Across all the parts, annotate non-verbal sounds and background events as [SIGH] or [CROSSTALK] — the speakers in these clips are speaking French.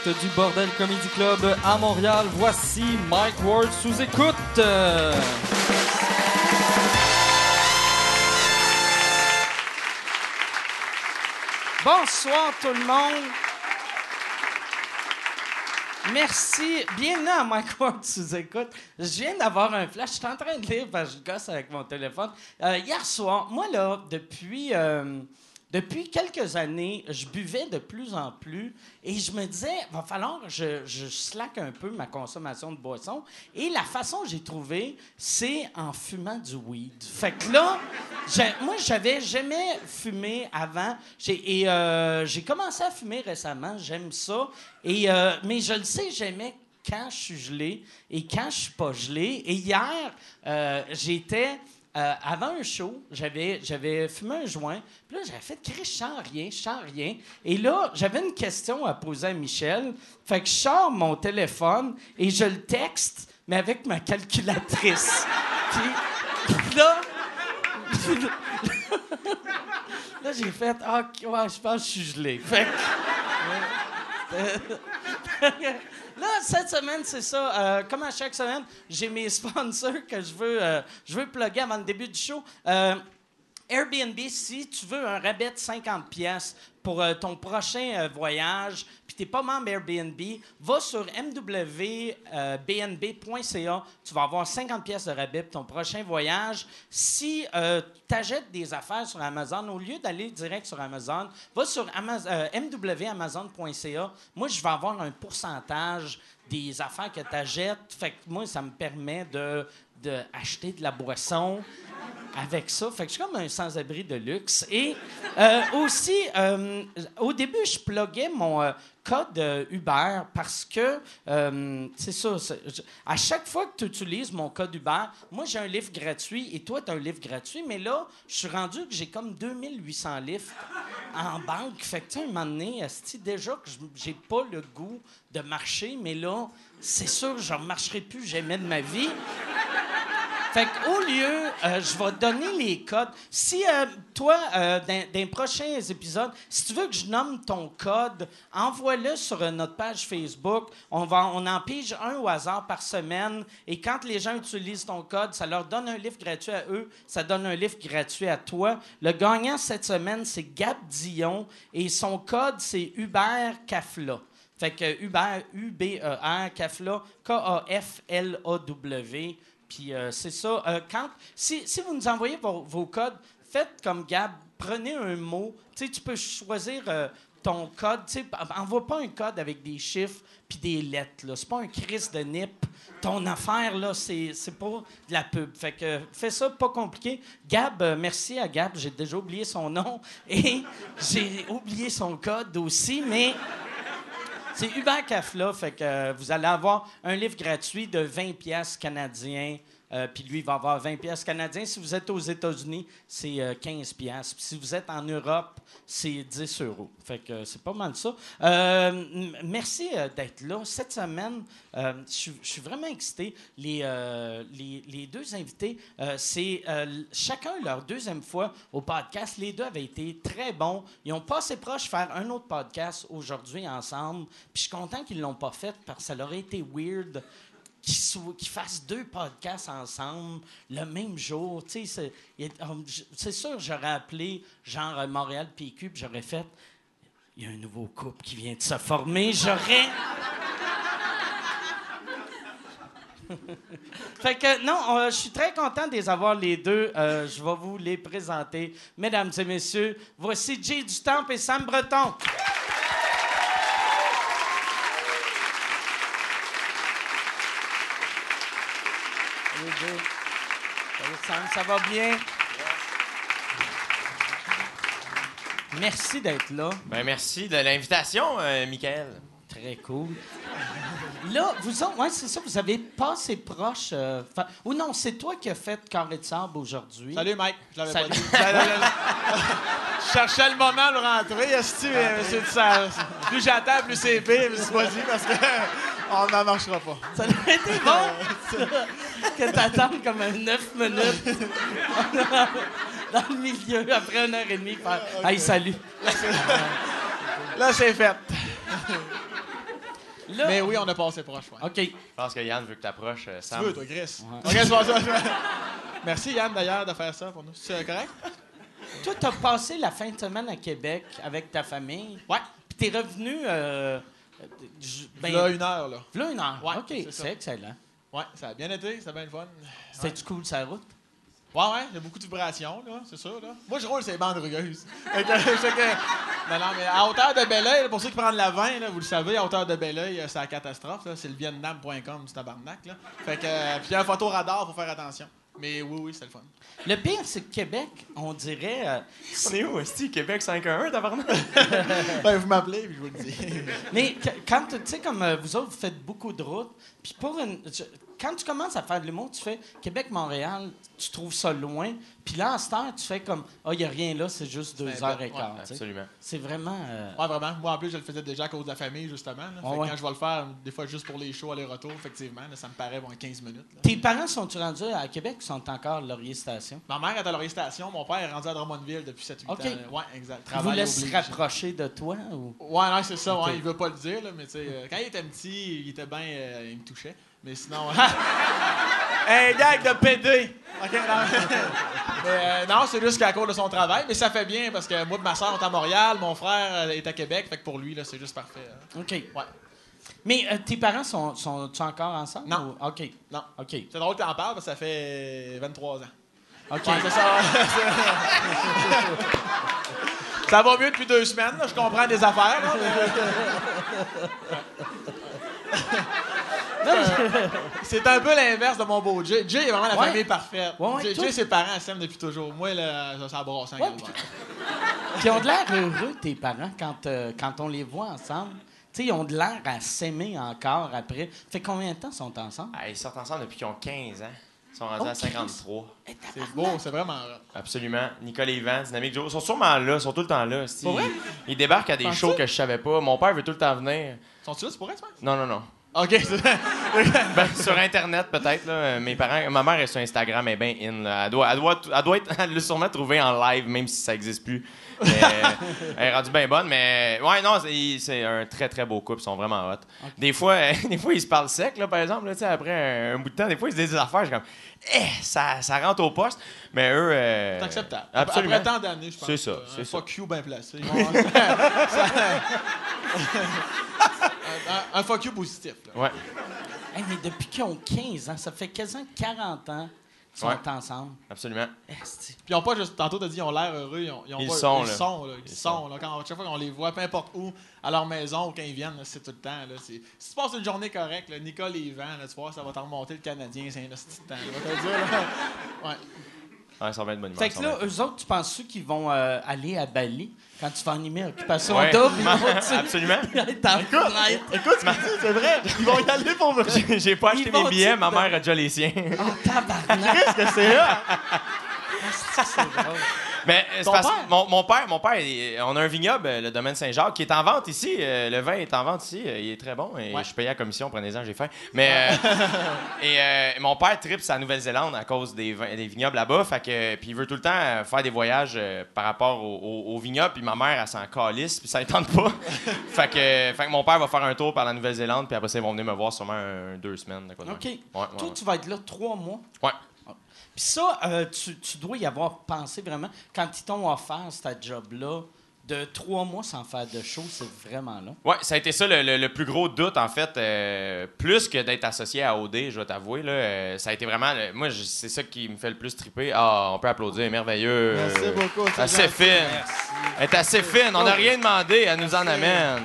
du Bordel Comedy Club à Montréal. Voici Mike Ward sous écoute. Bonsoir tout le monde. Merci. Bienvenue à Mike Ward sous écoute. Je viens d'avoir un flash. Je suis en train de lire parce je gosse avec mon téléphone. Euh, hier soir, moi là, depuis. euh, depuis quelques années, je buvais de plus en plus et je me disais, va falloir que je, je slack un peu ma consommation de boissons. Et la façon que j'ai trouvé, c'est en fumant du weed. Fait que là, moi, j'avais jamais fumé avant. Et euh, j'ai commencé à fumer récemment. J'aime ça. Et, euh, mais je le sais, j'aimais quand je suis gelé et quand je suis pas gelé. Et hier, euh, j'étais euh, avant un show, j'avais, j'avais fumé un joint. Puis là, j'avais fait Chris, je sens rien, je sens rien. Et là, j'avais une question à poser à Michel. Fait que je sors mon téléphone et je le texte, mais avec ma calculatrice. [LAUGHS] Puis là, [LAUGHS] là, j'ai fait Ah, ouais, je pense que je suis gelé. Fait que. [LAUGHS] Là, cette semaine, c'est ça. Euh, comme à chaque semaine, j'ai mes [LAUGHS] sponsors que je veux, euh, veux plugger avant le début du show. Euh, Airbnb, si tu veux un rabais de 50 pièces pour euh, ton prochain euh, voyage, puis tu n'es pas membre Airbnb, va sur mwbnb.ca. Tu vas avoir 50 pièces de rabais pour ton prochain voyage. Si tu achètes des affaires sur Amazon, au lieu d'aller direct sur Amazon, va sur Amaz- euh, mwamazon.ca. Moi, je vais avoir un pourcentage des affaires que tu achètes. Fait que moi, ça me permet de, de acheter de la boisson avec ça. Je suis comme un sans-abri de luxe. Et euh, aussi, euh, au début, je pluguais mon euh, code Uber parce que, c'est ça, à chaque fois que tu utilises mon code Uber, moi, j'ai un livre gratuit et toi, tu as un livre gratuit. Mais là, je suis rendu que j'ai comme 2800 livres en banque. Fait que, tu sais, un moment donné, déjà que j'ai pas le goût de marcher, mais là, c'est sûr, je ne marcherai plus jamais de ma vie. Fait qu'au lieu, euh, je vais donner les codes. Si euh, toi, euh, dans, dans les prochains épisodes, si tu veux que je nomme ton code, envoie-le sur euh, notre page Facebook. On, va, on en pige un au hasard par semaine. Et quand les gens utilisent ton code, ça leur donne un livre gratuit à eux, ça donne un livre gratuit à toi. Le gagnant cette semaine, c'est Gab Dion. Et son code, c'est Hubert Cafla. Fait que Uber, U-B-E-R, Cafla, K-A-F-L-A-W. Puis euh, c'est ça. Euh, quand, si, vous nous envoyez vos, codes, faites comme Gab, prenez un mot. Tu tu peux choisir euh, ton code. Tu sais, envoie pas un code avec des chiffres puis des lettres. Là. C'est pas un crise de nip. Ton affaire, là, c'est, c'est pas de la pub. Fait que fais ça, pas compliqué. Gab, merci à Gab. J'ai déjà oublié son nom [LAUGHS] et j'ai oublié son code aussi, mais... C'est Hubert Cafla, fait que euh, vous allez avoir un livre gratuit de 20 pièces canadiens. Euh, puis lui, il va avoir 20 pièces canadiens. Si vous êtes aux États-Unis, c'est euh, 15 pièces. Si vous êtes en Europe, c'est 10 euros. Fait que euh, c'est pas mal ça. Euh, merci euh, d'être là. Cette semaine, je suis- vraiment excité. Les, les, deux invités, c'est chacun leur deuxième fois au podcast. Les deux avaient été très bons. Ils ont passé proche faire un autre podcast aujourd'hui ensemble. Puis je suis content qu'ils l'ont pas fait parce que ça leur aurait été weird qu'ils fassent deux podcasts ensemble le même jour. Um, c'est sûr, j'aurais appelé genre euh, Montréal PQ, puis j'aurais fait il y a un nouveau couple qui vient de se former. J'aurais. [LAUGHS] fait que non, je suis très content de les avoir les deux. Euh, je vais vous les présenter. Mesdames et messieurs, voici Jay Dutemps et Sam Breton. Ça va bien? Merci d'être là. Ben merci de l'invitation, euh, Michael. Très cool. Là, vous autres, ouais, c'est ça, vous avez passé proche. euh, fa- Ou non, c'est toi qui as fait Carré de sable aujourd'hui. Salut Mike, je l'avais Salut. pas dit. Je cherchais le moment de rentrer, esti, mais c'est ça? Plus j'attends, plus c'est pire, mais c'est pas dit parce que on n'en marchera pas. Ça aurait été [LAUGHS] bon ça, que t'attendes comme un 9 minutes dans le milieu après une heure et demie. Faire, Hey, salut. Là, c'est fait. Là- Mais oui, on a passé proche, ouais. OK. Je pense que Yann veut que t'approches, euh, Tu Sam. veux, toi, Chris? Ça. Merci, Yann, d'ailleurs, de faire ça pour nous. C'est correct? Toi, t'as passé la fin de semaine à Québec avec ta famille? Ouais. Puis t'es revenu. Euh, ben, Là, une heure, là. v'là une heure. Ouais, OK, c'est excellent. Ouais, ça a bien été, ça a bien le fun. C'était-tu cool, sa route? Ouais, ouais, il y a beaucoup de vibrations, là, c'est sûr, là. Moi, je roule ces bandes rugueuses. [LAUGHS] Fait que, fait que- non, non, mais à hauteur de Belleuil, pour ceux qui prennent la 20, là, vous le savez, à hauteur de Belleuil, euh, c'est la catastrophe, là. C'est le vietnam.com du tabarnak, là. Fait que, euh, puis il y a un photoradar, faut faire attention. Mais oui, oui, c'est le fun. Le pire, c'est que Québec, on dirait. euh, On est où, Esti? Québec 5-1, tabarnak? [LAUGHS] ben, vous m'appelez, puis je vous le dis. Mais quand tu sais, comme euh, vous autres, vous faites beaucoup de routes, puis pour une. Quand tu commences à faire de l'humour, tu fais Québec-Montréal, tu trouves ça loin, puis là, en ce temps, tu fais comme Ah, il n'y a rien là, c'est juste deux heures et quart. ouais. Absolument. C'est vraiment. euh, Ouais, vraiment. Moi, en plus, je le faisais déjà à cause de la famille, justement. là. Ouais. Quand je vais le faire, des fois, juste pour les shows aller-retour, effectivement, là, ça me paraît bon, 15 minutes. là. Tes parents sont-ils rendus à Québec ou sont encore à Laurier Station? Ma mère est à Laurier Station, mon père est rendu à Drummondville depuis 7-8 OK. ans. Ouais, exact. Ils vous Travail laissent se oblige. rapprocher de toi? Ou... Ouais, non, c'est ça, OK. ouais, il veut pas le dire, là, mais tu sais, euh, quand il était petit, il était bien, euh, il me touchait. Mais sinon. [LAUGHS] Un gag de PD! OK, non. [LAUGHS] mais, euh, non, c'est juste qu'à cause de son travail, mais ça fait bien parce que moi et ma soeur, on est à Montréal, mon frère euh, est à Québec, fait que pour lui, là, c'est juste parfait. hein. OK. Ouais. Mais euh, tes parents sont, sont encore ensemble? Non. ou- OK. Non. OK. C'est drôle que t'en parles parce que ça fait 23 ans. OK. Ouais, ça. [LAUGHS] ça va mieux depuis deux semaines, là, je comprends des affaires. là, C'est un peu l'inverse de mon beau Jay. Jay est vraiment la Ouais. famille parfaite. Ouais, ouais, Jay, ses parents s'aiment depuis toujours. Moi, là, ça, ça brasse un Ouais, calvaire. Puis ils ont de l'air heureux, tes parents, quand, euh, quand on les voit ensemble. Tu sais, ils ont de l'air à s'aimer encore après. Fait combien de temps ils sont ensemble? Ah, ils sortent ensemble depuis qu'ils ont 15 ans. Ils sont rendus Oh, à 53. C'est beau, c'est vraiment. Absolument. Nicolas et Yvan, Dynamique Joe, ils sont sûrement là, ils sont tout le temps là. vrai? Ils débarquent à des shows que je savais pas. Mon père veut tout le temps venir. Sont-ils là, c'est pour penses? Non, non, non. OK, [LAUGHS] Ben, sur Internet, peut-être. là. Mes parents, ma mère est sur Instagram, elle est bien in. là. Elle, doit, elle, doit, elle doit être, [LAUGHS] elle sûrement trouvé en live, même si ça n'existe plus. Mais, [LAUGHS] elle est rendue bien bonne, mais ouais, non, c'est, un très très beau couple, ils sont vraiment hot. Des fois, euh, des fois, ils se parlent sec, là, par exemple, là, après un, un bout de temps, des fois, ils se disent des affaires, je suis comme, eh, ça, ça rentre au poste. Mais eux. euh, c'est acceptable. Absolument. Après tant d'années, je pense. C'est ça, euh, c'est [LAUGHS] un ça. fuck you bien placé. un, un fuck you positif. là. Ouais. Hey, mais depuis qu'ils ont 15 ans, ça fait quasiment 40 ans sont Ouais. ensemble. Absolument. Esti. Puis ils ont pas juste. Tantôt, t'as dit, ils ont l'air heureux. Ils, ont, ils, ont Ils pas- sont, ils là. sont, là. Ils, Ils sont, là. Quand, chaque fois qu'on les voit, peu importe où, à leur maison ou quand ils viennent, c'est tout le temps. Là, si tu passes une journée correcte, là, Nicole et Yvan, là, tu vois, ça va t'en remonter le Canadien, c'est un de temps. je vais te dire, là. [LAUGHS] Ouais. Ouais, de bonne humeur. Fait que là, eux autres, tu penses qu'ils vont euh, aller à Bali quand tu vas animer Occupation Ouais. Double? [LAUGHS] Absolument. [LAUGHS] être. Écoute, dis, c'est vrai. Ils vont y aller pour vrai. J'ai- pas acheté mes billets, ma mère a déjà les siens. Oh, tabarnak! Qu'est-ce que c'est là? [LAUGHS] c'est drôle. Mais euh, c'est parce que mon, mon père, mon père, il- on a un vignoble, euh, le domaine Saint-Jacques, qui est en vente ici. Euh, le vin est en vente ici. Euh, il est très bon. Et Ouais. je payais la commission, prenez-en, j'ai faim. Mais euh, [LAUGHS] et euh, mon père tripe sa Nouvelle-Zélande à cause des, vins- des vignobles là-bas. Fait que puis il veut tout le temps euh, faire des voyages euh, par rapport au, au- au vignoble. Puis ma mère, elle s'en calisse, puis ça ne tente pas. [LAUGHS] fait que fait que mon père va faire un tour par la Nouvelle-Zélande, puis après ça ils vont venir me voir sûrement un- deux semaines. de quoi de même. OK. Ouais, ouais, Toi, ouais. tu vas être là trois mois? Ouais. Puis ça, euh, tu, tu dois y avoir pensé vraiment. Quand ils t'ont offert ce job-là, de trois mois sans faire de show, c'est vraiment là. Ouais, ça a été ça le, le- le plus gros doute, en fait. euh, plus que d'être associé à OD, je vais t'avouer. là, euh, ça a été vraiment. moi, c'est ça qui me fait le plus triper. Ah, on peut applaudir, merveilleux. Merci beaucoup. c'est Assez gentil. fine. Elle est assez fine. On n'a rien demandé. Elle nous en amène.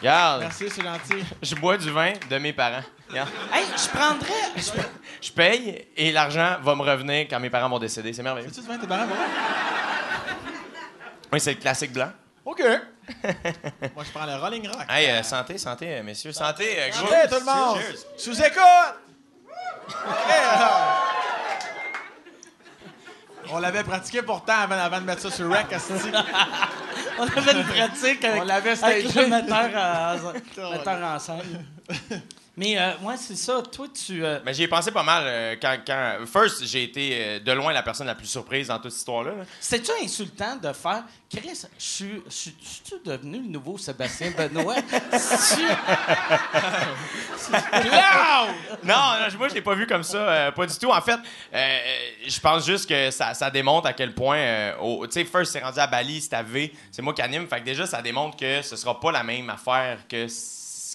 Regarde, Merci, c'est gentil. je bois du vin de mes parents. Hey, je prendrais. je- Je paye et l'argent va me revenir quand mes parents vont décéder. C'est merveilleux. C'est-tu tes parents, vrai? Oui, c'est le classique blanc. OK. [LAUGHS] Moi, je prends le Rolling Rock. Hey, euh, santé, santé, euh, messieurs. Santé, euh, gros. Santé, tout le monde! Cheers. Sous écoute! On l'avait pratiqué pourtant avant, avant de mettre ça sur Rec. [LAUGHS] On avait une pratique avec, On l'avait avec le metteur, euh, [LAUGHS] metteur en scène. Mais euh, moi, c'est ça. Toi, tu. euh, Mais j'y ai pensé pas mal euh, quand, quand. First, j'ai été euh, de loin la personne la plus surprise dans toute cette histoire-là. là. C'était-tu insultant de faire. Chris, je suis. suis devenu le nouveau Sébastien Benoît? [LAUGHS] [LAUGHS] Non, non, moi, je l'ai pas vu comme ça. pas du tout. En fait, je pense juste que ça, ça démontre à quel point. tu sais, First, c'est rendu à Bali, c'est à V. C'est moi qui anime. Fait que déjà, ça démontre que ce sera pas la même affaire que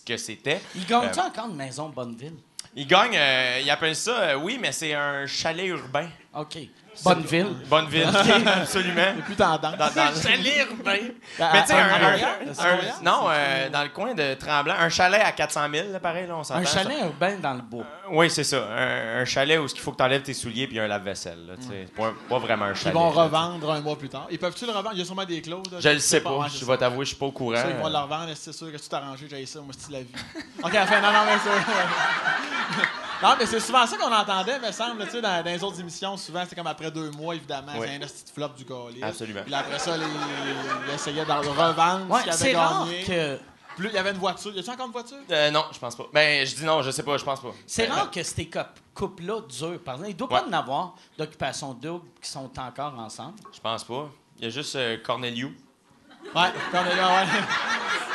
que c'était. Il gagne-tu Euh, encore une maison Bonneville? Il gagne, euh, il appelle ça, euh, oui, mais c'est un chalet urbain. OK. Bonneville. Bonne ville, [LAUGHS] absolument. C'est plus tendance. Dans, dans le chalet urbain. À- Mais tu sais, un, non, euh, dans le coin de Tremblant, un chalet à 400 000, là, pareil, là, on s'entend. Un ça. chalet urbain dans le bois? Oui, c'est ça. Un, un chalet où il faut que tu enlèves tes souliers puis un lave-vaisselle. là, sais. Pas, pas vraiment un Ils chalet. vont là. revendre un mois plus tard. Ils peuvent-tu le revendre? Il y a sûrement des clauses. là, Je le sais pas. Je vais ça. t'avouer, je suis pas au courant. Ça, ils vont le revendre. C'est sûr que tu t'es arrangé, j'ai ça, moi, c'est la vie. [LAUGHS] OK, enfin, non, non, mais c'est. Non, mais c'est souvent ça qu'on entendait, me semble, tu sais, dans, dans les autres émissions. Souvent, c'était comme après deux mois, évidemment, Oui. c'est un petit flop du gars. Absolument. Puis après ça, les, ils essayaient de revendre Ouais, ce qu'ils c'est avaient rare gagné. que. Plus, il y avait une voiture. Y a-tu encore une voiture? Euh, non, je pense pas. Ben, je dis non, je sais pas, je pense pas. C'est Ben, rare que ces cou- couples-là durent. Par exemple, il ne doit Ouais. pas en avoir d'occupation double qui sont encore ensemble. Je pense pas. Il y a juste euh, Corneliu. Ouais, là, ouais.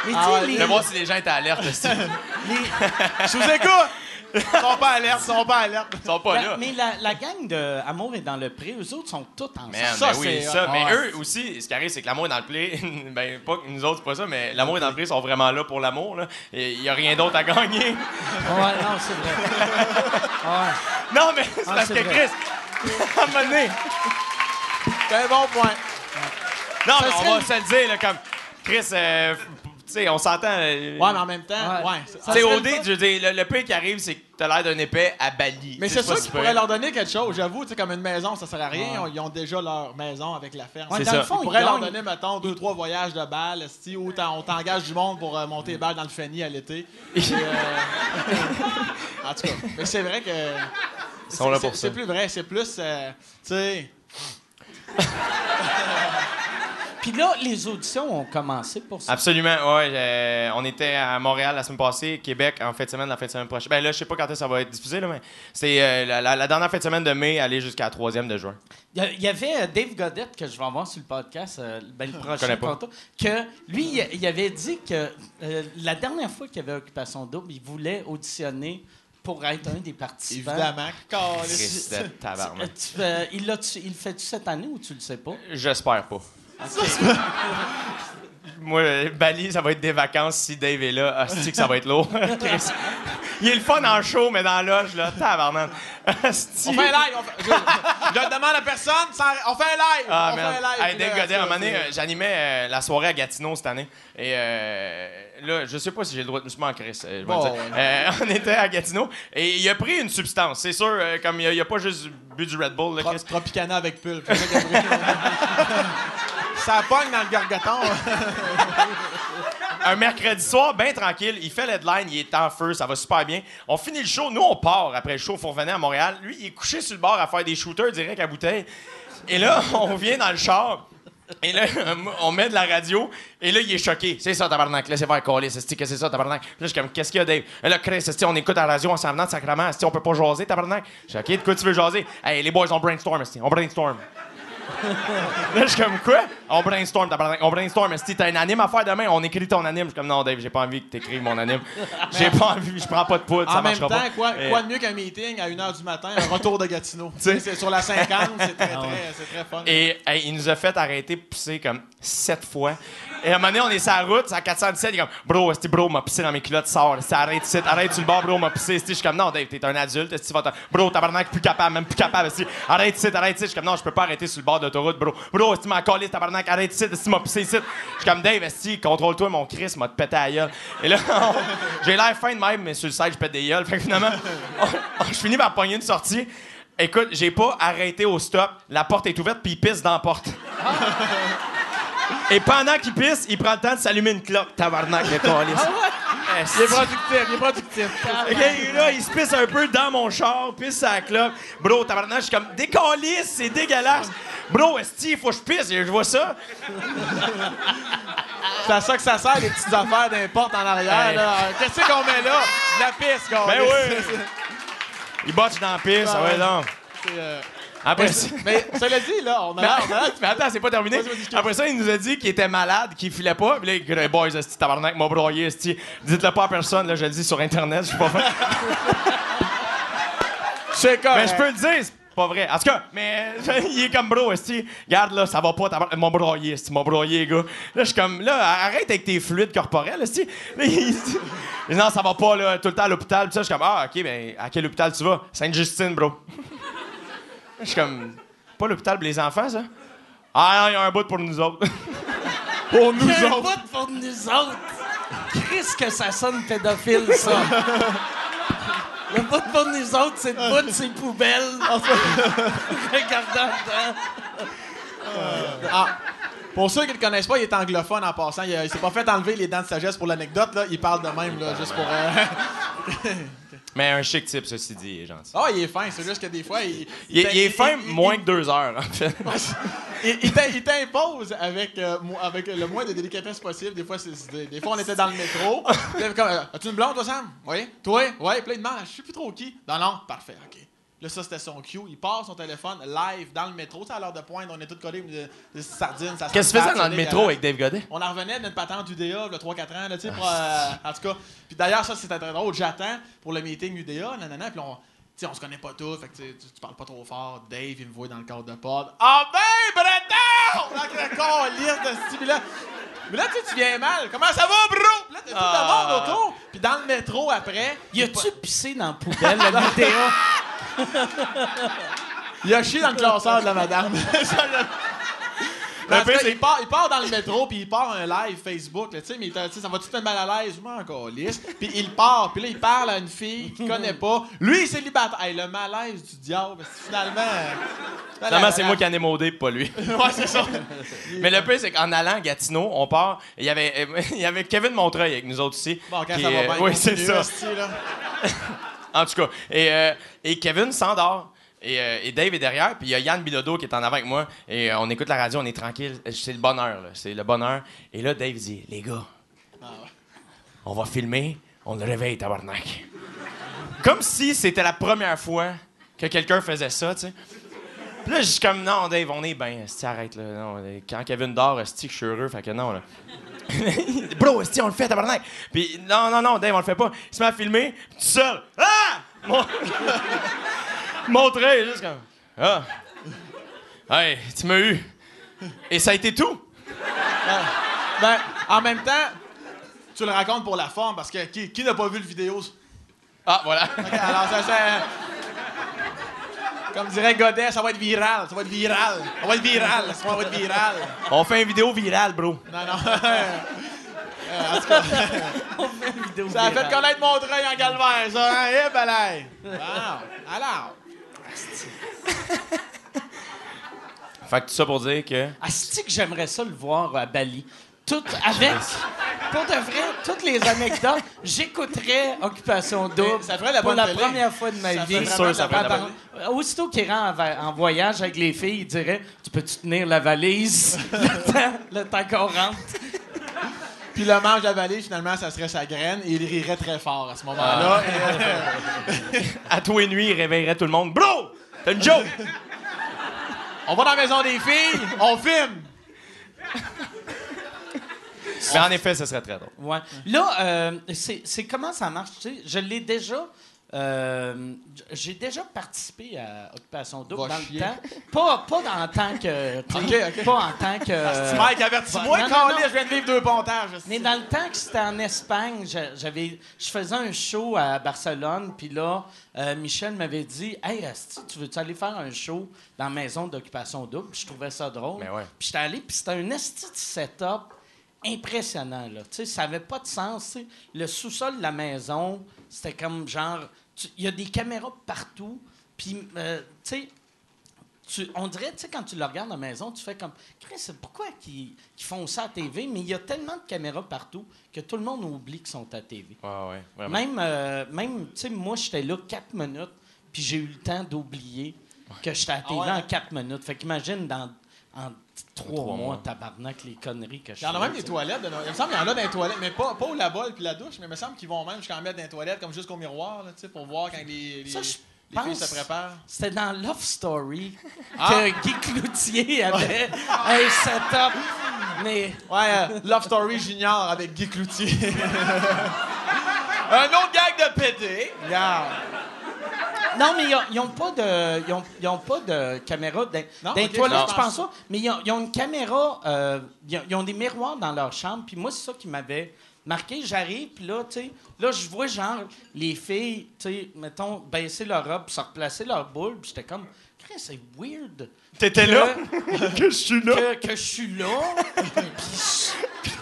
Mais Ah ouais, les, Je vais voir si les gens étaient alertes. aussi. [LAUGHS] les- [LAUGHS] Je vous écoute! Ils sont pas alertes, ils sont pas alertes. Ils sont pas la- là. mais la, la gang de Amour est dans le pré, eux autres sont tous ensemble. Man, Ça, ben oui, c'est- ça. ah, mais ouais. eux aussi, ce qui arrive, c'est que l'amour est dans le play. [LAUGHS] ben, pas que nous autres, c'est pas ça, mais l'amour est dans le play, ils sont vraiment là pour l'amour. Il y a rien d'autre à gagner. Ouais, non, c'est vrai. [LAUGHS] Ouais. Non, mais c'est Ah, parce c'est que. Chris, [LAUGHS] à un moment donné, C'est un bon point. Non, Ça mais serait on va une- se le dire, là, comme Chris, euh, sais, on s'entend. euh, Ouais, mais en même temps, Ouais. ouais. Tu sais, serait le fun. je veux dire, le, le pire qui arrive, c'est que t'as l'air d'un épais à Bali. Mais c'est sûr qu'ils si pourraient leur donner quelque chose. J'avoue, tu sais, comme une maison, ça sert à rien. Ouais. Ils ont déjà leur maison avec la ferme. Ouais, C'est dans ça. le fond, On ils pourrait leur gagnent- donner, mettons, deux, trois voyages de balles, ou t'en- on t'engage du monde pour euh, monter les balles dans le Fanny à l'été. Euh, [LAUGHS] en tout cas, mais c'est vrai que. Ils sont là c'est- pour ça. C'est plus vrai, c'est plus. euh, tu sais. [LAUGHS] Puis là, les auditions ont commencé pour ça. Absolument, ouais. euh, on était à Montréal la semaine passée, Québec en fin de semaine, la fin de semaine prochaine. Ben là, je sais pas quand est-ce que ça va être diffusé, là, mais c'est euh, la, la- la dernière fin de semaine de mai, aller jusqu'à la troisième de juin. Il y avait euh, Dave Godette, que je vais avoir sur le podcast euh, ben, le prochain connais pas. tantôt, que lui, il- il avait dit que euh, la dernière fois qu'il y avait Occupation Double, il voulait auditionner pour être un des participants. Évidemment. Euh, tabarnak. tu- euh, tu- il le fait-tu cette année ou tu le sais pas? J'espère pas. [LAUGHS] Moi, Bali, ça va être des vacances si Dave est là. Ah, c'est que ça va être lourd? [LAUGHS] Il est le fun en show, mais dans la loge, là, tabarnak. Asti. On fait un live. On fait- je, je demande à personne. sans- on fait un live. Ah, on man. fait un live. Hey, Dave Godet, à un moment donné, euh, j'animais euh, la soirée à Gatineau cette année. Et euh, là, je sais pas si j'ai le droit de je Bon, dire. ouais. Euh, [LAUGHS] on était à Gatineau et il a pris une substance. C'est sûr, comme il a, il a pas juste bu du Red Bull. Là, Tro- Chris. Tropicana avec pulpe. C'est ça pogne dans le gargoton. un mercredi soir, bien tranquille. Il fait l'headline, il est en feu, ça va super bien. On finit le show. Nous, on part après le show. Faut revenir à Montréal. Lui, il est couché sur le bord à faire des shooters direct à bouteille. Et là, [LAUGHS] on vient dans le char. Et là, on met de la radio. Et là, il est choqué. C'est ça, tabarnak. Laissez faire coller. C'est que c'est ça, tabarnak? Là, je suis comme, qu'est-ce qu'il y a, Dave? Là, Chris, on écoute la radio en s'en venant de sacrement. On peut pas jaser, tabarnak? Je suis OK, de quoi tu veux jaser? Hey, les boys, on brainstorm. On brainstorm? Là, je suis comme quoi? On brainstorm. On brainstorm. Si t'as un anime à faire demain, on écrit ton anime. Je suis comme non, Dave, j'ai pas envie que t'écrives mon anime. J'ai pas envie, je prends pas de poudre, ça En même marchera temps, pas. quoi, Et- quoi de mieux qu'un meeting à 1h du matin, un retour de Gatineau? [LAUGHS] C'est sur la 50, c'est très, très, c'est très fun. Et hey, il nous a fait arrêter de pisser comme sept fois. Et à un moment donné, on est sur la route, c'est à 417, il est comme Bro, esti, bro, m'a pissé dans mes culottes, sors, esti, arrête ici, arrête sur le bord, bro, m'a pissé. Je suis comme non, Dave, t'es un adulte, esti, va Bro, tabarnak, plus capable, même plus capable, esti. Arrête ici, arrête ici. Je suis comme non, je peux pas arrêter sur le bord d'autoroute, bro. Bro, esti, m'a collé, tabarnak, arrête ici, esti, m'a pissé ici? Je suis comme Dave, esti, contrôle-toi, mon Chris, m'a te pété à gueule. Et là, [LAUGHS] j'ai l'air fin de même, mais sur le side, je pète des gueules. Fait que finalement, je finis par pogner une sortie. Écoute, j'ai pas arrêté au stop. La porte est ouverte, puis il pisse dans la porte. Et pendant qu'il pisse, il prend le temps de s'allumer une clope. Tabarnak, le calice. Il est productif, il est productif. OK, là, il se pisse un peu dans mon char, pisse à la clope. Bro, tabarnak, je suis comme, décalisse, c'est dégueulasse. Bro, esti, il faut que je pisse, je vois ça. C'est à ça que ça sert, les petites affaires d'importe en arrière. Hey. là. Qu'est-ce qu'on met là? La piste, gars. Ben oui! Il botche dans la piste, ah ouais, non. C'est, euh, Après mais, ça. mais cela dit, là, on a Mais, l'air- attends, c'est pas terminé. Après ça, il nous a dit qu'il était malade, qu'il filait pas. Puis là, il dit, boys, esti, tabarnak, m'a broyé, esti. Dites-le pas à personne, là, je le dis sur Internet, je suis pas vrai. [LAUGHS] C'est correct. Mais je peux le dire, c'est pas vrai. En tout cas, mais [LAUGHS] il est comme bro, esti. Regarde, là, ça va pas, tabarnak, m'a broyé, esti, m'a broyé, gars. Là, je suis comme, là, arrête avec tes fluides corporels, esti. Là, il dit, il dit, non, ça va pas, là, tout le temps à l'hôpital. Puis ça, je suis comme, ah, ok, ben, à quel hôpital tu vas? Sainte-Justine, bro. Je suis comme, pas l'hôpital pour les enfants, ça? Ah, non, il y a un bout pour nous autres. [LAUGHS] Pour nous Un autres. bout pour nous autres. Qu'est-ce que ça sonne pédophile, ça? Le bout pour nous autres, c'est le bout de ses poubelles. [LAUGHS] Regardant dedans. Ah, pour ceux qui ne le connaissent pas, il est anglophone en passant. Il, il s'est pas fait enlever les dents de sagesse pour l'anecdote. Là. Il parle de même, là, juste pour. euh, [LAUGHS] Mais un chic type, ceci dit, il est gentil. Ah, il est fin. C'est juste que des fois, il. Il, est- il est fin moins que deux heures, en fait. Il, il t'im- il t'impose avec, euh, avec le moins de délicatesse possible. Des fois, c'est- des fois on était dans le métro. Euh, As-tu une blonde, toi, Sam? Oui. Toi? Oui. Là, il demande Je sais plus trop qui. Non, non. Parfait. OK. Là, ça, c'était son cue. Il part son téléphone live dans le métro. Tu sais, à l'heure de pointe, on est tous collés de, de sardines. ça se Qu'est-ce que tu faisais dans le métro avec Dave Godet? On en revenait de notre patente UDA, le 3-4 ans, là, tu sais, pour, euh, en tout cas. Puis d'ailleurs, ça, c'était très drôle. J'attends pour le meeting UDA, nanana, puis on, tu sais, on se connaît pas tous, fait que tu, parles pas trop fort. Dave, il me voit dans le cadre de pod. Ah ben, Breton! Dans le corps, lire de ce type-là. Mais là, tu sais, tu viens mal. Comment ça va, bro? Puis là, t'as tout Ah. le monde autour. Puis dans le métro, après, Y a-tu pissé dans la poubelle, la [LAUGHS] vidéo? Il a chié dans le classeur de la madame. [LAUGHS] Ça, le- pire, il, part, il part dans le métro, puis il part un live Facebook, tu sais, mais t'as- tu sais, ça va tout le mal à l'aise, moi encore lisse. Puis il part, puis là, il parle à une fille qu'il connaît pas. Lui, il est célibataire. Hey, le malaise du diable, parce que finalement. Finalement, c'est moi qui en ai maudé, pas lui. [LAUGHS] Ouais, c'est ça. Mais le pire, c'est qu'en allant à Gatineau, on part. Il y avait, euh, [LAUGHS] il y avait Kevin Montreuil avec nous autres aussi. Bon, quand qui, ça va euh, bien, Oui, c'est ça. là. En tout cas. Et, euh, et Kevin s'endort. Et, euh, et Dave est derrière, puis il y a Yann Bilodeau qui est en avant avec moi. Et euh, on écoute la radio, on est tranquille. C'est le bonheur, là. C'est le bonheur. Et là, Dave dit Les gars, on va filmer, on le réveille, tabarnak. Comme si c'était la première fois que quelqu'un faisait ça, tu sais. Puis là, je suis comme Non, Dave, on est bien. Arrête, là. Non, quand Kevin dort, esti, je suis heureux, fait que non, là. [LAUGHS] Bro, esti, on le fait, tabarnak. Puis non, non, non, Dave, on le fait pas. Il se met à filmer, puis tout seul. Ah! Mon- [LAUGHS] Montrer, juste comme. Ah! Hey, tu m'as eu. Et ça a été tout? Ben, en même temps, tu le racontes pour la forme, parce que qui, qui n'a pas vu le vidéo? Ah, voilà. Ok, alors, ça, ça. Comme dirait Godet, ça va être viral. Ça va être viral. Ça va être viral. Ça va être viral. On fait une vidéo virale, bro. Non, non. [LAUGHS] Euh, en tout cas, [LAUGHS] Vidéo ça a fait connaître Montreuil en calvaire, ça. Hein? Eh, balai. Bon, alors? [LAUGHS] Fait que tout ça pour dire que. Ah, c'est que j'aimerais ça le voir à Bali. Tout avec. Pour de vrai, toutes les anecdotes, j'écouterais Occupation Double ça ferait la pour bonne la télé. première fois de ma Ça vie. ferait vraiment de la bonne Attends, Aussitôt qu'il rentre en voyage avec les filles, il dirait Tu peux-tu tenir la valise? [LAUGHS] Le temps, le temps qu'on rentre Puis le la vallée, finalement, ça serait sa graine et il rirait très fort à ce moment-là. Euh, [LAUGHS] À tous les nuits, il réveillerait tout le monde. Bro! T'as une joke! on va dans la maison des filles, on filme. Mais en effet, ce serait très drôle. Ouais. Là, euh, c'est c'est comment ça marche? tu sais? Je l'ai déjà. Euh, j'ai déjà participé à Occupation Double dans chier. le temps. Pas, [LAUGHS] pas en tant que. Pas en tant que. Petit Mike, avertis-moi, non. je viens de vivre deux pontages. Mais dans le temps que c'était en Espagne, j'a- j'avais, je faisais un show à Barcelone, puis là, euh, Michel m'avait dit Hey, asti, tu veux-tu aller faire un show dans la maison d'occupation double je trouvais ça drôle. Mais ouais. Puis j'étais allé, puis c'était un esti de setup impressionnant. Là. Ça n'avait pas de sens. Le sous-sol de la maison, c'était comme genre. Il y a des caméras partout, puis, euh, tu sais. tu- on dirait, tu sais, quand tu le regardes à la maison, tu fais comme, Chris, pourquoi qu'ils qu'ils font ça à TV? Mais il y a tellement de caméras partout que tout le monde oublie qu'ils sont à TV. Ouais, ouais, vraiment. Même, euh, même tu sais, moi, j'étais là quatre minutes, puis j'ai eu le temps d'oublier que j'étais à TV Ah ouais? en quatre minutes. Fait qu'imagine, dans en trois, trois mois, mois. tabarnak, les conneries que je Il y en a fais, même des toilettes. de. Il me semble qu'il y en a dans les toilettes, mais pas, pas au lavabo puis la douche, mais il me semble qu'ils vont même jusqu'en mettre dans les toilettes, comme jusqu'au miroir, là, tu sais, pour voir quand les, les, Ça, je les filles se préparent. C'était dans Love Story Ah. que Guy Cloutier avait un setup. Mais Ouais, euh, Love Story Junior avec Guy Cloutier. [LAUGHS] Un autre gag de pété. Regarde. Non, mais ils ont- ils ont pas de, ils ont, ils ont pas de caméra dans, Non, dans les ok, toilettes, non. je pense ça? Mais ils ont, ils ont une caméra, euh, ils, ont, ils ont des miroirs dans leur chambre. Puis moi, c'est ça qui m'avait marqué. J'arrive, puis là, tu sais, là, je vois genre les filles, tu sais, mettons, baisser leur robe, se replacer leur boule. Puis j'étais comme, c'est weird. T'étais là? [LAUGHS] que je suis là? que, que je suis là.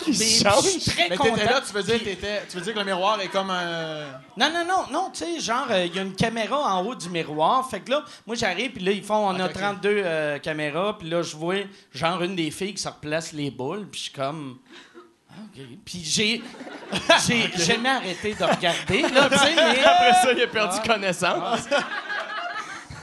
puis je- mais change. je suis très Mais content. t'étais là, tu veux dire, t'étais- tu veux dire que le miroir est comme un. Non, non, non, non, tu sais, genre, euh, il y a une caméra en haut du miroir. Fait que là, moi, j'arrive, puis là, ils font, on a Ok, ok. 32 euh, caméras, puis là, je vois, genre, une des filles qui se replace les boules, puis je suis comme. Ah, OK. Puis j'ai. [LAUGHS] J'ai jamais arrêté de regarder, là, tu sais, [LAUGHS] mais. Après ça, il a perdu Ah. connaissance.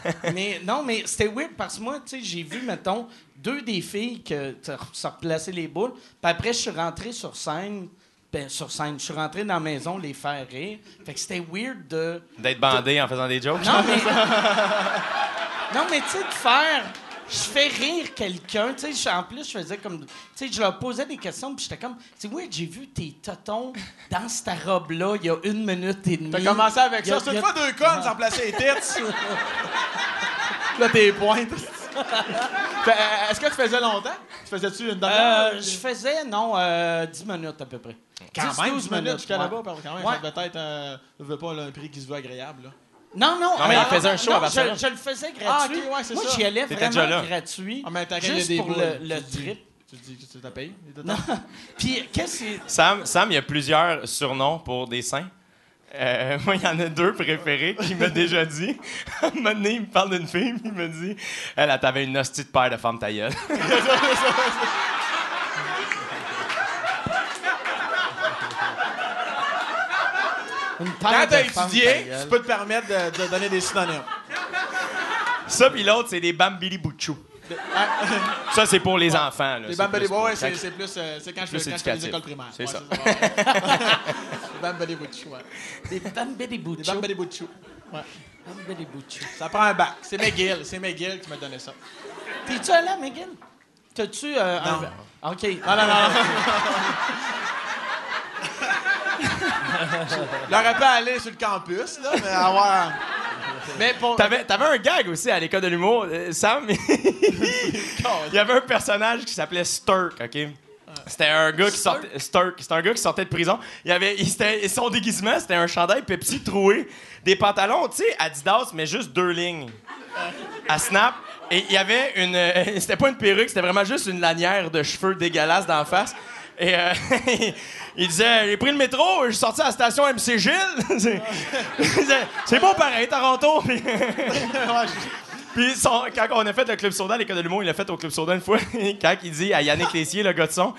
[LAUGHS] mais non, mais c'était weird parce que moi, tu sais, j'ai vu, mettons, deux des filles que se replacer les boules. Puis après, je suis rentré sur scène. Ben, sur scène, je suis rentré dans la maison les faire rire. Fait que c'était weird de. D'être bandé en faisant des jokes. Non, mais. [LAUGHS] non, mais tu sais, de faire. Je fais rire quelqu'un, tu sais, en plus, je faisais comme. Tu sais, je leur posais des questions, puis j'étais comme. C'est weird, j'ai vu tes totons dans cette robe-là il y a une minute et demie. T'as commencé avec ça. C'est une fois deux connes sans placer les têtes. [LAUGHS] là, t'es pointes. [LAUGHS] Fait, euh, Est-ce que tu faisais longtemps? Tu faisais-tu une demi-heure? Euh, je faisais, non, euh, 10 minutes à peu près. Quand 10, même, 12 10 minutes jusqu'à ouais. là-bas, quand même, Ouais. ça devait être euh, je veux pas, là, un prix qui se veut agréable. Là. Non, non. Non, mais il faisait un show non, à Barcelone. Je, je le faisais gratuit. Ah, ok, ouais, Moi, j'y allais vraiment déjà là. gratuit. En même temps, quand il y a juste des pour boules, le, tu le dis- trip. Tu dis que tu t'as payé? Non. [LAUGHS] Puis, qu'est-ce que c'est? Sam, Sam, il y a plusieurs surnoms pour des seins. Euh, moi, il y en a deux préférés qu'il m'a déjà dit. À un moment donné, il me parle d'une fille, puis il me dit Elle, elle t'avait une hostie de paire de femmes ta gueule. [LAUGHS] Une Quand t'as étudié, tu peux te permettre de, de donner des synonymes. Ça, puis l'autre, c'est des bambili bouchou. [LAUGHS] Ça, c'est pour les enfants. là. Les C'est Bambali pour- Boys, c'est c'est plus. euh, C'est quand je Plus fais quand je fais les écoles primaires. C'est Ouais, ça. Les [LAUGHS] Bambali ouais. Des bambés des Les bouchos. Bambali. Ouais. Des bouchos. Ça prend un bac. C'est McGill. C'est McGill qui m'a donné ça. T'es-tu allé à McGill? T'as-tu euh, Non. un. OK. Non, non, non. non. [LAUGHS] [LAUGHS] J'aurais pas aller sur le campus, là, mais avoir. Mais pour. T'avais, t'avais un gag aussi à l'école de l'humour, euh, Sam. [LAUGHS] Il y avait un personnage qui s'appelait Sturk, OK? C'était un gars qui sortait. Sturk, c'était un gars qui sortait de prison. Il avait, il, c'était- son déguisement, c'était un chandail Pepsi troué, des pantalons, tu sais, Adidas, mais juste deux lignes. À Snap. Et il y avait une. euh, [LAUGHS] c'était pas une perruque, c'était vraiment juste une lanière de cheveux dégueulasse d'en face. Et euh, [LAUGHS] il disait J'ai pris le métro, je suis sorti à la station MC Gilles. [LAUGHS] C'est- [LAUGHS] bon pareil, Toronto. Puis- quand on a fait le Club Soda l'école de l'humour, il l'a fait au Club Soda une fois. quand il dit à Yannick Tessier, le gars de son,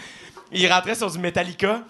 il rentrait sur du Metallica.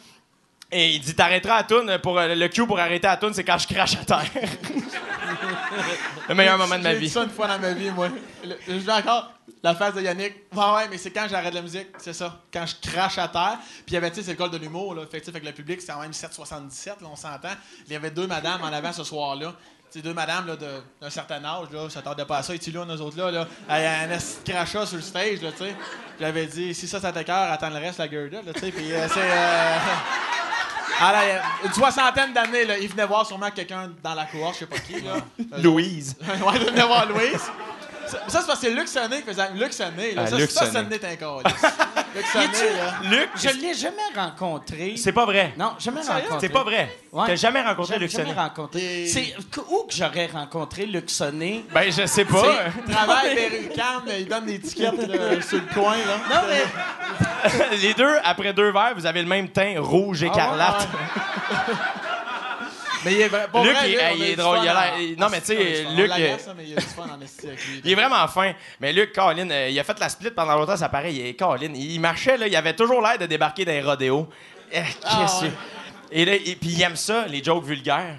Et il dit T'arrêteras à tune pour euh, le cue pour arrêter à tune, c'est quand je crache à terre. [LAUGHS] le meilleur moment de ma J'ai vie. ça une fois dans ma vie, moi. Le- Je veux encore la face de Yannick. Ouais, ouais, mais c'est quand j'arrête la musique, c'est ça. Quand je crache à terre. Puis il y avait, tu sais, c'est l'école de l'humour, là. Fait que, fait le public, c'est quand même 7,77, là, on s'entend. Il y avait deux madames en avant ce soir-là. Sais, deux madames, là, d'un certain âge, là, ça tardait pas à ça. Et là, nous autres, là, là, a un crachat sur le stage, là, tu sais. J'avais dit, si ça, ça t'écœure, attends le reste, la girdle, là, tu sais. Puis euh, c'est. euh, [LAUGHS] Alors, il y a une soixantaine d'années, là, il venait voir sûrement quelqu'un dans la cohorte, je sais pas qui, là. [LAUGHS] Louise. ouais, il venait voir Louise. Ça, ça, c'est parce que c'est Luc Sonné qui faisait. Luc Sonné, là. Ah, ça, Luc ça, Sonné. Sonné est un câlisse. [LAUGHS] Luc Sonné, Y là. Luc, Je l'ai jamais rencontré. c'est pas vrai. Non, jamais Sérieux? rencontré. C'est pas vrai. Ouais. T'as jamais rencontré J'ai Luc jamais Sonnet? rencontré. Et- C'est où que j'aurais rencontré Luc Sonné? Ben, je sais pas. Il [LAUGHS] travaille vers une cam, il donne des tickets là, sur le coin, là. Non, mais Les deux, après deux verres, vous avez le même teint rouge écarlate. Ah, ouais. [LAUGHS] mais il est vrai. Luc, vrai, il- Luc, il est drôle, il a l'air- il- non, mais tu sais. Luc, mais il y a du fun en esti avec lui. Il est vraiment fin. Mais Luc, Colin, euh, il a fait la split pendant longtemps, ça paraît. Il est Colin. Il marchait, là, il avait toujours l'air de débarquer d'un rodéo. Eh, Ah, qu'est-ce que-. Et là, et- puis il aime ça, les jokes vulgaires.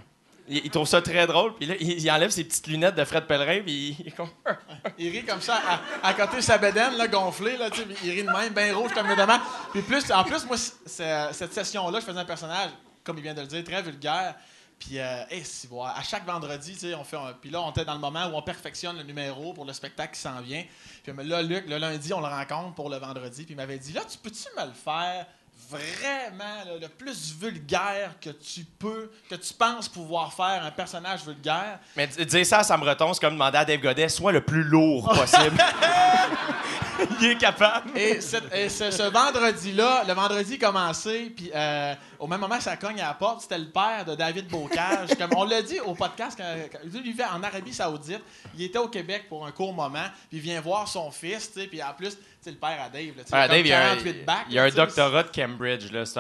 il, il trouve ça très drôle. Puis là, il, il enlève ses petites lunettes de Fred Pellerin. Puis il, il comme. [LAUGHS] Il rit comme ça, à, à côté de sa bedaine, là, gonflée, là, tu sais, puis il rit de même, bien rouge comme le demande. Puis plus, en plus, moi, cette session-là, je faisais un personnage, comme il vient de le dire, très vulgaire. Puis, euh, hey, si, voilà, à chaque vendredi, tu sais, on fait. un- puis là, on était dans le moment où on perfectionne le numéro pour le spectacle qui s'en vient. Puis là, Luc, le lundi, on le rencontre pour le vendredi. Puis il m'avait dit, là, tu peux-tu me le faire vraiment là, le plus vulgaire que tu peux, que tu penses pouvoir faire un personnage vulgaire? Mais dire ça à Sam Breton, c'est comme demander à Dave Godet, soit le plus lourd possible. [LAUGHS] il est capable. Et, ce vendredi-là, le vendredi commencé, puis euh, au même moment, ça cogne à la porte. C'était le père de David Bocage. Comme on l'a dit au podcast, quand, quand- lui vivait en Arabie Saoudite. Il était au Québec pour un court moment, puis il vient voir son fils, puis en plus, le père à Dave, là, Ah, Dave, il y a un, 48 bacs, il y a un doctorat de Cambridge, là. C'est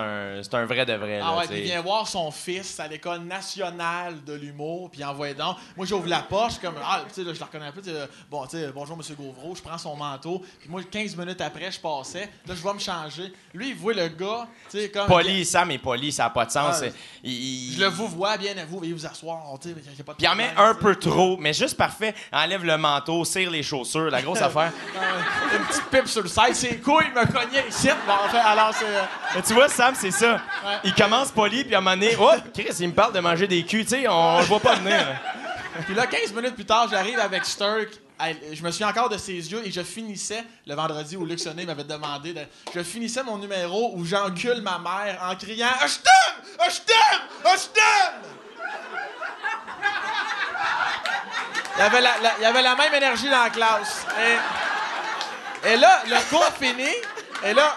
un, vrai de vrai. Ah là, ouais, puis il vient voir son fils à l'école nationale de l'humour, puis il envoie donc. Moi, j'ouvre la porte, je suis comme, ah, là, je le reconnais un peu, bon, bonjour, monsieur Gauvreau, je prends son manteau, puis moi, 15 minutes après, je passais, là, je vais me changer. Lui, il voit le gars, tu sais, comme. Poli, Sam est poli, ça n'a pas de sens. Ah, C'est- il- il- Je le vous vois bien à vous, veuillez vous asseoir, il Puis il en met un peu trop, mais juste parfait. Enlève le manteau, serre les chaussures, la grosse [LAUGHS] affaire. Ah, Une petite pipe sur le side, ses couilles me cognaient ici. Bon, en fait, alors, c'est. euh, Mais tu vois, Sam, c'est ça. Il commence poli, puis à un moment donné, oh, Chris, il me parle de manger des culs, tu sais, on le voit pas venir. Puis là, 15 minutes plus tard, j'arrive avec Sturk. Je me souviens encore de ses yeux et je finissais le vendredi où Luc Sonnet m'avait demandé de. Je finissais mon numéro où j'encule ma mère en criant Ah, Je t'aime je t'aime je t'aime Il y, avait la, même énergie dans la classe. Et, et là, le cours fini. Et là,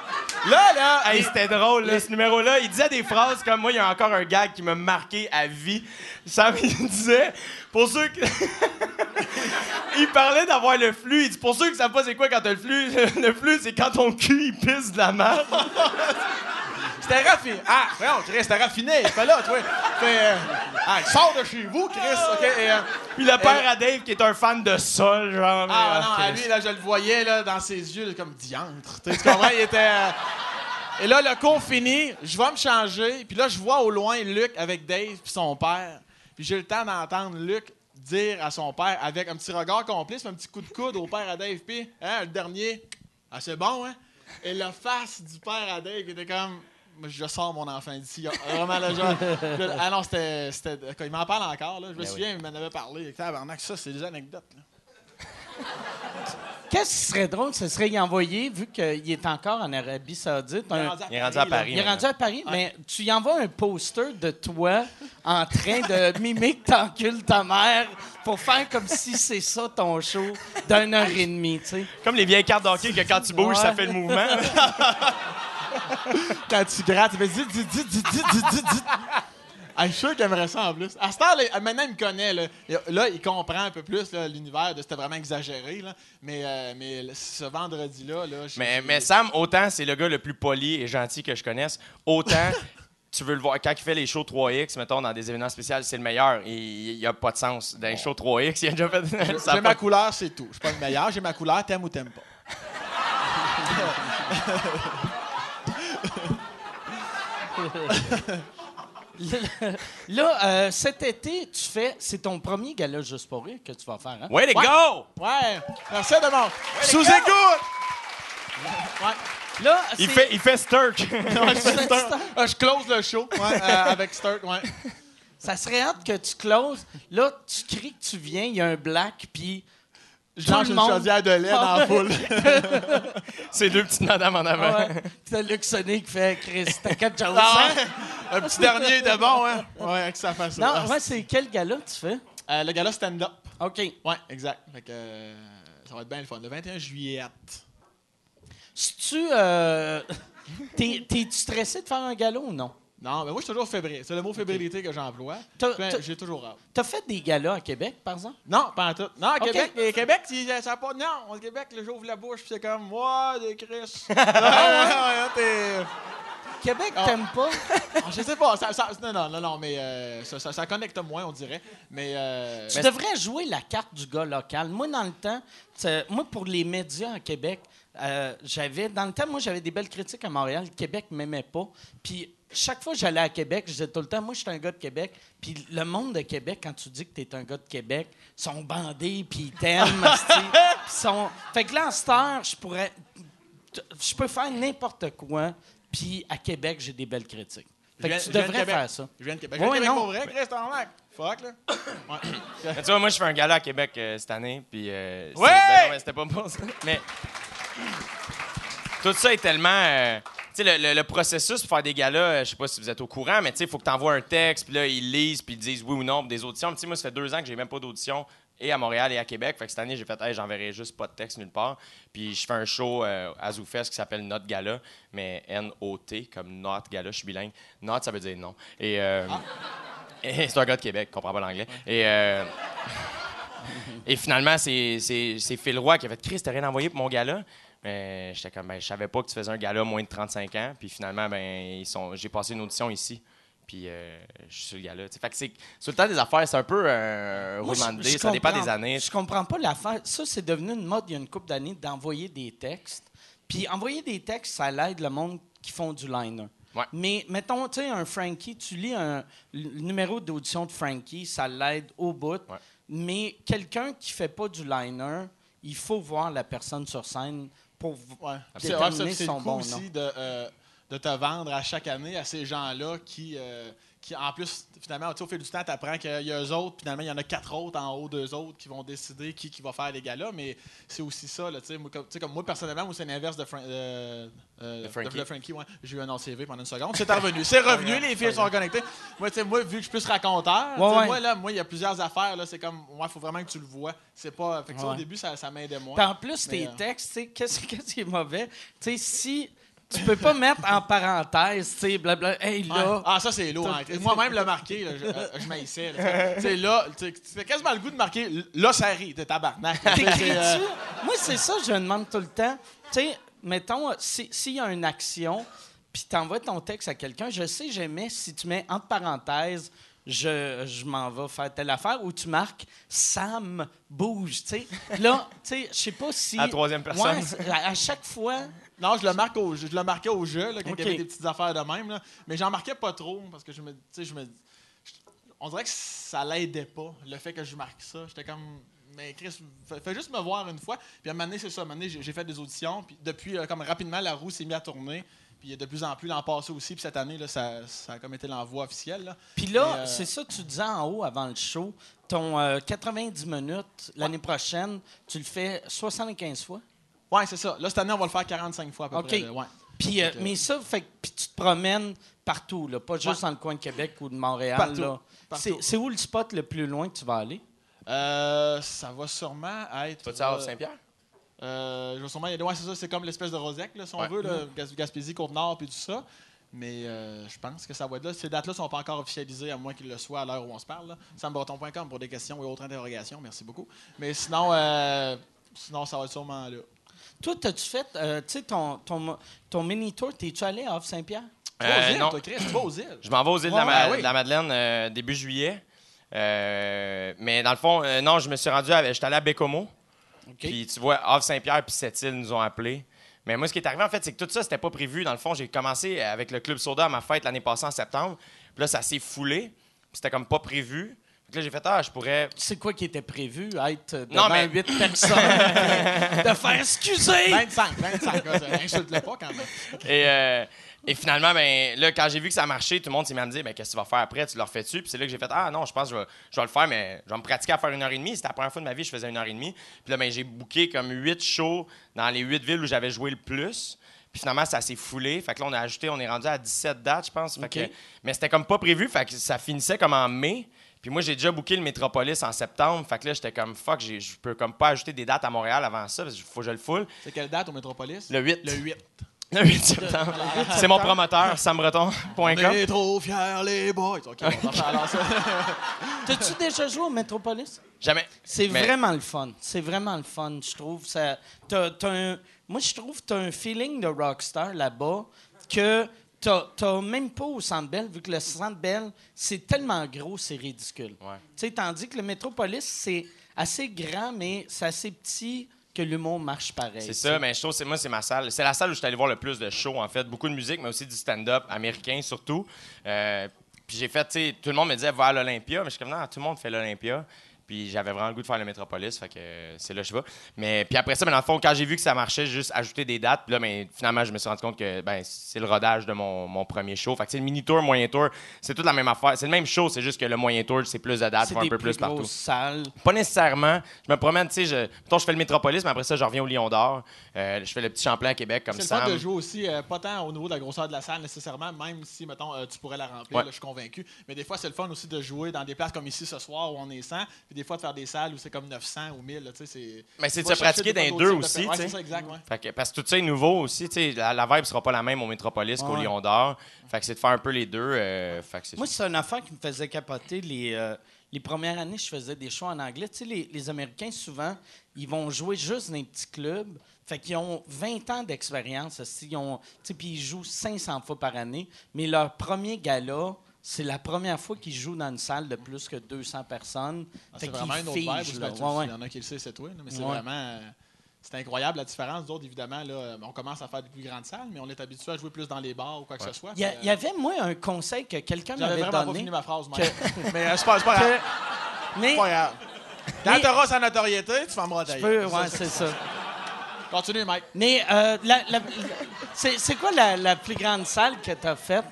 là, là. Hey, c'était drôle, là, ce numéro-là. Il disait des phrases comme moi, il y a encore un gag qui m'a marqué à vie. Sam, [LAUGHS] il disait, pour ceux qui. [LAUGHS] il parlait d'avoir le flux. Il dit, pour ceux qui savent pas c'est quoi quand t'as le flux, [LAUGHS] le flux, c'est quand ton cul, il pisse de la merde. C'était raffiné. Ah, voyons, Chris, c'était raffiné. Fais là, toi. Fais, euh, ah, sors de chez vous, Chris. Et, euh, Puis le père à Dave, qui est un fan de sol, genre. ah, euh, non, à Chris. lui, là, je le voyais, là, dans ses yeux, comme diantre. Tu sais, tu comprends? Il était. euh, Et là, le cours fini, je vais me changer. Puis là, je vois au loin Luc avec Dave puis son père. Puis j'ai le temps d'entendre Luc dire à son père, avec un petit regard complice, un petit coup de coude au père à Dave. Puis, hein, le dernier, ah, c'est bon, hein? Et la face du père à Dave était comme. Moi, Je sors mon enfant d'ici. Ah, Vraiment, genre. [LAUGHS] Ah non, c'était. c'était- Il m'en parle encore, là. Je me Ben souviens, il m'en avait parlé. Tabarnak, ça, c'est des anecdotes, là. Qu'est-ce qui serait drôle? Ce serait y envoyer, vu qu'il est encore en Arabie Saoudite. un- Il est rendu à là. Paris. il est rendu à Paris, mais tu y envoies un poster de toi en train de mimer que t'encules ta mère pour faire comme si c'est ça ton show d'une heure et demie, tu sais. Comme les vieilles cartes d'hockey que quand tu bouges, ça fait le mouvement. [LAUGHS] [LAUGHS] Quand tu grattes, il fait dit, dit, dit, dit, dit, dit, dit. Ah, je suis sûr qu'il aimerait ça en plus. À ce temps, là, maintenant, il me connaît. Là, Là, il comprend un peu plus là, l'univers. de C'était vraiment exagéré. Là. Mais, euh, mais ce vendredi-là, là, Mais, mais Sam, autant c'est le gars le plus poli et gentil que je connaisse, autant [LAUGHS] tu veux le voir. Quand il fait les shows 3X, mettons, dans des événements spéciaux, c'est le meilleur. Il n'y a pas de sens. Dans les shows 3X, il a déjà fait. [LAUGHS] J'ai pas- ma couleur, c'est tout. Je suis pas le meilleur. J'ai ma couleur, t'aimes ou t'aimes pas. [LAUGHS] Là, euh, cet été, tu fais. C'est ton premier gala juste pour rire que tu vas faire, hein? Way to Ouais. go! Ouais. Merci de mon. Sous-écoute! Là, Il fait, il fait Sturk. [LAUGHS] Ouais, je, fais Sturt. Ah, je close le show ouais, euh, avec Sturt. Ouais. Ça serait hâte que tu closes. Là, tu cries que tu viens, il y a un black, puis. Je le une chaudière de lait dans la foule. [LAUGHS] c'est deux petites madames en avant. Ouais. T'as Luc Sonné qui fait Chris, t'as quelque chose. [LAUGHS] Ah ouais? Un petit dernier de bon, hein? Ouais, avec sa face. Non, Ah, ouais, c'est quel gala tu fais? Euh, le gala stand-up. OK. Ouais, exact. Fait que, euh, ça va être bien le fun. Le 21 juillet. Si tu. Euh... [LAUGHS] T'es- T'es-tu stressé de faire un gala ou non? Non, mais moi, je suis toujours fébrile. C'est le mot fébrilité que j'emploie. Ben, J'ai toujours hâte. T'as fait des galas à Québec, par exemple? Non, pas en tout. Non, à. Québec, et Québec, ça a pas. Non, au Québec, le j'ouvre la bouche, c'est comme, ouais, des Chris. [LAUGHS] t'es. Québec, Ah. t'aimes pas? Ah, Je sais pas, ça, ça- non, non, non, mais euh, ça, connecte moins, on dirait. Mais. euh, Tu devrais jouer la carte du gars local. Moi, dans le temps, moi, pour les médias à Québec, euh, j'avais. Dans le temps, moi, j'avais des belles critiques à Montréal. Québec m'aimait pas. Puis chaque fois que j'allais à Québec, je disais tout le temps, moi, je suis un gars de Québec. Puis le monde de Québec, quand tu dis que tu es un gars de Québec, sont bandés, puis ils t'aiment. [LAUGHS] sont... Fait que là, en heure, je pourrais. Je peux faire n'importe quoi, puis à Québec, j'ai des belles critiques. Fait que tu devrais faire ça. Je viens de Québec. Ouais, Je viens de Québec non. pour vrai, Chris, t'en mec. Fuck, là. Ouais. Mais tu vois, moi, je fais un gala à Québec euh, cette année, puis... euh, Ouais! ben non, mais c'était pas bon, ça. Mais... Tout ça est tellement... euh, le, processus pour faire des galas, euh, je sais pas si vous êtes au courant, mais il faut que tu envoies un texte, puis là, ils lisent, puis ils disent oui ou non pour des auditions. Moi, ça fait deux ans que j'ai même pas d'audition, et à Montréal et à Québec. Fait que cette année, j'ai fait, hey, j'enverrai juste pas de texte nulle part. Puis je fais un show euh, à ZooFest qui s'appelle Not Gala, mais N-O-T, comme Not Gala, je suis bilingue. Not, ça veut dire non. Et... euh, [LAUGHS] c'est un gars de Québec, comprend pas l'anglais. Et, euh, [LAUGHS] et finalement, c'est, Phil Roy qui a fait Chris, t'as rien envoyé pour mon gala? J'étais comme, ben, je savais pas que tu faisais un gala moins de 35 ans. Puis finalement, ben, ils sont, j'ai passé une audition ici. Puis euh, je suis sur le gala. Fait que c'est, sur le temps des affaires, c'est un peu euh, Moi, je- je. Ça dépend des années. Je comprends pas l'affaire. Ça, c'est devenu une mode il y a une couple d'années d'envoyer des textes. Puis envoyer des textes, ça l'aide le monde qui font du liner. Ouais. Mais mettons, tu sais, un Frankie, tu lis un, le numéro d'audition de Frankie, ça l'aide au bout. Ouais. Mais quelqu'un qui fait pas du liner, il faut voir la personne sur scène pour Ouais. C'est déterminer ouais, ça, c'est son le coup bon aussi nom. de, euh, de te vendre à chaque année à ces gens-là qui, euh, qui, en plus, finalement, au fil du temps, tu apprends qu'il y a eux autres, puis finalement, il y en a quatre autres en haut d'eux autres qui vont décider qui, qui va faire les gars-là. Mais c'est aussi ça, là, tu sais, moi, comme, moi, personnellement, moi, c'est l'inverse de, euh, euh, Frankie. de Frankie, ouais. J'ai eu un CV pendant une seconde. C'est revenu. C'est [LAUGHS] revenu, les filles sont connectées. Moi, tu sais, moi, vu que je suis plus raconteur, ouais. moi, là, moi, il y a plusieurs affaires, là, c'est comme, il faut vraiment que tu le vois. C'est pas. Fait que au Ouais. début, ça, ça m'aidait moins. En plus, Mais, tes euh, textes, tu sais, qu'est-ce [LAUGHS] qu'est-ce qui est mauvais? Tu sais, si tu peux pas mettre en parenthèse, tu sais, blabla, hey, là, Ouais. Ah, ça, c'est lourd. hein. Moi-même, le marqué, là, je, euh, je m'haïssais. Tu sais, là, tu fais quasiment le goût de marquer là, ça rit, t'es tabarnak. [LAUGHS] T'écris-tu? euh, Moi, c'est ça, je me demande tout le temps. Tu sais, mettons, si- s'il y a une action, puis t'envoies ton texte à quelqu'un, je sais, j'aimais si tu mets entre parenthèses, je, je m'en vais faire telle affaire, ou tu marques Sam bouge, tu sais. Là, tu sais, je sais pas si. À la troisième personne. Ouais, c'est- à, à chaque fois. Non, je le marque au jeu. Je le marquais au jeu, là, quand il y avait des petites affaires de même. Là. Mais j'en marquais pas trop parce que je me, tu sais, je me, on dirait que ça l'aidait pas le fait que je marque ça. J'étais comme, mais Chris, fais, juste me voir une fois. Puis à un moment donné, c'est ça. À un moment donné, j'ai fait des auditions. Puis depuis, euh, comme rapidement, la roue s'est mise à tourner. Puis de plus en plus, l'an passé aussi. Puis cette année, là, ça, ça a comme été l'envoi officiel. Là. Puis là, euh, c'est ça, tu disais en haut avant le show, ton euh, 90 minutes l'année prochaine, tu le fais 75 fois? Ouais, c'est ça. Là, cette année, on va le faire 45 fois à peu près. là. Ouais. Puis, euh, que- mais ça, fait que puis tu te promènes partout, là, pas juste Ouais. dans le coin de Québec ou de Montréal. Partout. là. Partout. C'est, où le spot le plus loin que tu vas aller? Euh, ça va sûrement être. Vas-tu à euh, Saint-Pierre? Euh, je vais sûrement y aller. Ouais, c'est ça, c'est comme l'espèce de Rosec, là, si on Ouais. veut, là, Gas- Gaspésie, Côte-Nord, puis tout ça. Mais euh, je pense que ça va être là. Ces dates-là sont pas encore officialisées, à moins qu'ils le soient à l'heure où on se parle. Sambreton.com pour des questions et autres interrogations. Merci beaucoup. Mais sinon, euh, sinon ça va être sûrement là. Toi, t'as-tu fait, euh, tu sais, ton, ton, ton mini-tour, t'es-tu allé à Off-Saint-Pierre? Aux Euh, îles, non. toi, Chris, aux îles. Je m'en vais aux îles de, la, Ouais, Ma- ouais, oui. de la Madeleine euh, début juillet. Euh, mais dans le fond, euh, non, je me suis rendu à. J'étais allé à Bécomo. Puis tu vois, Havre-Saint-Pierre puis Sept-Îles nous ont appelés. Mais moi, ce qui est arrivé, en fait, c'est que tout ça, c'était pas prévu. Dans le fond, j'ai commencé avec le Club Soda à ma fête l'année passée en septembre. Puis là, ça s'est foulé. Puis c'était comme pas prévu. Là, j'ai fait, ah, je pourrais. C'est quoi qui était prévu? Être Non, devant mais- huit personnes, puis [LAUGHS] de faire excusez! 25, 25. là, ça Insulte-le pas quand même. Et, euh, et finalement, ben, là, quand j'ai vu que ça marchait, tout le monde s'est mis à me dire ben, Qu'est-ce que tu vas faire après? Tu le refais-tu Puis c'est là que j'ai fait Ah non, je pense que je vais, je vais le faire, mais je vais me pratiquer à faire une heure et demie. C'était la première fois de ma vie que je faisais une heure et demie. Puis là, ben, j'ai booké comme huit shows dans les huit villes où j'avais joué le plus. Puis finalement, ça s'est foulé. Fait que là, on a ajouté, on est rendu à 17 dates, je pense. Fait que- mais c'était comme pas prévu. Fait que ça finissait comme en mai. Puis moi, j'ai déjà booké le Métropolis en septembre. Fait que là, j'étais comme fuck, je peux comme pas ajouter des dates à Montréal avant ça, parce qu'il faut que je le full. C'est quelle date au Métropolis? Le 8. Le 8. Le 8 septembre. [LAUGHS] C'est mon promoteur, sambreton.com. On est trop fiers, les boys. OK, on va faire alors ça. [LAUGHS] T'as-tu déjà joué au Metropolis? Jamais. C'est Mais- vraiment le fun. C'est vraiment le fun, je trouve. Ça, t'as- t'as un- moi, je trouve que tu as un feeling de rockstar là-bas que tu n'as même pas au Centre Bell, vu que le Centre Bell, c'est tellement gros, c'est ridicule. Ouais. Tandis que le Metropolis, c'est assez grand, mais c'est assez petit que l'humour marche pareil. C'est ça, mais je trouve que c'est- moi, c'est ma salle. C'est la salle où je suis allé voir le plus de shows, en fait. Beaucoup de musique, mais aussi du stand-up américain, surtout. Euh, puis j'ai fait, tu sais, tout le monde me disait, va à l'Olympia. Mais je suis comme, non, tout le monde fait l'Olympia. Puis j'avais vraiment le goût de faire le Métropolis, fait que c'est là que je vais. Mais puis après ça, ben, dans le fond, quand j'ai vu que ça marchait, j'ai juste ajouté des dates. Puis là, ben, finalement, je me suis rendu compte que ben, c'est le rodage de mon, mon premier show. Fait que c'est le mini tour, moyen tour, c'est toute la même affaire. C'est le même show, c'est juste que le moyen tour, c'est plus de dates, C'est faut un peu plus plus partout. salles. Pas nécessairement. Je me promène, tu sais, je, mettons, je fais le Métropolis, mais après ça, je reviens au Lion d'Or. Euh, je fais le petit Champlain à Québec comme C'est le ça. de jouer aussi, euh, pas tant au niveau de la grosseur de la salle nécessairement, même si, mettons, euh, tu pourrais la remplir, Ouais. là, je suis convaincu. Mais des fois, c'est le fun aussi de jouer dans des places comme ici ce soir où on est 100, puis des fois de faire des salles où c'est comme 900 ou 1000. là, tu sais, c'est. Mais c'est de se pratiquer des dans les deux types de- aussi, Ouais, tu sais. c'est ça, exact, ouais. Fait que, parce que tout ça est nouveau aussi, tu sais, la, la vibe sera pas la même au Métropolis qu'au. Lion d'Or. Fait que c'est de faire un peu les deux. euh, fait que c'est Moi, c'est une affaire qui me faisait capoter. Les, euh, les premières années, je faisais des shows en anglais. Tu sais, les, les Américains, souvent, ils vont jouer juste dans les petits clubs. Fait qu'ils ont 20 ans d'expérience. aussi. Ils ont- tu sais, Puis ils jouent 500 fois par année. Mais leur premier gala, c'est la première fois qu'ils jouent dans une salle de plus que 200 personnes. Ah, C'est vraiment une autre vibe. Ouais, ouais. Il y en a qui le sait, c'est toi. mais c'est Ouais. vraiment. euh, c'est incroyable la différence. D'autres, évidemment, là, on commence à faire des plus grandes salles, mais on est habitué à jouer plus dans les bars ou quoi que ce soit. Il y, avait, moi, un conseil que quelqu'un J'avais m'avait vraiment pas donné. fini ma phrase, Mike. [LAUGHS] mais euh, c'est pas, pas [LAUGHS] que- grave. mais pas grave. Quand Mais- t'auras sa notoriété, tu ta tu gueule. peux, ouais, c'est ça. Continue, Mike. Mais euh, c'est quoi la, la plus grande salle que tu as faite?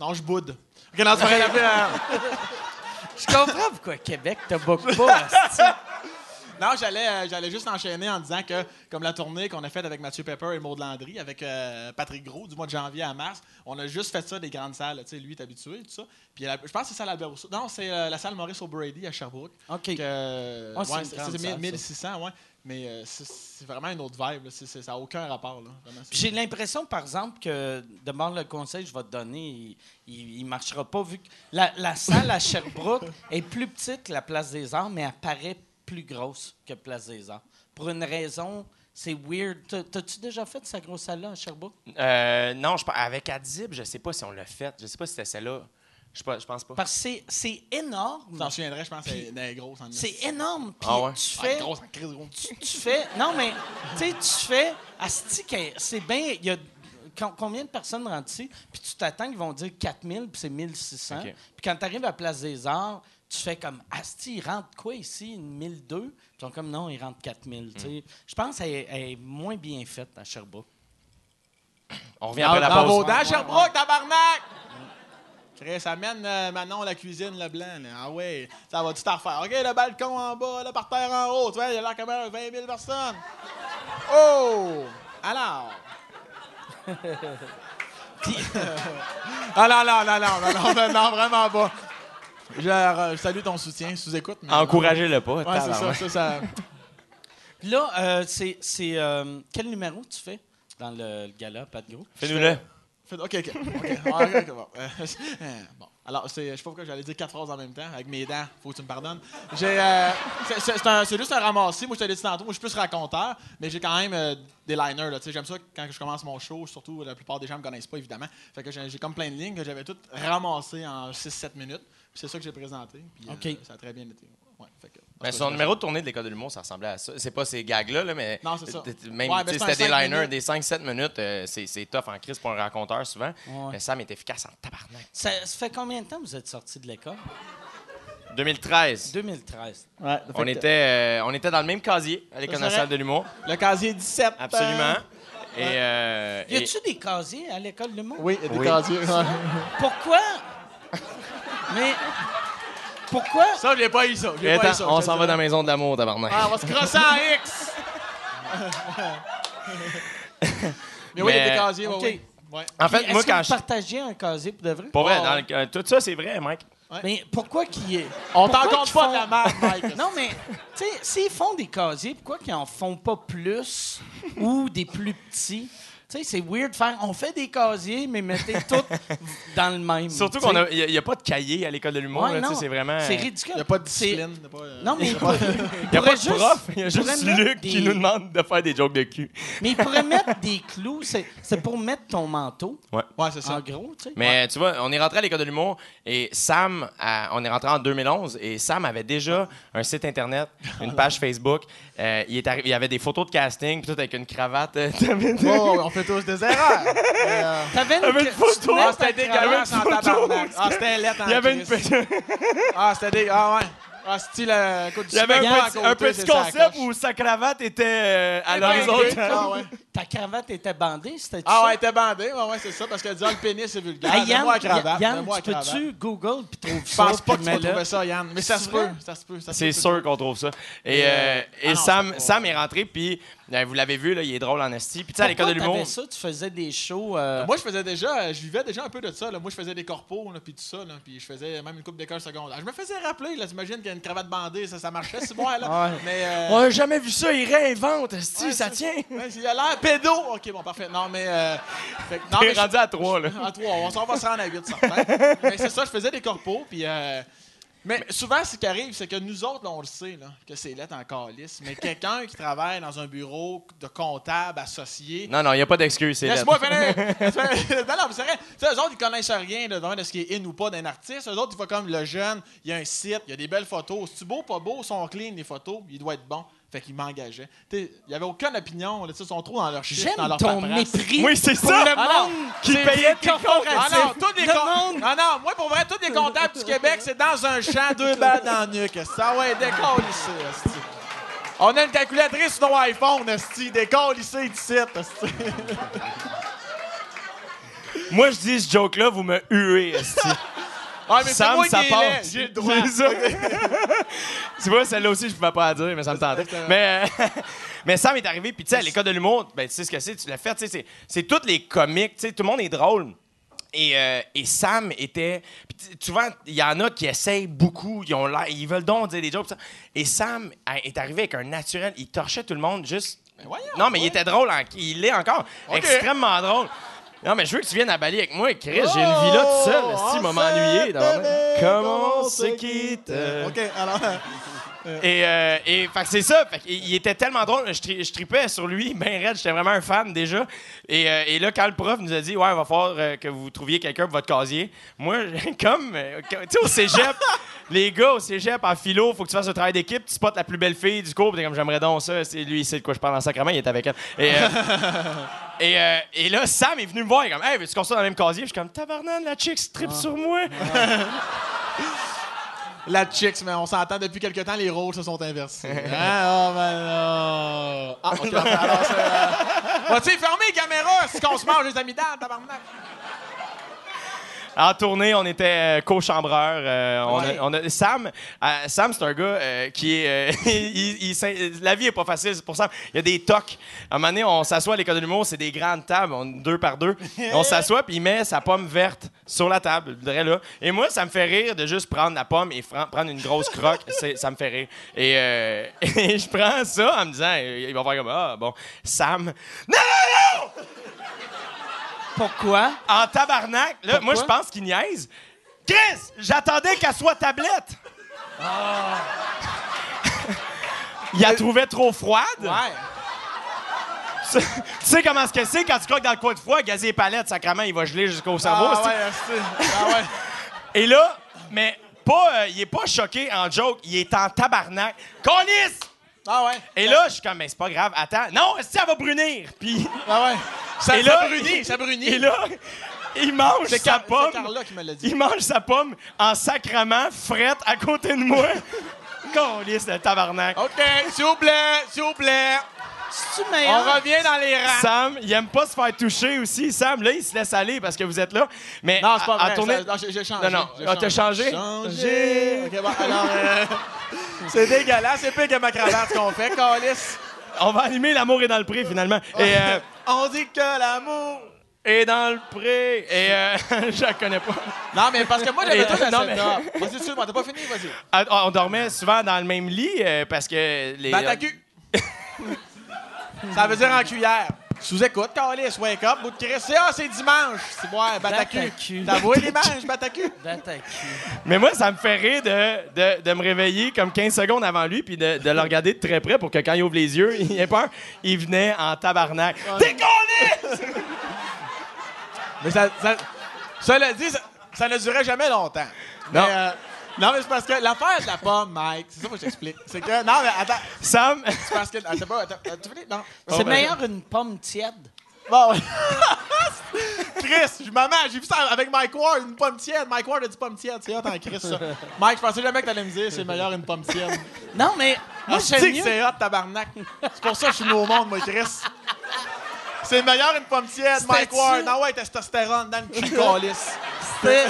Non, je boude. Ok, non, c'est la Je comprends pourquoi Québec te book pas. [LAUGHS] Non, j'allais, euh, j'allais juste enchaîner en disant que, comme la tournée qu'on a faite avec Mathieu Pepper et Maud Landry, avec euh, Patrick Gros, du mois de janvier à mars, on a juste fait ça des grandes salles. Tu sais, lui est habitué, tout ça. Puis la- je pense que c'est ça l'Albert Rousseau. Non, c'est euh, la salle Maurice O'Brady à Sherbrooke. OK. Que, Ah, c'est ouais, c'est, grande c'est salle, ça. 1600, ouais. Mais euh, c'est, vraiment une autre vibe. là. Ça n'a aucun rapport. J'ai l'impression, par exemple, que demande le conseil que je vais te donner, il ne marchera pas vu que la, la salle à Sherbrooke [LAUGHS] est plus petite que la Place des Arts, mais elle paraît plus grosse que Place des Arts. Pour une raison, c'est weird. T'as- T'as-tu déjà fait cette grosse salle-là à Sherbrooke? Euh, non, je, avec Adib, je sais pas si on l'a fait. Je sais pas si c'était celle-là. Je, je pense pas. Parce que c'est- c'est énorme. T'en souviendrais, je pense, c'est grosse. en C'est énorme. Puis Ah ouais? tu Ah, fais... grosse en crise, gros. tu, tu fais. Non, mais tu sais, tu fais. Asti, c'est bien. Il y a com- combien de personnes rentrent ici? Puis tu t'attends qu'ils vont dire 4000, puis c'est 1600. OK. Puis quand tu arrives à Place des Arts, tu fais comme Asti, ils rentrent quoi ici? Une 1002? Puis ils sont comme non, ils rentrent 4000. tu sais. Je pense qu'elle est- elle est moins bien faite à Sherbrooke. On revient Dans, après la dans pause. vos dents, Sherbrooke, tabarnak! Chris, amène euh, Manon la cuisine, le blanc. Ah ouais, ça va tout à refaire. OK, le balcon en bas, là, par terre en haut. Tu vois, il y a là quand même 20 000 personnes. Oh! Alors. [LAUGHS] ah non, non, non, non, vraiment pas. Je, euh, salue ton soutien, sous-écoute. Encouragez-le pas. Ouais, c'est ça, ça, ça. Là, euh, c'est. Euh, quel numéro tu fais dans le, le gala, pas de gros? Fais-nous-le. OK, OK. OK, Ah, ok, ok, bon. Euh, [LAUGHS] bon. Alors, c'est, je sais pas pourquoi j'allais dire quatre phrases en même temps, avec mes dents. Faut que tu me pardonnes. Euh, c'est, juste un ramassé. Moi, je te l'ai dit tantôt. Moi, je suis plus raconteur, mais j'ai quand même euh, des liners. Là. Tu sais, J'aime ça quand je commence mon show. Surtout, la plupart des gens me connaissent pas, évidemment. Fait que j'ai, comme plein de lignes que j'avais toutes ramassées en 6-7 minutes. C'est ça que j'ai présenté. Puis, euh, OK. ça a très bien été. Ouais, fait que, Son numéro de tournée de l'école de l'humour, ça ressemblait à ça. C'est pas ces gags-là, là, mais. Non, c'est ça. Même, Ouais, sais, ben, c'était des liners, minutes. des 5-7 minutes. euh, c'est tough en crise pour un raconteur souvent. Ouais. Mais Sam est efficace en tabarnak. Ça, ça fait combien de temps que vous êtes sorti de l'école? 2013. 2013. Ouais, fait On était, euh, on était dans le même casier à l'École nationale de l'humour. Le casier 17. Absolument. euh, Et, euh, Y et- a-tu des casiers à l'école de l'humour? Oui, y a des Oui. casiers. Pourquoi? [LAUGHS] Mais pourquoi? Ça, j'ai pas eu ça. pas eu ça, on je s'en va dans la maison de l'amour, tabarnak. Ah, on va se crosser en X! [LAUGHS] Mais oui, il y a des casiers, OK. oui. Ouais. en fait, est-ce moi, quand vous je. un casier pour de vrai? Pour vrai, Oh, dans ouais. le- euh, tout ça, c'est vrai, Mike. Mais pourquoi qu'ils... On pourquoi t'en compte qu'ils pas font- de la merde, Mike. [LAUGHS] Non, mais, tu sais, s'ils font des casiers, pourquoi qu'ils en font pas plus ou des plus petits? Tu sais, c'est weird de faire. On fait des casiers, mais mettez [LAUGHS] tout dans le même. Surtout qu'on a, a, pas de cahier à l'école de l'humour. Ouais, là, tu sais, non, c'est vraiment. C'est ridicule. Il n'y a pas de discipline. pas, euh, Non, mais il, n'y [LAUGHS] a pas de prof, il y a juste Luc qui des- nous demande de faire des jokes de cul. Mais il pourrait [LAUGHS] mettre des clous. C'est c'est pour mettre ton manteau, Ouais, c'est ça. en gros, tu sais. Mais tu vois, on est rentré à l'école de l'humour et Sam, a- on est rentré en 2011 et Sam avait déjà un site internet, une page Facebook. Euh, il, est arri- il y avait des photos de casting, puis tout avec une cravate. euh, Oh, on fait tous des erreurs. Mais, euh, T'avais une, Avait une tu photo? tenais Ah, ta c'était dégueulasse en tabarnak. Ah, c'était lettre en il y avait une crise. petite- Ah, c'était dégueulasse. Ah, ouais. Ah, style, euh, écoute, avait un petit, un petit concept où sa cravate était euh, à l'horizontal. Ah, ouais. Ta cravate était bandée, c'était Ah, ouais, elle était bandée. Ouais, ouais, c'est ça. Parce que dire le pénis, c'est vulgaire. Hey, Yann, la cravate. Yann, tu peux-tu Google puis trouver Je ça? pense pas que tu vas trouver ça, Yann. Mais ça se peut. Ça se peut. ça se C'est sûr qu'on trouve ça. Et, Euh, euh, et ah Sam, est rentré, puis euh, vous l'avez vu, là, il est drôle en esti. Puis tu sais, à l'école de l'humour. ça? Tu faisais des shows... euh, Moi, je faisais déjà, je vivais déjà un peu de ça. Là. Moi, je faisais des corpos, là, puis tout ça, là, puis je faisais même une coupe d'école secondaire. Je me faisais rappeler, là, t'imagines qu'il y a une cravate bandée, ça, ça marchait, c'est bon, là. Ouais. Mais, euh, On a jamais vu ça, il réinvente, esti, Ouais, ça c'est- tient. ouais, il a l'air pédo. Ok, bon, parfait. Non, mais, euh, fait que- non, mais est je- rendu à trois, là. [LAUGHS] À trois, on s'en va se rendre à huit, certain. [LAUGHS] mais c'est ça, je faisais des corpos, puis. euh, mais souvent, ce qui arrive, c'est que nous autres, là, on le sait, là, que c'est lettre en calice, mais [LAUGHS] quelqu'un qui travaille dans un bureau de comptable associé. Non, non, il n'y a pas d'excuse, c'est Laisse-moi finir! [LAUGHS] [LAUGHS] non, non, mais c'est vrai. Tu sais, eux autres, ils connaissent rien là, de ce qui est in ou pas d'un artiste. Eux autres, ils font comme le jeune, il y a un site, il y a des belles photos. C'est-tu beau, pas beau? Ils sont clean, les photos, il doit être bon. Fait qu'ils m'engageaient. Tu sais, Il n'y avait aucune opinion. Là, ils sont trop dans leur dans J'aime leur ton paperasse. mépris Oui, c'est pour ça. le Ah non, monde Qui payait tes. Ah non, tous les Le com- monde- Ah non, moi, pour vrai, tous les comptables du Québec, c'est dans un champ, deux balles dans le nuque. Ça ouais, décolle ici, esti. On a une calculatrice sur nos iPhone, esti. Décolle ici, ici, esti. Moi, je dis ce joke-là, vous me huez, esti. [LAUGHS] Ouais, mais Sam, moi ça qui passe. J'ai le droit. C'est ça. [LAUGHS] tu vois, celle-là aussi, je pouvais pas la dire, mais ça me tentait. Mais, euh, [LAUGHS] mais Sam est arrivé, puis tu sais, à l'école de l'humour, ben, tu sais ce que c'est, tu l'as fait, tu sais, c'est- tous les comiques, tu sais, tout le monde est drôle. Et, euh, et Sam était. Souvent, il y en a qui essayent beaucoup, ils, ont ils veulent donc dire des jokes. Et Sam est arrivé avec un naturel, il torchait tout le monde juste. Mais voyons, non, mais il était drôle, en- il l'est encore. Extrêmement drôle. Non, mais je veux que tu viennes à Bali avec moi, Chris. J'ai une vie là tout seul. Oh, Si, m'a m'ennuyer. Comment on se quitte? OK, alors... Et, euh, et fait que c'est ça. Fait il était tellement drôle. Je, tri- je tripais sur lui, [LAUGHS] ben raide. J'étais vraiment un fan déjà. Et, euh, et là, quand le prof nous a dit, ouais, il va falloir euh, que vous trouviez quelqu'un pour votre casier, moi, [LAUGHS] comme, euh, tu sais, au cégep, [LAUGHS] les gars au cégep en philo, faut que tu fasses un travail d'équipe. Tu spots la plus belle fille du cours. t'es comme, j'aimerais donc ça. C'est lui, il sait de quoi je parle en sacrement. Il est avec elle. Et, euh, et, euh, et là, Sam est venu me voir. Il est comme, hey, veux-tu qu'on soit dans le même casier? Je suis comme, tabarnan, la chick strip sur moi. La chicks, mais on s'entend depuis quelque temps, les rôles se sont inversés. [LAUGHS] Hein? Oh, ben non. Ah, OK. Alors, c'est... euh, [LAUGHS] Va-tu fermer les caméras? Si qu'on se mange les amygdales, tabarnak? En tournée, on était euh, co-chambreur. euh, on a- Ouais. on a, Sam, euh, Sam c'est un gars euh, qui est. [LAUGHS] il- il s'in- la vie est pas facile, c'est pour ça. Il y a des tocs. À un moment donné, on s'assoit à l'école de l'humour, c'est des grandes tables, on- deux par deux. [LAUGHS] on s'assoit, puis il met sa pomme verte sur la table, je dirais là. Et moi, ça me fait rire de juste prendre la pomme et prendre une grosse croque. [LAUGHS] Ça me fait rire. Et, et je prends ça en me disant, il va faire comme Ah, bon. Sam, non, non, non! Pourquoi? En tabarnak, là, moi, je pense qu'il niaise. Chris, j'attendais qu'elle soit tablette. Il la trouvait trop froide. Ouais. Tu sais comment ce que c'est quand tu croques dans le coin de froid, gazer les palettes, sacrament, il va geler jusqu'au cerveau. Ah ouais, esti. Ah ouais. [LAUGHS] Et là, mais pas, euh, il est pas choqué en joke, il est en tabarnak. Colisse! Ah ouais. Et là, je suis comme, mais c'est pas grave, attends. Non, si elle va brunir? Puis, Ah ouais. Ça, Et ça là- brunit, ça brunit. et là, il mange sa Car- pomme. c'est Carla qui me l'a dit. Il mange sa pomme en sacrament, frette, à côté de moi. [LAUGHS] Colisse, le tabarnak. OK, s'il vous plaît, s'il vous plaît. C'est-tu On revient dans les rangs. Sam, il aime pas se faire toucher aussi. Sam, là, il se laisse aller parce que vous êtes là. Mais Non, c'est pas à- à vrai. tourner- ça- non, j'ai changé. Non, non. Ah, t'as changé? Changé. OK, bon, alors, euh, [LAUGHS] c'est dégueulasse. C'est pire que ma cravate qu'on fait, Calis. On va animer L'amour est dans le pré, finalement. Et, euh, [LAUGHS] On dit que l'amour... est dans le pré. Et euh, [LAUGHS] je la connais pas. Non, mais parce que moi, j'avais Et, tout euh, la non, mais-. Vas-y, excuse-moi, t'as pas fini, vas-y. Ah, On dormait souvent dans le même lit euh, parce que les. Dans ta cul. Ça veut dire en cuillère. Sous-écoute, Calis, wake up, bout de Chris. C'est, ah, c'est dimanche. C'est ouais, Batacu. Batacu. T'as voué les manches, Batacu? D'attaquer. Mais moi, ça me fait rire de, de, de me réveiller comme 15 secondes avant lui puis de, de le regarder de très près pour que quand il ouvre les yeux, il ait peur. Il venait en tabarnak. Décollé! Mais ça, ça, cela dit, ça, ça ne durait jamais longtemps. Non. Mais, euh, non, mais c'est parce que l'affaire de la pomme, Mike, c'est ça que je t'explique. C'est que, non, mais attends, Sam, c'est parce que, attends, pas, attends, tu finis? Non. C'est ben, meilleur une pomme tiède. Bon, [LAUGHS] Chris, je maman, j'ai vu ça avec Mike Ward, une pomme tiède. Mike Ward a dit pomme tiède, c'est hot en Chris, ça. Mike, je pensais jamais que t'allais me dire c'est meilleur une pomme tiède. Non, mais moi, Moi, je dis que mieux. c'est hot, tabarnak. C'est pour ça que je suis nouveau au monde, moi, Chris. C'est meilleur une pomme tiède, Mike Ward. Non, ouais, testostérone dans le cul. [LAUGHS] C'était-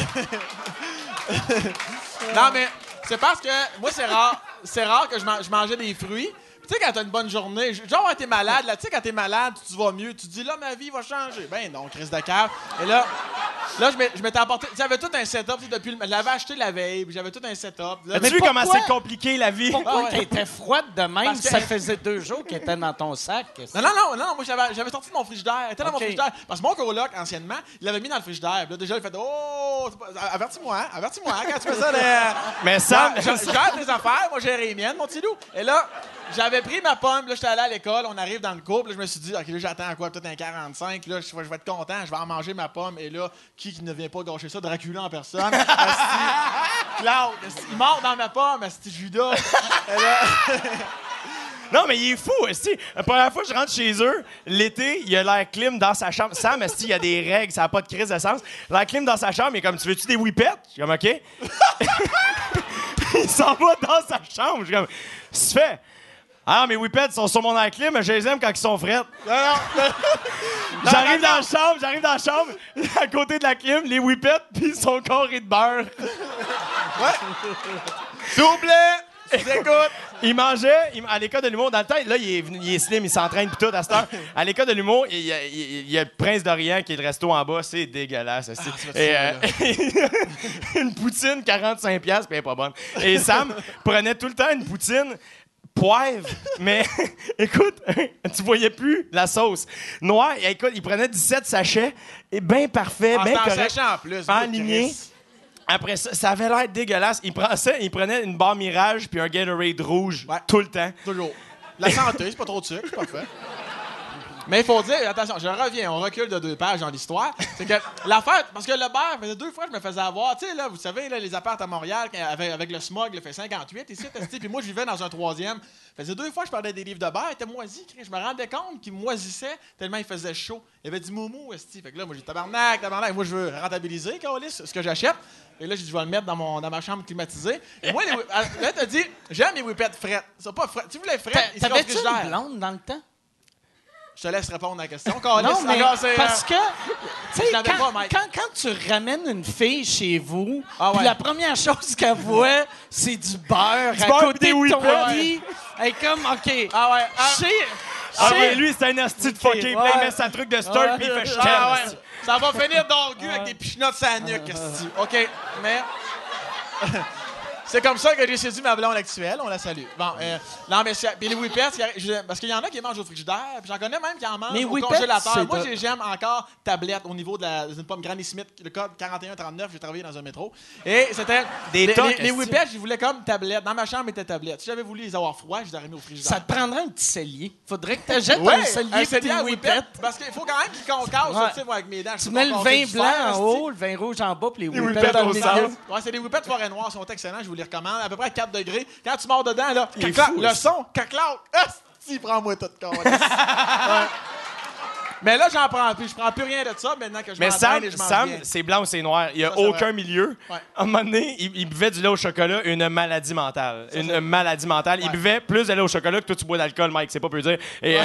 [LAUGHS] Non, mais c'est parce que moi, c'est rare, c'est rare que je, je mangeais des fruits. Tu sais, quand t'as une bonne journée, genre, quand t'es malade, là, tu sais, quand t'es malade, tu vas mieux, tu te dis, là, ma vie va changer. Ben non, crise de cave. Et là, là, je m'étais apporté, j'avais tout un setup, tu sais, depuis, le- je l'avais acheté la veille, puis j'avais tout un setup. Là, as-tu vu comment c'est compliqué la vie? Pourquoi Ah ouais. qu'elle était froide de même? Que- Ça faisait deux jours qu'elle était dans ton sac. Non, non, non, non, moi j'avais, j'avais sorti de mon frigidaire. Elle était dans mon frigidaire. Parce que mon coloc, anciennement, il l'avait mis dans le frigidaire. Puis Là, déjà, il fait Oh, avertis-moi, hein, avertis-moi hein, quand tu fais ça. les- Mais Ouais, je- Gère tes affaires, moi j'ai les miennes, mon petit loup. Et là, j'avais pris ma pomme, là, j'étais allé à l'école, on arrive dans le couple, là, je me suis dit, OK, là, j'attends à quoi, peut-être un 45, là, je, vais- je vais être content, je vais en manger ma pomme. Et là, qui, qui ne vient pas gâcher ça, Dracula en personne? [LAUGHS] Claude, il mord dans ma pomme, Asti Judas. [LAUGHS] Non, mais il est fou, esti. La première fois que je rentre chez eux, l'été, il a l'air clim dans sa chambre. Sam, esti, il y a des règles, ça n'a pas de crise de sens. L'air clim dans sa chambre, il est comme, tu veux-tu des whippets? Je suis comme, OK. [LAUGHS] il s'en va dans sa chambre. Je suis comme, tu fais? Ah, mes whippets sont sur mon clim, mais je les aime quand ils sont frettes. non, non, [LAUGHS] [LAUGHS] J'arrive dans la chambre, j'arrive dans la chambre, [LAUGHS] à côté de la clim, les whippets, puis son corps est de beurre. s'il vous plaît, je vous écoute. Il mangeait il- à l'école de l'humour. Dans le temps, là, il est, venu- il est slim, il s'entraîne pis tout à cette heure. À l'école de l'humour, il y, a, il- il y a le Prince d'Orient qui est le resto en bas. C'est dégueulasse. Ah, c'est Et, euh, une poutine, 45$, puis elle est pas bonne. Et Sam prenait tout le temps une poutine poivre, mais [LAUGHS] écoute, tu voyais plus la sauce. Noir, et écoute, il prenait 17 sachets, et bien parfait, Ah, bien en correct. en plus. Après ça, ça avait l'air dégueulasse. Il prenait, il prenait une barre Mirage puis un Gatorade rouge Ouais. tout le temps. Toujours. La santé, c'est pas trop de sucre, c'est parfait. Mais il faut dire, attention, je reviens, on recule de deux pages dans l'histoire. C'est que l'affaire, parce que le beurre, faisait deux fois que je me faisais avoir. Tu sais, là, vous savez, là, les apparts à Montréal, avec, avec le smog, il fait 58 ici, puis moi, je vivais dans un troisième. faisait deux fois que je parlais des livres de beurre, il était moisi. Chris. Je me rendais compte qu'il moisissait tellement il faisait chaud. Il y avait du moumou, esti. Fait que là, moi, j'ai tabarnak, tabarnak. Moi, je veux rentabiliser, Calis, ce que j'achète. Et là, j'ai dit, je vais le mettre dans, mon, dans ma chambre climatisée. Et moi, les, [LAUGHS] là, t'as dit, j'aime les whippets frettes. Ils sont pas frettes. Vous les frettes, ils sont T'avais-tu une blonde dans le temps? Je te laisse répondre à la question. Non, mais parce euh, que, tu sais, Je l'avais quand, quand, quand tu ramènes une fille chez vous, Ah ouais. la première chose qu'elle voit, c'est du beurre à beurre côté de ton lit, elle est comme, OK, Ah ouais. ah, Ah ouais, lui, c'est un asti de là, il met sa truc de stir, Ouais. puis il fait ah ouais. Ça va finir d'orgue avec des pichenottes sur la nuque. OK, mais... C'est comme ça que j'ai séduit ma blonde actuelle. On la salue. Bon, euh, non, mais c'est- puis les whippets, il y a- je- parce qu'il y en a qui mangent au frigidaire, puis j'en connais même qui en mangent Les au whippets, congélateur. Moi, de- j'ai- j'aime encore tablette au niveau de la d'une pomme Granny Smith, le code 4139. J'ai travaillé dans un métro. Et c'était. Des les, tocs, les, whippets, je voulais comme tablette. Dans ma chambre, était tablette. Si j'avais voulu les avoir froids, je les aurais mis au frigidaire. ça te prendrait un petit cellier. Faudrait que tu Ouais, un cellier pour tes whippets. Parce qu'il faut quand même qu'ils concassent, Ouais. tu sais, moi, avec mes dents. je Tu peux mets le vin du blanc fer, en haut, le vin rouge en bas, puis les whippets whippets dans au le centre. Ouais, c'est des whippets forêt noire, sont excellents, je vous les recommande. À peu près à 4 degrés. Quand tu mords dedans, là, Il est caclac, fou, le son, caclac, si prends-moi tout. [LAUGHS] Ouais. Mais là, j'en prends plus. Je prends plus rien de ça maintenant que je Mais Sam, et je mange Sam c'est blanc ou c'est noir. Il n'y a Ça, aucun milieu. Ouais. À un moment donné, il, il buvait du lait au chocolat, une maladie mentale. une maladie mentale. Il buvait plus de lait au chocolat que toi, tu bois d'alcool, Mike. C'est pas peu dire. Et, euh,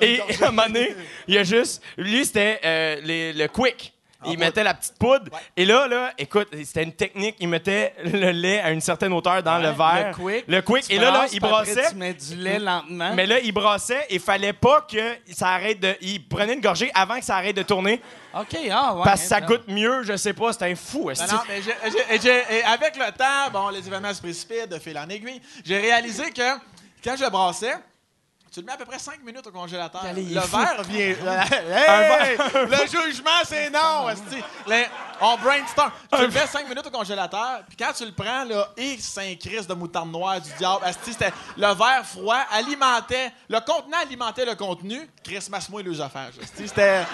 [LAUGHS] et à un moment donné, il y a juste. Lui, c'était euh, le quick. Il mettait la petite poudre. Ouais. Et là, là, écoute, c'était une technique. Il mettait le lait à une certaine hauteur dans le verre. Le quick. Le quick. Et là, là, il puis après. Tu mets du lait lentement. Mais là, il brassait et fallait pas que ça arrête de. Il prenait une gorgée avant que ça arrête de tourner. OK, ah ouais. Parce que ça goûte mieux, je sais pas, c'est un fou. Esti. non, mais j'ai- j'ai- j'ai- et avec le temps, bon, les événements se précipitent de fil en aiguille. J'ai réalisé que quand je brassais, Tu le mets à peu près 5 minutes au congélateur. Allez, le verre vient. [LAUGHS] Hey! le jugement, c'est non. On brainstorm. Tu le mets 5 minutes au congélateur, puis quand tu le prends, là, et saint christ de moutarde noire du diable. c'était le verre froid alimentait. Le contenant alimentait le contenu. Chris, masse-moi les affaires. C'était.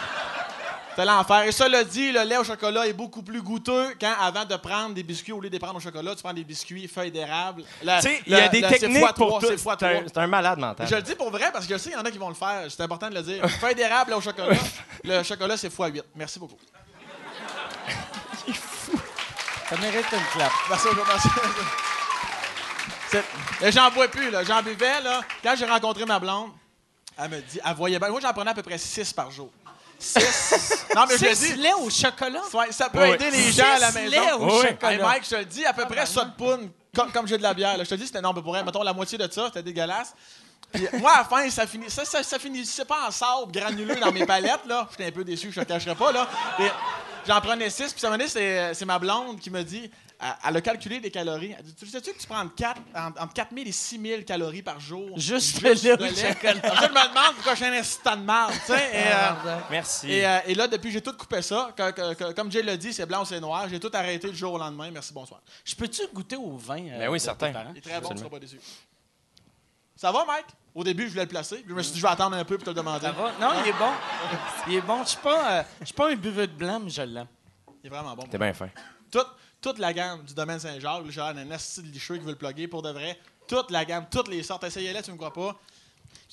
C'était l'enfer. Et cela dit, le lait au chocolat est beaucoup plus goûteux quand, avant de prendre des biscuits, au lieu de les prendre au chocolat, tu prends des biscuits feuilles d'érable. Le- Tu sais, il y a des le- c'est techniques fois pour tout. c'est C'est un, trois. c'est un malade mental. Je le dis pour vrai parce que je sais qu'il y en a qui vont le faire. C'est important de le dire. Feuille d'érable au chocolat. Le chocolat, c'est x8. Merci beaucoup. [LAUGHS] Ça mérite une clap. Merci aujourd'hui. C'est- J'en bois plus, là. J'en buvais, là. Quand j'ai rencontré ma blonde, elle me dit, elle voyait bien. Moi, j'en prenais à peu près 6 par jour. 6. non, mais je le Six dis. lait au chocolat? Ouais, ça peut Oui. aider les gens à la Six maison. laits au Oui. chocolat. Hey Mike, je te le dis, à peu près ça de poune, comme, comme j'ai de la bière. là. Je te dis, c'était non, mais pour elle, mettons la moitié de ça, c'était dégueulasse. Puis moi, à la fin, ça, finit, ça, ça, ça finissait pas en sable granuleux dans mes palettes. là. J'étais un peu déçu, je te cacherai pas. là. Et J'en prenais six, puis ça m'a dit, c'est c'est ma blonde qui me dit, elle, a calculé des calories. Elle dit, tu sais-tu que tu prends entre, 4, entre, entre 4 000 et 6 000 calories par jour? Juste le lait chocolat. Je me demande pourquoi suis un instant de marde, tu sais. et, euh, Merci. et, euh, et là, depuis, j'ai tout coupé ça. Que- que- que- comme Jay l'a dit, c'est blanc ou c'est noir. J'ai tout arrêté le jour au lendemain. Merci, bonsoir. Je peux-tu goûter au vin? euh, Ben oui, certain. Il est très bon, tu seras pas déçu. Ça va, Mike? Au début, je voulais le placer. puis Je me suis dit, je vais attendre un peu pour te le demander. Ça va? Non, il est bon. Il est bon. Je suis pas, euh, je suis pas un buveux de blanc, mais je l'aime. Il est vraiment bon. T'es bien fin. Toute, toute la gamme du domaine Saint-Jacques, j'ai un asti de licheux qui veut le plugger pour de vrai. Toute la gamme, toutes les sortes. Essayez-les, tu me crois pas.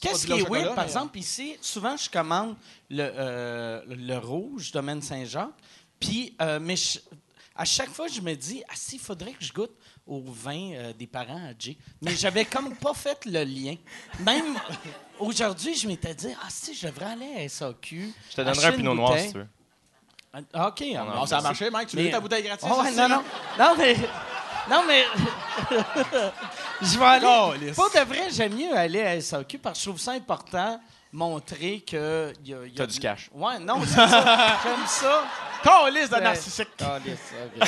Qu'est-ce qui est weird, par mais- exemple, ici, souvent, je commande le, euh, le rouge, domaine Saint-Jacques, puis, euh, mais je- à chaque fois, je me dis, ah si, il faudrait que je goûte au vin euh, des parents à Jay. Mais j'avais comme pas fait le lien. Même aujourd'hui, je m'étais dit, ah si, je devrais aller à SAQ. Je te donnerai un pinot noir si tu veux. Ah, OK. ça a marché, Mike. Tu veux Mais- ta bouteille gratuite? Oh, ouais, non, non. Non, mais. Non, mais. [LAUGHS] je vais aller. Pour de vrai, j'aime mieux aller à SAQ parce que je trouve ça important montrer que. y a- y a T'as du cash. Ouais, non, c'est ça. J'aime ça. Calisse de Ouais. narcissique. Calisse, ok.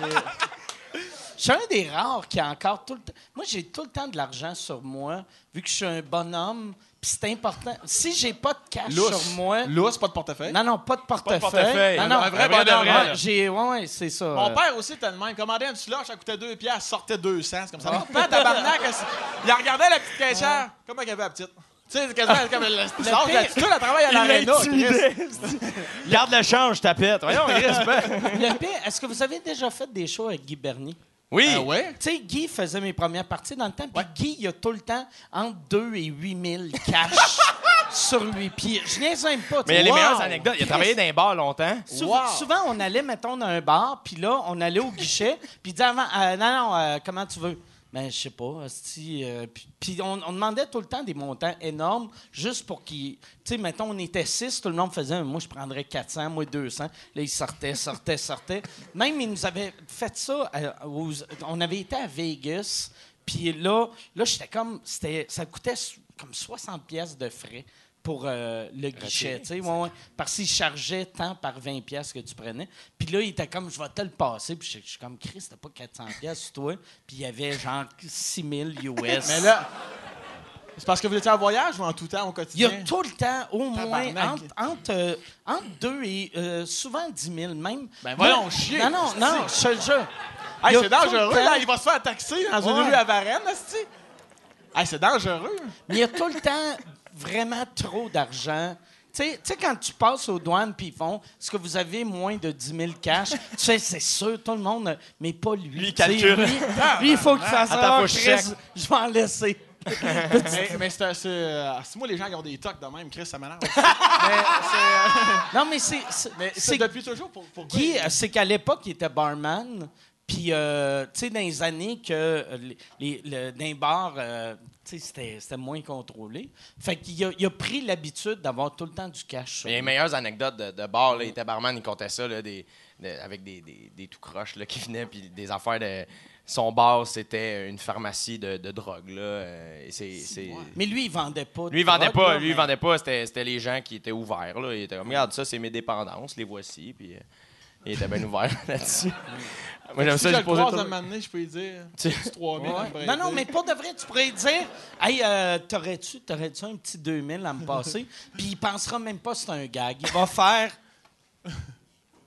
J'ai- Je suis un des rares qui a encore tout le temps. Moi, j'ai tout le temps de l'argent sur moi, vu que je suis un bonhomme. Puis c'est important. Si j'ai pas de cash Lousse. sur moi. Lousse, pas de portefeuille. Non, non, pas de portefeuille. portefeuille. Non, non, Un vrai ouais, bonhomme, ouais, j'ai, ouais, ouais, c'est ça. Mon euh, père aussi était le même. Commandait une slush, ça coûtait 2 piastres, sortait 200. C'est comme ça. Mon père, tabarnak, il regardait la petite caissière. Comment elle avait la petite? Tu sais, quasiment comme [LAUGHS] la slush, la pire- petite, elle travaille à l'aréna. Chris. Garde le change, tapette. Voyons, il respect. Le pire, est-ce que vous avez déjà fait des shows avec Guy Bernier? Oui. Ah ouais? Tu sais, Guy faisait mes premières parties dans le temps, puis Guy, il a tout le temps entre 2 et 8 000 cash [LAUGHS] sur lui. Puis je niaise même pas. tu Mais il y a les meilleures anecdotes. Il a travaillé dans un bar longtemps. Sou- Wow. Souvent, on allait, mettons, dans un bar, puis là, on allait au guichet, puis il disait avant, euh, non, non, euh, comment tu veux? Ben, je sais pas, euh, puis on, demandait tout le temps des montants énormes, juste pour qu'ils... Tu sais, mettons, on était six, tout le monde faisait, moi, je prendrais 400, moi, 200. Là, ils sortaient, sortaient, sortaient. Même, ils nous avaient fait ça, euh, aux- on avait été à Vegas, puis là, là j'étais comme... Ça coûtait comme 60 pièces de frais pour euh, le guichet, tu sais, ouais, ouais. parce qu'il chargeait tant par 20 pièces que tu prenais. Puis là, il était comme, je vais te le passer. Puis je je suis comme, Chris, t'as pas 400 pièces toi. Puis il y avait genre 6 000 US. Mais là, [LAUGHS] c'est parce que vous étiez en voyage ou en tout temps au il y quotidien? a tout le temps, au moins, entre, entre, euh, entre 2 et euh, souvent 10 000 même. Ben voyons, chier. Non, non, non, je te le jure. Hey, c'est dangereux, là. Il va se faire taxer dans une rue à Varennes. Hey, c'est dangereux. Mais il y a tout le temps vraiment trop d'argent. Tu sais, quand tu passes aux douanes puis ils font est-ce que vous avez moins de 10 000 cash? [LAUGHS] Tu sais, c'est sûr, tout le monde, mais pas lui. Lui, calcule. Lui, [LAUGHS] lui, il faut qu'il fasse ça. je Chris, check. je vais en laisser. [LAUGHS] mais mais c'est. euh, Si moi, les gens qui ont des tocs de même, Chris, ça m'énerve. c'est. Non, mais c'est. c'est- depuis toujours pour. pour Guy, euh, c'est qu'à l'époque, il était barman. Puis, euh, tu sais, dans les années que euh, les, les- le- dans les bars, euh, c'était, moins contrôlé. Fait qu'il a, il a pris l'habitude d'avoir tout le temps du cash. sur Il y a les meilleures anecdotes de, de bar. Là, il était barman, il comptait ça là, des, de- avec des, des, des tout croches qui venaient, puis des affaires de. Son bar, c'était une pharmacie de, de drogue. Là, euh, et c'est, c'est- Mais lui, il vendait pas. Lui, il vendait drogue, pas. là, Lui, mais- vendait pas. C'était, c'était les gens qui étaient ouverts. Là. Il était comme, regarde, ça, c'est mes dépendances, les voici. Puis, euh, Il était bien ouvert [LAUGHS] là-dessus. Moi, j'aime Si ça, je moment donné, je peux lui dire. [LAUGHS] Tu- Tu 3000 Ouais. à me prêter. Non, non, mais pour de vrai, tu pourrais dire Hey, euh, t'aurais-tu, t'aurais-tu un petit 2000 à me passer? [LAUGHS] Puis il pensera même pas que c'est un gag. Il va faire.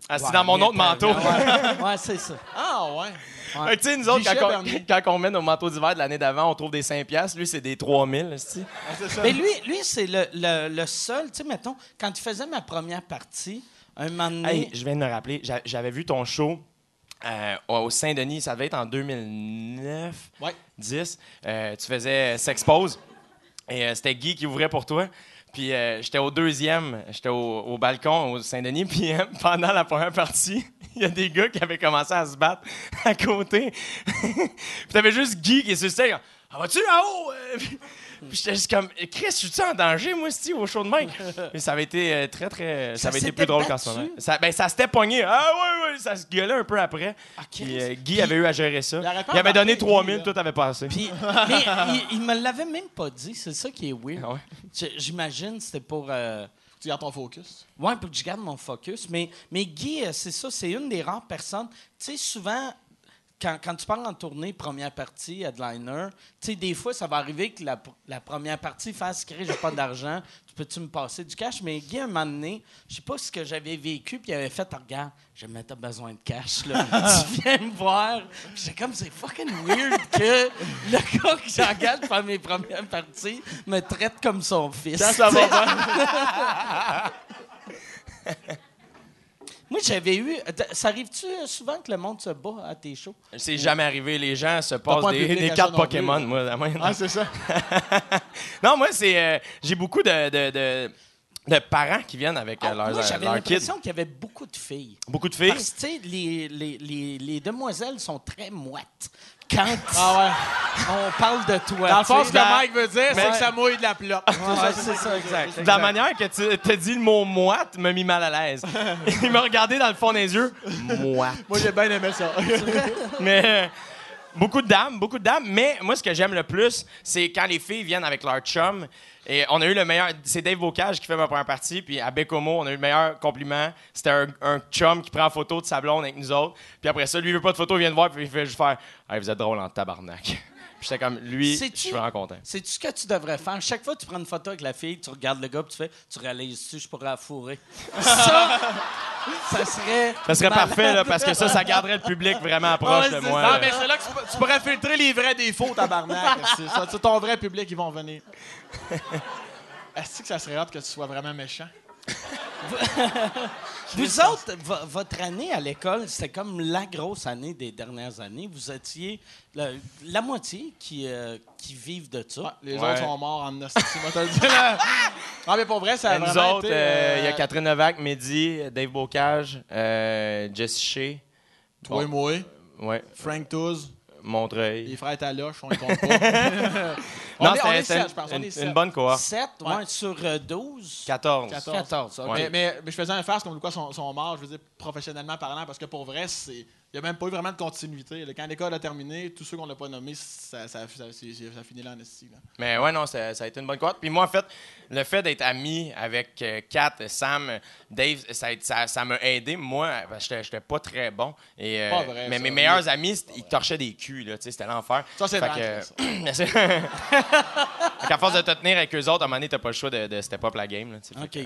Assis Ouais, dans mon autre manteau. Ouais, ouais, c'est ça. Ah, ouais. Tu sais, nous autres, quand on, Bernier. quand on met nos manteaux d'hiver de l'année d'avant, on trouve des 5 piastres. Lui, c'est des 3000. esti. Ah, c'est. Mais lui, lui c'est le, le, le seul, tu sais, mettons, quand il faisait ma première partie, un moment donné. Hey, je viens de me rappeler, j'a- j'avais vu ton show euh, au Saint-Denis, ça devait être en 2009, Ouais. 10. Euh, tu faisais S'expose et euh, c'était Guy qui ouvrait pour toi. Puis j'étais au deuxième, j'étais au, au balcon au Saint-Denis. [LAUGHS] Puis pendant la première partie, il y a des gars qui avaient commencé à se battre à côté. [LAUGHS] puis t'avais juste Guy qui est sur le. Ah, vas-tu là-haut? Puis j'étais juste comme, Chris, je suis en danger, moi, c'ti, au show de main? [LAUGHS] Mais ça avait été euh, très, très. Ça, Ça avait été plus drôle qu'en ce moment. Ça, ben, ça s'était pogné. Ah, ouais, ouais, ça se gueulait un peu après. Ah, Puis euh, Guy avait eu à gérer ça. Il avait donné d'embarquer, 3000, Guy, là. tout avait passé. Puis, [LAUGHS] mais il, il me l'avait même pas dit. C'est ça qui est weird. Ah ouais? J'imagine c'était pour. euh, tu gardes ton focus. Ouais, pour que je garde mon focus. Mais, mais Guy, euh, c'est ça, c'est une des rares personnes. Tu sais, souvent, quand, quand tu pars en tournée, première partie, headliner, tu sais, des fois, ça va arriver que la, la première partie fasse créer, j'ai pas d'argent, tu peux-tu me passer du cash? Mais Guy, un moment donné, je sais pas ce que j'avais vécu, puis il avait fait, regarde, jamais t'as besoin de cash, là. [LAUGHS] tu viens me voir. J'étais comme, c'est fucking weird que [LAUGHS] le gars que j'engage pour faire mes premières parties me traite comme son fils. Ça va. [LAUGHS] Moi, j'avais eu. Ça arrive-tu euh, souvent que le monde se bat à tes shows? C'est jamais arrivé. Les gens se pas passent des, cartes Pokémon. Moi, la Ah, c'est ça. [LAUGHS] non, moi, c'est. euh, J'ai beaucoup de, de, de, de parents qui viennent avec euh, Ah, leurs, moi, j'avais leurs kids. l'impression qu'il y avait beaucoup de filles. Beaucoup de filles? Parce que, tu sais, les, les, les, les demoiselles sont très moites. Quand Ah, on parle de toi. ouais. Dans le fond, tu ce que Mike veut dire, c'est Ouais. que ça mouille de la. Ouais, c'est ça, exact. De la manière que tu t'as dit le mot moite m'a mis mal à l'aise. [LAUGHS] Il m'a regardé dans le fond des yeux. Moite. Moi, j'ai bien aimé ça. [LAUGHS] Mais euh, beaucoup de dames, beaucoup de dames. Mais moi, ce que j'aime le plus, c'est quand les filles viennent avec leur chum. Et on a eu le meilleur. C'est Dave Bocage qui fait ma première partie. Puis à Bécomo, on a eu le meilleur compliment. C'était un, chum qui prend en photo de sa blonde avec nous autres. Puis après ça, lui, il veut pas de photo, il vient de voir. Puis il fait juste faire Hey, Vous êtes drôle en tabarnak. Puis j'étais comme Lui, je suis vraiment content. C'est-tu ce que tu devrais faire? Chaque fois que tu prends une photo avec la fille, tu regardes le gars, puis tu fais, tu réalises-tu, je pourrais la fourrer? [LAUGHS] ça, ça serait. Ça serait malade. parfait, là, parce que ça, ça garderait le public vraiment proche Ouais, de moi. Non, là. mais c'est là que tu, tu pourrais filtrer les vrais défauts, tabarnak. [LAUGHS] c'est ça. C'est ton vrai public, ils vont venir. Est-ce que ça serait hâte que tu sois vraiment méchant? [LAUGHS] Vous autres, vo- votre année à l'école, c'était comme la grosse année des dernières années. Vous étiez le- la moitié qui, euh, qui vivent de ça. Ouais, les Ouais. autres sont morts en hostie. Non, mais pour vrai, ça a nous vraiment autres, été, euh, il y a euh, Catherine Novak, Mehdi, Dave Bocage, euh, Jess Shea, Toi et moi, ouais, Frank Touz, Montreuil. les frères Taloche, on les compte pas. [LAUGHS] on Non, est, on c'était est c'était sept, je pense. On une, est une sept. bonne cohorte. 7, ouais, Ouais. sur euh, 12. 14. 14. 14, ok. Ouais. Mais, mais, mais je faisais un farce comme quoi sont, sont morts, je veux dire, professionnellement parlant, parce que pour vrai, c'est. Il n'y a même pas eu vraiment de continuité. là. Quand l'école a terminé, tous ceux qu'on n'a pas nommés, ça, ça, ça, ça finit là en esti. Mais ouais, non, ça, ça a été une bonne cohorte. Puis moi, en fait, le fait d'être ami avec euh, Kat, Sam, Dave, ça a- ça ça m'a aidé. Moi, parce que j'étais- j'étais pas très bon. Et, euh, Pas vrai, mais ça. mes meilleurs amis, ils torchaient des culs, tu c'était l'enfer. Ça, c'est vrai. [CLEARS THROAT] [LAUGHS] qu'à force de te tenir avec eux autres, à un moment donné, t'as pas le choix de, de step up la game. Là, tu OK. que-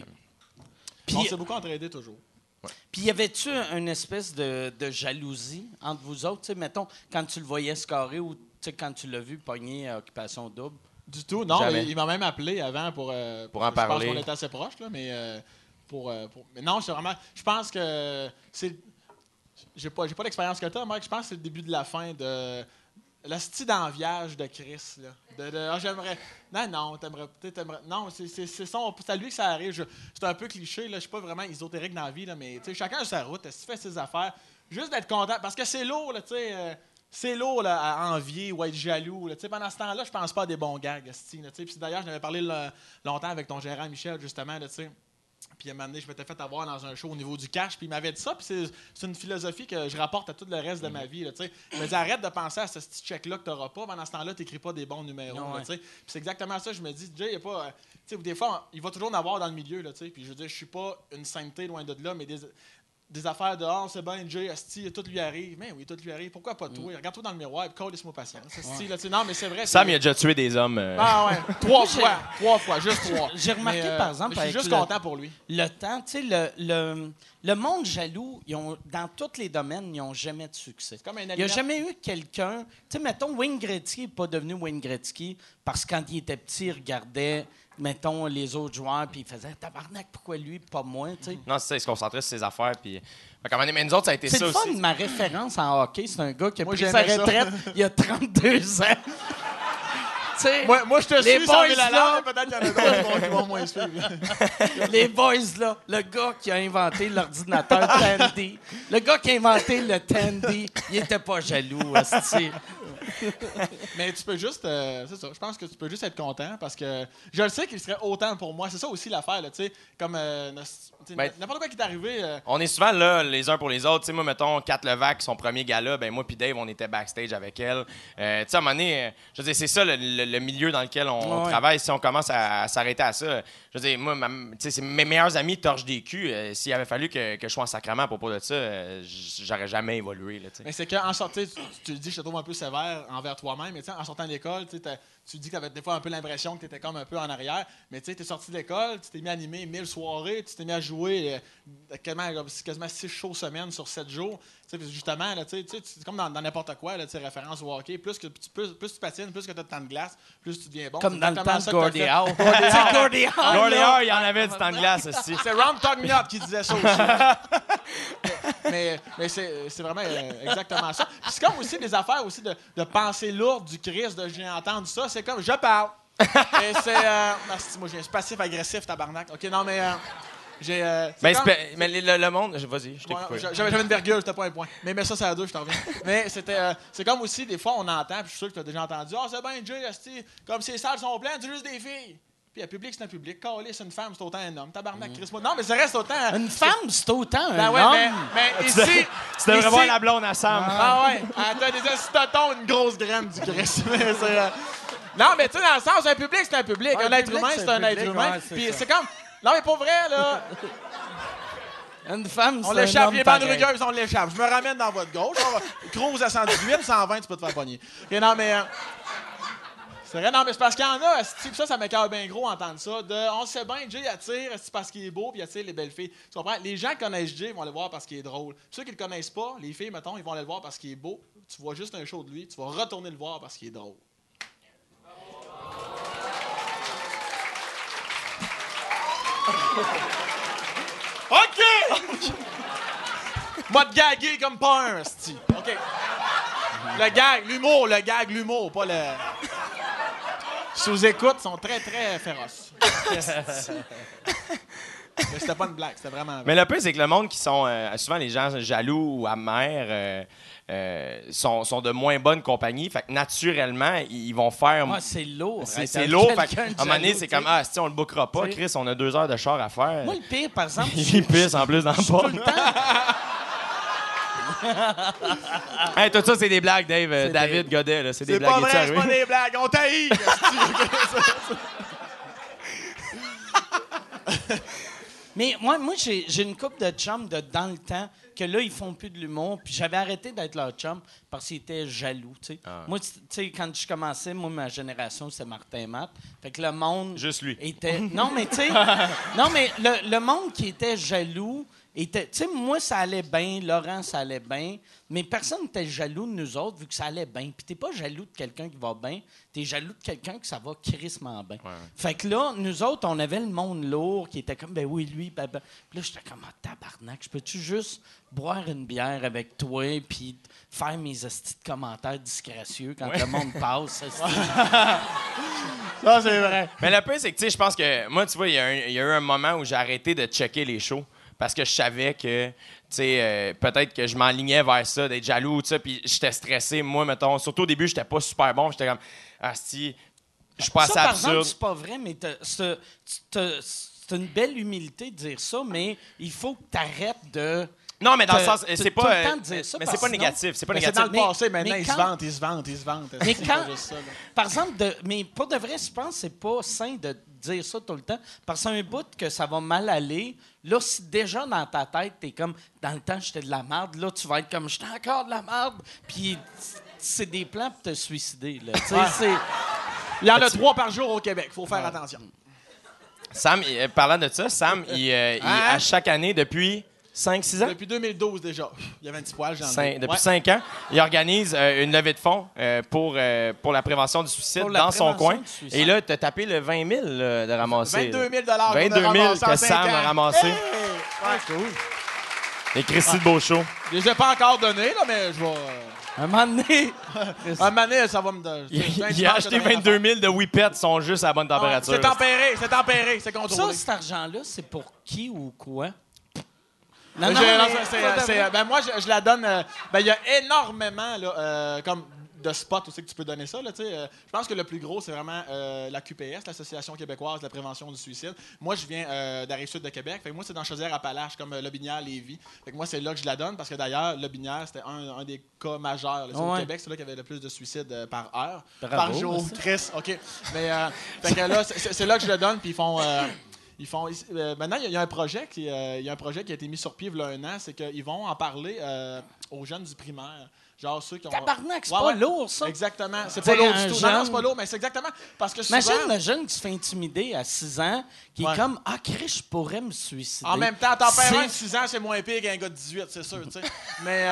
Puis, on s'est beaucoup entraidés toujours. Puis y avait-tu une espèce de, de jalousie entre vous autres? Tu sais, mettons, quand tu le voyais scorer ou tu sais, quand tu l'as vu pogner à Occupation Double? Du tout. Non, Jamais. il, il m'a même appelé avant pour. euh, Pour en je parler. pense qu'on était assez proches, là, mais. euh, pour, euh, pour- Mais non, c'est vraiment. Je pense que c'est. J'ai pas, j'ai pas l'expérience que t'as, Mike. Je pense que c'est le début de la fin de. La style d'enviage de Chris, là. Ah, j'aimerais. Non, non, t'aimerais. t'aimerais- Non, c'est, c'est, c'est, à lui que ça arrive. C'est un peu cliché, là. Je suis pas vraiment ésotérique dans la vie, là, mais chacun a sa route. S'il fait ses affaires, juste d'être content. Parce que c'est lourd, là, tu sais. euh, c'est lourd là, à envier ou à être jaloux. Là. Pendant ce temps-là, je pense pas à des bons gags. là. Puis d'ailleurs, j'en avais parlé longtemps avec ton gérant Michel, justement. Là, tu sais. Puis à un moment donné, je m'étais fait avoir dans un show au niveau du cash. Puis il m'avait dit ça. Puis c'est, une philosophie que je rapporte à tout le reste de ma vie. Là, il m'a dit arrête de penser à ce petit check-là que tu n'auras pas. Pendant ce temps-là, tu n'écris pas des bons numéros. Non, là, ouais. tu sais. Puis c'est exactement ça. Je me dis, déjà, il y a pas. euh, tu sais, des fois, il va toujours en avoir dans le milieu. Là. Puis je veux dire, je suis pas une sainteté loin de là, mais des, des affaires dehors, c'est bien, Jay, Asti, tout lui arrive. Mais oui, tout lui arrive. Pourquoi pas toi? Regarde-toi dans le miroir et colle-moi patience. Asti, là, tu sais, non, mais c'est vrai. Sam, il a déjà tué des hommes. euh, Ah ouais, [LAUGHS] trois fois. Trois fois, juste trois. J'ai remarqué, Mais, euh, par exemple, Je suis juste le- content pour lui. Le temps, tu sais, le, le, le monde jaloux, ils ont, dans tous les domaines, ils n'ont jamais de succès. comme un Il n'y a jamais eu quelqu'un. Tu sais, mettons, Wayne Gretzky n'est pas devenu Wayne Gretzky parce que quand il était petit, il regardait, mettons, les autres joueurs, puis il faisait Tabarnak, pourquoi lui, pas moi, tu sais. Non, c'est ça, il se concentrait sur ses affaires. Puis... Mais nous autres, ça a été C'est ça le fun, aussi. ma référence en hockey, c'est un gars qui a Moi, pris sa retraite il y a 32 ans. [LAUGHS] tu sais, Moi, moi, je te Les suis, boys, la là. peut-être qu'il y en a d'autres qui vont- qui vont moins suivre. [LAUGHS] les boys, là, le gars qui a inventé l'ordinateur Tandy, le gars qui a inventé le Tandy, il était pas jaloux, hostie. [LAUGHS] Mais tu peux juste. euh, c'est ça. Je pense que tu peux juste être content parce que je le sais qu'il serait autant pour moi. C'est ça aussi l'affaire, tu sais. Comme. euh, Ben- N'importe quoi qui est arrivé. euh, On est souvent là, les uns pour les autres. Tu sais, moi, mettons, Kat Levac, son premier gala, ben moi puis Dave, on était backstage avec elle. Euh, tu sais, à un moment donné, euh, je veux dire, c'est ça le, le- le milieu dans lequel on, on Ouais. travaille. Si on commence à, à s'arrêter à ça, je veux dire, moi, ma- tu sais, c'est mes meilleurs amis torchent des culs. Euh, S'il avait fallu que, que je sois en sacrement à propos de ça, euh, j- j'aurais jamais évolué, là, tu sais. Mais c'est qu'en sortant, tu, tu le dis, je te trouve un peu sévère envers toi-même, mais tu sais, en sortant de l'école, tu sais, t'as- tu dis que tu avais des fois un peu l'impression que tu étais comme un peu en arrière, mais tu sais, tu es sorti de l'école, tu t'es mis à animer 1000 soirées, tu t'es mis à jouer euh, quasiment, quasiment 6 shows semaine sur 7 jours. Justement, là, tu sais, tu sais, c'est comme dans, dans n'importe quoi, là, référence au hockey, plus que tu, plus, plus tu patines, plus que tu as de temps de glace, plus tu deviens bon. Comme dans le temps de [LAUGHS] Gordie. Howe. Gordie il y en avait du temps de glace, [LAUGHS] aussi. C'est Ron Tognott qui disait ça aussi. [LAUGHS] mais mais c'est, c'est vraiment euh, exactement ça. Puis c'est comme aussi des affaires aussi de, de pensée lourde du Christ, de j'ai entendu ça. C'est comme je parle. Et c'est. Euh, ah, c'est- moi, j'ai un passif-agressif, tabarnak. OK, non, mais. euh, j'ai. euh, Mais, mais le, le monde, vas-y, je t'ai coupé. J'avais une virgule, c'était pas un point. Mais mets ça, c'est à deux, je t'en reviens. [LAUGHS] Mais c'était, euh, c'est comme aussi, des fois, on entend, puis je suis sûr que tu as déjà entendu, ah, c'est bien, Jay, comme ces salles sont pleines, c'est juste des filles. Puis un public, c'est un public. Calé, c'est une femme, c'est autant un homme. Tabarnak, Chris, moi. Non, mais ça reste autant. Une femme, c'est autant un Ben ouais, homme. mais, mais ici. Tu devrais ici- voir la blonde à Sam. Ah ouais, ah, t'as des estotons, une grosse graine du [LAUGHS] c'est, euh, Non, mais tu sais, dans le sens, un public, c'est un public. Ouais, un un être humain, c'est un être humain. ouais, Puis c'est comme. Non, mais pour vrai, là. [LAUGHS] Une femme, On l'échappe, les bandes rugueuses, on l'échappe. Je me ramène dans votre gauche. [LAUGHS] Cruise à 118, 120, tu peux te faire pogner. Non, mais. euh, C'est vrai, non, mais c'est parce qu'il y en a, puis ça, ça m'écoeure bien gros entendre ça. De, on sait bien, Jay attire, c'est parce qu'il est beau, puis il attire les belles filles. Tu comprends? Les gens qui connaissent Jay vont le voir parce qu'il est drôle. Puis ceux qui le connaissent pas, les filles, mettons, ils vont aller le voir parce qu'il est beau. Tu vois juste un show de lui, tu vas retourner le voir parce qu'il est drôle. OK! Moi, te gaguer comme pas un, esti. OK. Le gag, l'humour, le gag, l'humour, pas le. Sous-écoute sont très, très féroces. [LAUGHS] Mais c'était pas une blague, c'était vraiment. vrai. Mais le pire, c'est que le monde qui sont. euh, souvent, les gens jaloux ou amers euh, euh, sont, sont de moins bonne compagnie. Fait que naturellement, ils vont faire. Moi, c'est lourd. c'est c'est lourd. Fait de un moment donné, c'est comme. Ah, si on le bookera pas. Chris, on a deux heures de char à faire. Moi, le pire, par exemple, [LAUGHS] Il pisse en plus dans le pot. [LAUGHS] hey, tout ça, c'est des blagues, Dave. C'est David des- Godet, là. C'est des C'est blagues. pas Es-tu vrai, c'est pas des blagues, on taillit! [LAUGHS] Mais moi, moi j'ai j'ai une couple de chums de dans le temps que là, ils font plus de l'humour. Puis j'avais arrêté d'être leur chum parce qu'ils étaient jaloux. tu sais. Ah. Moi, tu sais, quand je commençais, moi, ma génération, c'est Martin Matt. Fait que le monde. Juste lui. Était... Non, mais tu sais. [LAUGHS] non, mais le, le monde qui était jaloux. Tu sais, moi, ça allait bien. Laurent, ça allait bien. Mais personne n'était jaloux de nous autres vu que ça allait bien. Puis t'es pas jaloux de quelqu'un qui va bien. T'es jaloux de quelqu'un que ça va crissement bien. Fait que là, nous autres, on avait le monde lourd qui était comme, ben oui, lui, ben, ben. Puis là, j'étais comme, ah, tabarnak, je peux-tu juste boire une bière avec toi puis faire mes hosties de commentaires disgracieux quand le monde passe? [LAUGHS] Ça, c'est vrai. Mais le pire, c'est que, tu sais, je pense que moi, tu vois, il y, y a eu un moment où j'ai arrêté de checker les shows parce que je savais que, tu sais, euh, peut-être que je m'enlignais vers ça, d'être jaloux, tu sais, puis j'étais stressé. Moi, mettons, surtout au début, j'étais pas super bon. J'étais comme, ah, si, je suis pas assez ça, par exemple, absurde. c'est pas vrai, mais t'as- c'est une belle humilité de dire ça, mais il faut que tu arrêtes de. Non, mais dans le sens, te- c'est pas. euh, ça, mais c'est pas négatif. C'est pas Mais c'est dans négatif. le passé, maintenant, mais ils se vantent, ils se vantent, ils se vantent. Mais quand- pas ça. Par exemple, de, mais pour de vrai, je pense que c'est pas sain de dire ça tout le temps. Parce que c'est un bout que ça va mal aller. Là, si déjà dans ta tête, t'es comme, dans le temps, j'étais de la merde, là, tu vas être comme, j'étais encore de la merde. Puis c'est des plans pour te suicider, là. Ouais. c'est. Il y en a trois par jour au Québec. faut faire attention. Sam, euh, parlant de ça, Sam, il, euh, il- Hein? à chaque année, depuis 5-6 ans, Depuis 2012 déjà. Il y avait un petit poil, j'en ai. Cinq- depuis Ouais. 5 ans, il organise euh, une levée de fonds euh, pour, euh, pour la prévention du suicide Pour dans son coin. Et là, tu as tapé le 20 000 là, de ramasser. 22 000 qu'on a 22 000 ramassé en que Sam a ramassé. Hey! Ouais. Et Christy de Beauchot. Je les ai pas encore donnés, là, mais je vais. Un moment donné. À un moment donné, ça va me. donner. Il, a acheté c'est rien à 22 000 de Whippets, sont juste à la bonne. Ouais, température. C'est tempéré, c'est tempéré, c'est Ça, contrôlé. cet argent-là, c'est pour qui ou quoi? Mais Non, non, j'ai- mais non, c'est- c'est- pas de c'est- vrai. ben moi, je, je la donne. euh, ben, il y a énormément, là, euh, comme de spots aussi que tu peux donner ça. Là, tu sais, euh, je pense que le plus gros, c'est vraiment euh, la QPS, l'Association québécoise de la prévention du suicide. Moi, je viens euh, d'Arrive Sud de Québec. Fait que moi, c'est dans Chaudière-Appalaches, comme euh, Lobinière, Lévis. Fait que moi, c'est là que je la donne parce que d'ailleurs, Lobinière, c'était un, un des cas majeurs. là. C'est Au Ouais. Québec, c'est là qu'il y avait le plus de suicides euh, par heure. Bravo, par jour. Chris, OK. Mais euh, fait que là, c'est- là que je le donne, puis ils font. Euh, ils font euh, maintenant, il y a- il y, a un projet qui, euh, y a un projet qui a été mis sur pied il y a un an, c'est qu'ils vont en parler euh, aux jeunes du primaire. Genre ceux qui ont. Tabarnak, c'est Ouais, pas ouais. lourd, ça. Exactement. C'est pas lourd du tout. Non, non, c'est pas lourd, mais c'est exactement parce que souvent. Imagine le jeune qui se fait intimider à 6 ans, qui Ouais. est comme Ah, Chris, je pourrais me suicider. En même temps, t'en perds un de 6 ans, c'est moins pire qu'un gars de 18, c'est sûr, tu sais. [LAUGHS] Mais,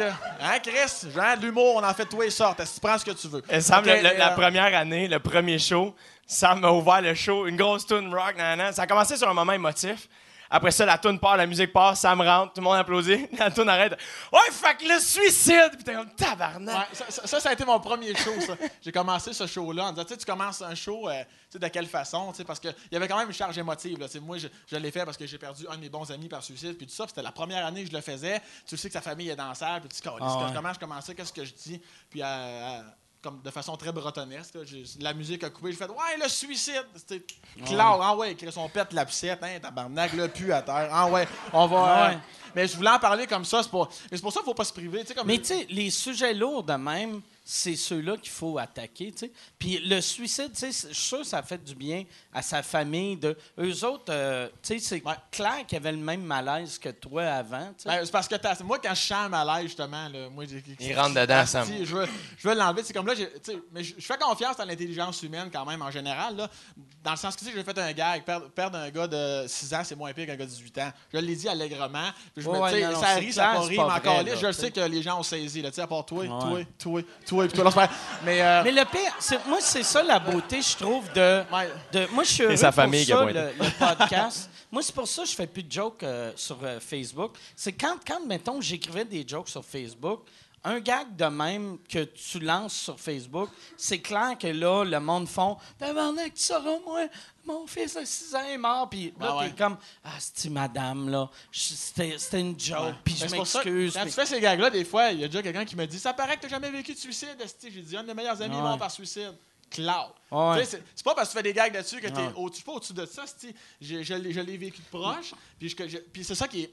euh. Hein, Chris? Genre, de l'humour, on en fait tous les sortes. Tu prends ce que tu veux? Et Sam, Ok, le- le- et, la euh, première année, le premier show, Sam a ouvert le show, une grosse tune rock, nanana. Ça a commencé sur un moment émotif. Après ça, la tune part, la musique part, Sam rentre, tout le monde applaudit, [LAUGHS] la tune arrête. Ouais, que le suicide! Puis t'es comme tabarnak. Ouais, ça, ça- ça, ça a été mon premier show, ça. [LAUGHS] J'ai commencé ce show-là en disant, tu sais, tu commences un show, euh, tu sais, de quelle façon, tu sais, parce qu'il y avait quand même une charge émotive, là. Sais, moi, je, je l'ai fait parce que j'ai perdu un de mes bons amis par suicide, puis tout ça, c'était la première année que je le faisais. Tu sais que sa famille est dans la salle, puis tu dis, Ah ouais. comment je commençais, qu'est-ce que je dis, puis euh, euh, comme de façon très bretonnesque, là, j'ai- la musique a coupé, j'ai fait, ouais, le suicide, c'était clair, ah ouais, Chris, on pète l'abcette, hein, tabarnak, là, pu à terre, ah ouais, on va... Euh, mais je voulais en parler comme ça, c'est mais c'est pour ça qu'il faut pas se priver, tu sais, comme... Mais tu sais, les sujets lourds de même, c'est ceux-là qu'il faut attaquer, tu sais. Puis le suicide, tu sais, c'est- je suis sûr que ça fait du bien à sa famille. De... Eux autres, euh, tu sais, c'est Ouais. clair qu'ils avaient le même malaise que toi avant, tu sais. Ben, c'est parce que t'as- moi, quand je sens malaise, justement, là, moi, j'ai- Il rentre dedans, Sam. Je veux, je veux l'enlever. C'est comme là, j'ai- tu sais, mais je, fais confiance dans l'intelligence humaine quand même, en général. Là, dans le sens que tu sais, j'ai fait un gag. Perdre, perdre un gars de 6 ans, c'est moins pire qu'un gars de 18 ans. Je l'ai dit allègrement. Je me- Ouais, non, non, ça rit, ça pas pas mais encore là, je sais que les gens ont saisi. Là, tu sais, à part toi, Ouais. toi, toi, toi, puis toi, Mais, euh, Mais le pire, c'est- moi, c'est ça la beauté, je trouve, de. Moi, je suis heureux sa pour famille qui a ça, le podcast. [LAUGHS] moi, c'est pour ça que je fais plus de jokes euh, sur euh, Facebook. C'est quand, quand, mettons, j'écrivais des jokes sur Facebook, un gag de même que tu lances sur Facebook, c'est clair que là, le monde font Tabarnak, tu sauras, moi, mon fils de 6 ans est mort. Puis là, Ah ouais. t'es comme Ah, c'est madame, là? C'était une joke. Puis Mais je m'excuse. Quand tu fais ces gags-là, des fois, il y a déjà quelqu'un qui me dit Ça paraît que tu jamais vécu de suicide. J'ai dit Un de mes meilleurs amis est Ouais. mort par suicide. Cloud. Ouais. C'est pas parce que tu fais des gags là-dessus que tu Ouais. es au, pas au-dessus de ça. Je, je l'ai vécu de proche. Puis c'est ça qui est.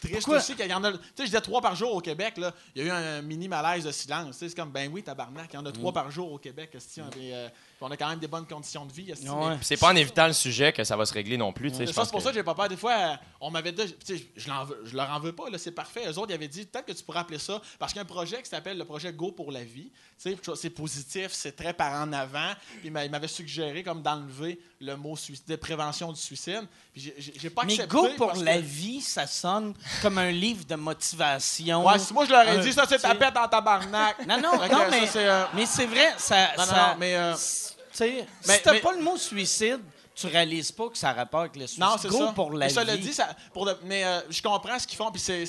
Triste Pourquoi? aussi qu'il y en a. Tu sais, je disais trois par jour au Québec, là. Il y a eu un, mini malaise de silence. Tu sais, C'est comme, ben oui, tabarnak, il y en a Mm. trois par jour au Québec. On, est, euh, on a quand même des bonnes conditions de vie. Ouais. C'est pas en évitant le sujet que ça va se régler non plus. je ça, pense c'est pour que- ça que j'ai pas peur. Des fois, euh, on m'avait dit, je, l'en veux- je leur en veux pas, là, c'est parfait. Eux autres, ils avaient dit, peut-être que tu pourrais appeler ça, parce qu'il y a un projet qui s'appelle le projet Go pour la vie. C'est positif, c'est très par en avant. Puis il m'a- il m'avait suggéré comme d'enlever le mot de prévention du suicide. Puis j'ai- pas Mais. Go pour que- la vie, ça sonne comme un livre de motivation. Ouais, si moi je leur ai Euh, dit, ça c'est ta pète dans tabarnak. Non, non, non, ça, mais, c'est, euh, mais c'est vrai, ça. Non, non, ça- non, mais, euh, s- tu sais, mais- si t'as mais- pas le mot suicide, tu réalises pas que ça a rapport avec le suicide. Non, c'est ça. pour la Mais ça vie. le dit, ça, pour de- mais euh, je comprends ce qu'ils font. Puis c'est,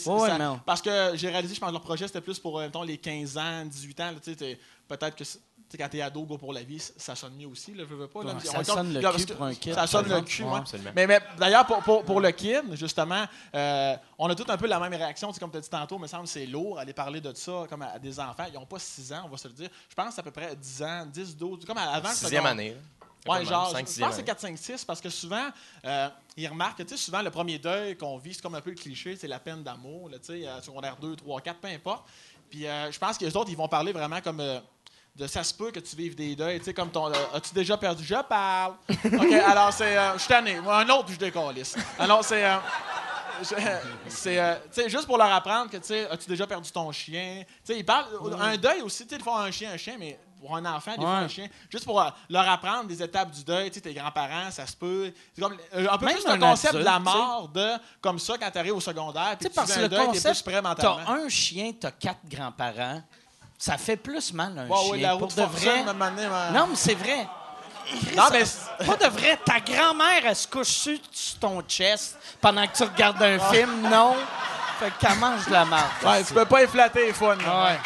parce que j'ai réalisé, je pense que leur projet, c'était plus pour euh, mettons, les 15 ans, 18 ans. Peut-être que sais, quand t'es ado, go pour la vie, ça sonne mieux aussi. Là, je veux pas. là. Ouais, ça sonne le cul pour un kid, Ça sonne le cul, Ouais. Mais, mais d'ailleurs, pour, pour, pour le kid, justement, euh, on a tout un peu la même réaction. Comme tu as dit tantôt, il me semble que c'est lourd aller parler de ça comme à, à des enfants. Ils n'ont pas 6 ans, on va se le dire. Je pense que c'est à peu près 10 ans, 10, 12. Comme avant. Sixième année. Comme genre, cinq, je sixième pense que c'est 4, 5, 6 parce que souvent, euh, ils remarquent que, tu sais, souvent, le premier deuil qu'on vit, c'est comme un peu le cliché, c'est la peine d'amour, là, tu sais, euh, secondaire 2, 3, 4, peu importe. Puis euh, je pense que les autres, ils vont parler vraiment comme. Euh, de ça se peut que tu vives des deuils. Tu sais, comme ton. euh, As-tu déjà perdu? Je parle. OK, [LAUGHS] alors c'est. euh, je suis tanné. Un autre, puis je décalisse. Alors, c'est. euh, [LAUGHS] c'est euh, tu sais, juste pour leur apprendre que tu sais as-tu déjà perdu ton chien? Tu sais ils parlent un deuil aussi tu fois un chien un chien mais pour un enfant des fois Ouais. un chien juste pour euh, leur apprendre des étapes du deuil tu sais tes grands-parents ça se peut c'est comme euh, un peu Même plus le concept de la tu mort de comme ça quand tu arrives au secondaire puis Tu sais, tu parce un le deuil t'es concept, plus prêt mentalement t'as un chien, t'as quatre grands-parents, ça fait plus mal un Ouais, chien. ouais, la pour route de vrai. donné, ouais. Non, mais c'est vrai. Non, mais [LAUGHS] Pas de vrai. Ta grand-mère, elle se couche sur, ton chest pendant que tu regardes un film, non? Fait qu'elle mange de la marde. ouais, tu peux pas efflater les fun. Ah ouais.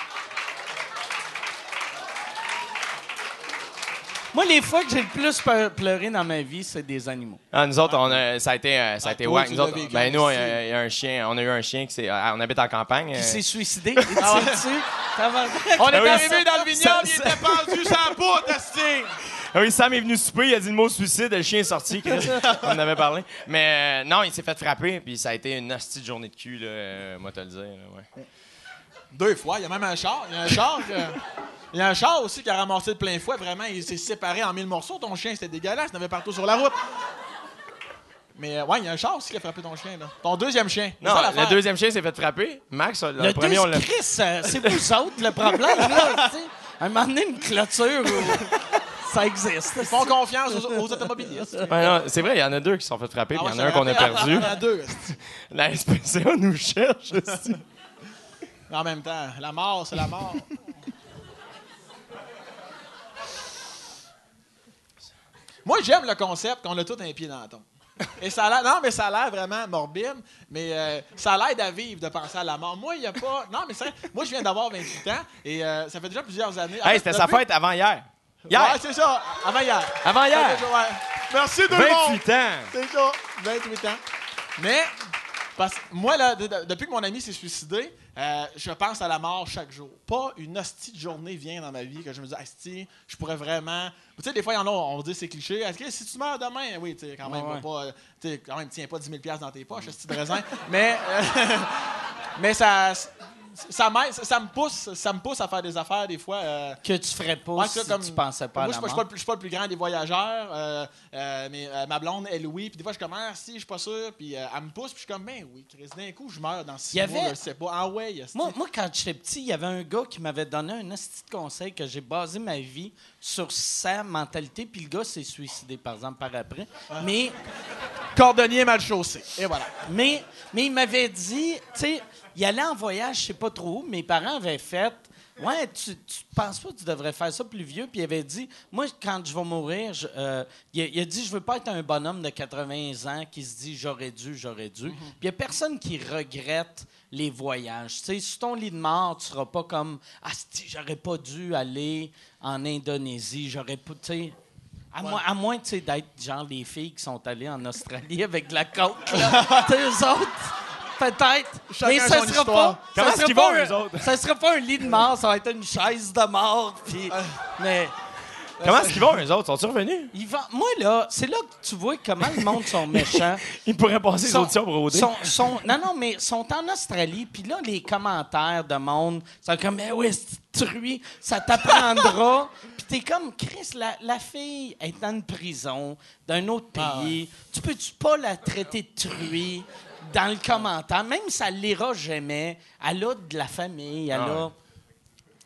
Moi, les fois que j'ai le plus pleuré dans ma vie, c'est des animaux. Ah, nous autres, on a, ça a été, euh, ça a Ah, été toi, wack. Nous autres, ben, nous, a, il y a un chien, on a eu un chien qui s'est. euh, on habite en campagne. Qui euh, s'est suicidé. [LAUGHS] Et? Tabarnak. On est Ah oui, arrivé ça- dans le vignoble, ça- il était pendu sans bout! Ah oui, Sam est venu souper, il a dit le mot suicide, le chien est sorti, [LAUGHS] on en avait parlé. Mais euh, non, il s'est fait frapper, puis ça a été une hostie de journée de cul, là, euh, moi te le dire. là, ouais. Deux fois, il y a même un char. Il y a un char que- Il y a un char aussi qui a ramassé de plein fouet. Vraiment, il s'est séparé en mille morceaux. Ton chien, c'était dégueulasse. Il y en avait partout sur la route. Mais euh, ouais, il y a un char aussi qui a frappé ton chien. Là. Ton deuxième chien. Non, ça, le deuxième chien s'est fait frapper. Max, le, Le premier, on l'a. Chris, euh, c'est vous autres le problème, là. un moment donné, une clôture, ça existe. Ils font confiance aux, aux automobilistes. Ouais, non, c'est vrai, il y en a deux qui se sont fait frapper, Ah puis il y en a un qu'on a perdu. [LAUGHS] Il y en a deux. La SPCA nous cherche. Mais en même temps, la mort, c'est la mort. Moi, j'aime le concept qu'on a tout un pied dans la tombe. [LAUGHS] Et ça a non, mais ça a l'air vraiment morbide, mais euh, ça l'aide à vivre de penser à la mort. Moi, il n'y a pas. Non, mais c'est moi, je viens d'avoir 28 ans et euh, ça fait déjà plusieurs années. Hey, c'était sa fête avant hier. Hier! Ouais, c'est ça, avant hier. Avant hier! Déjà- ouais. Merci, monde! 28 ans! C'est ça, 28 ans. Mais, parce que moi, là, de- de- depuis que mon ami s'est suicidé, euh, je pense à la mort chaque jour. Pas une hostie de journée vient dans ma vie que je me dis, hostie, je pourrais vraiment. Tu sais, des fois, il y en a, on dit c'est cliché. Est-ce que si tu meurs demain, oui, tu sais, quand même, Ouais, pas. quand même, tiens pas 10 000 dans tes poches, hostie de raisin. mais, euh, [LAUGHS] mais ça. Ça, me pousse, ça me pousse à faire des affaires des fois. euh, Que tu ferais pas Ouais, si comme- tu pensais pas moi, à je suis pas- suis le plus- je suis pas le plus grand des voyageurs, euh, euh, mais ma blonde, elle, oui. Puis des fois, je commence, si, je suis pas sûr. Puis elle me pousse, puis je suis comme, ben oui, Chris, d'un coup, je meurs dans six y mois, avait- je sais pas. Ah ouais, Moi, moi, quand j'étais petit, il y avait un gars qui m'avait donné un de conseil que j'ai basé ma vie sur sa mentalité, puis le gars s'est suicidé, par exemple, par après. Mais, cordonnier mal chaussé. Et voilà. mais, mais il m'avait dit, tu sais, il allait en voyage, je sais pas trop où, mes parents avaient fait. Ouais, tu, tu penses pas que tu devrais faire ça plus vieux? Puis il avait dit, moi, quand je vais mourir, je- euh, il, a, il a dit, je veux pas être un bonhomme de 80 ans qui se dit, j'aurais dû, j'aurais dû. Puis il y a personne qui regrette les voyages. Tu sais, sur ton lit de mort, tu seras pas comme, ah, j'aurais pas dû aller en Indonésie, j'aurais pas, tu sais. À, moins, à moins, tu sais, d'être genre les filles qui sont allées en Australie avec de la coke, là. [LAUGHS] Autres, peut-être. Mais ça sera pas. Comment est-ce qu'ils vont, eux autres? Ça sera pas un lit de mort, ça va être une chaise de mort. Puis, mais Comment est-ce qu'ils vont, eux autres? Sont-ils revenus? ils vont- moi, là, c'est là que tu vois comment le monde sont méchants. [LAUGHS] Ils pourraient passer les auditions pour sont- sont- non, non, mais sont en Australie. Puis là, les commentaires de monde sont comme, mais oui, c'est truie, ça t'apprendra. [LAUGHS] puis t'es comme, Chris, la, la fille est dans une prison d'un autre pays. Tu peux-tu pas la traiter de truie? Dans le commentaire? Même si elle l'ira jamais, elle a de la famille, elle Ah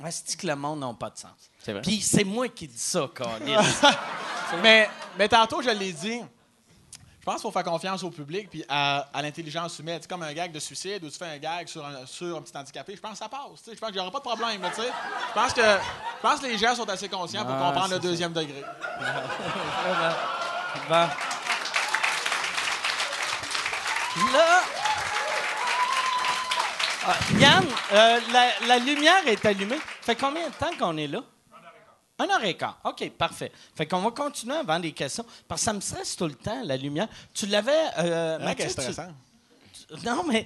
a. Est-ce que le monde n'a pas de sens? C'est vrai. Puis c'est moi qui dis ça, Carlis. [LAUGHS] mais, mais tantôt, je l'ai dit. Je pense qu'il faut faire confiance au public puis à, à l'intelligence humaine. C'est comme un gag de suicide où tu fais un gag sur un, sur un petit handicapé. Je pense que ça passe. Je pense qu'il n'y aura pas de problème. là. Je pense que je pense que les gens sont assez conscients pour Ah, comprendre le ça. deuxième degré. [LAUGHS] Bon. Là. Ah, Yann, euh, la, la lumière est allumée. Fait combien de temps qu'on est là? Un heure et quart. OK, parfait. Fait qu'on va continuer avant des questions. Parce que ça me stresse tout le temps, la lumière. Tu l'avais. Euh, vrai Mathieu, tu- stressant. tu- Non, mais.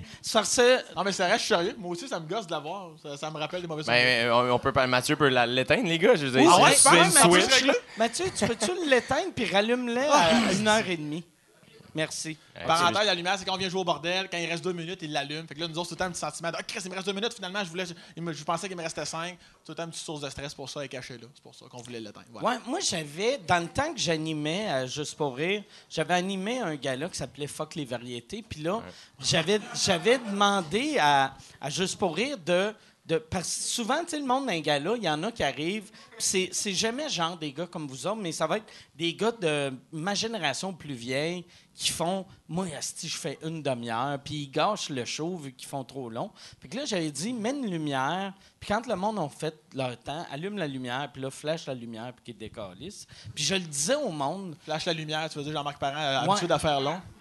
Non, mais c'est vrai, je suis sérieux. Moi aussi, ça me gosse de l'avoir. Ça, ça me rappelle des mauvais souvenirs. Ben, on, peut pas, Mathieu peut l'éteindre, les gars. Je veux dire, Ah c'est- ouais, Mathieu. Mathieu, tu peux-tu [LAUGHS] l'éteindre puis rallume-le à une heure et demie? Merci. Euh, Parenthèse, tu- la lumière, c'est quand on vient jouer au bordel, quand il reste deux minutes, il l'allume. Fait que là, nous autres, tout le temps, un petit sentiment de Ah, Chris, il me reste deux minutes, finalement, je voulais. me- je pensais qu'il me restait cinq. Tout le temps, une petite source de stress pour ça, est cachée là. C'est pour ça qu'on voulait l'éteindre. Voilà. Ouais, moi, j'avais, dans le temps que j'animais à Juste pour rire, j'avais animé un gala qui s'appelait Fuck les variétés. Puis là, j'avais, j'avais demandé à, à Juste pour rire de. De parce que souvent, tu sais, le monde d'un gala, il y en a qui arrivent. C'est, c'est jamais genre des gars comme vous autres, mais ça va être des gars de ma génération plus vieille qui font Moi, asti, je fais une demi-heure, puis ils gâchent le show vu qu'ils font trop long. Puis que là, j'avais dit Mets une lumière, puis quand le monde a fait leur temps, allume la lumière, puis là, flash la lumière, puis qu'ils décalissent. Puis je le disais au monde Flash la lumière, tu veux dire Jean-Marc Parent, euh, Ouais. habitué d'affaires longs. C'est ça.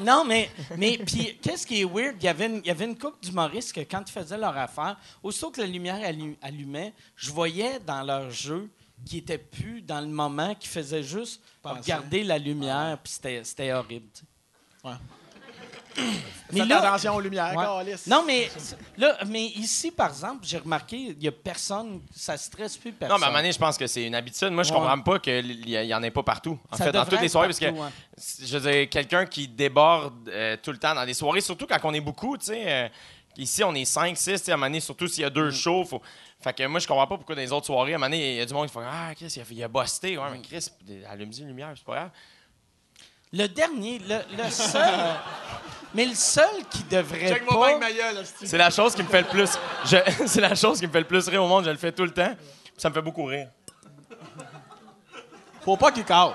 Non, mais, mais [LAUGHS] puis qu'est-ce qui est weird? Il y avait une, il y avait une couple d'humoristes que quand ils faisaient leur affaire, aussitôt que la lumière allu- allumait, je voyais dans leur jeu qui était plus dans le moment, qui faisait juste Penser. regarder la lumière, puis c'était, c'était horrible. tu sais. Ouais. Mais Faites là- attention aux lumières, Ouais. Non, mais là, mais ici, par exemple, j'ai remarqué, il n'y a personne, ça stresse plus personne. Non, mais à un moment donné, je pense que c'est une habitude. Moi, je Ouais. comprends pas qu'il y en ait pas partout. En Ça fait, dans toutes les soirées, parce que, je veux dire, quelqu'un qui déborde euh, tout le temps dans des soirées, surtout quand on est beaucoup, tu sais. euh, ici, on est 5, 6, tu sais, à un moment donné, surtout s'il y a deux Mm. shows. Faut... Fait que moi, je comprends pas pourquoi dans les autres soirées, à un moment donné, il y a du monde qui fait Ah, Chris, il a, il a busté. Ouais, mais Mm. Chris, allume-y une lumière, c'est pas grave. Le dernier, le, le seul, mais le seul qui devrait pas... avec ma gueule, hostie. C'est la chose qui me fait le plus. je- [LAUGHS] C'est la chose qui me fait le plus rire au monde, je le fais tout le temps. Ça me fait beaucoup rire. Faut pas qu'il casse.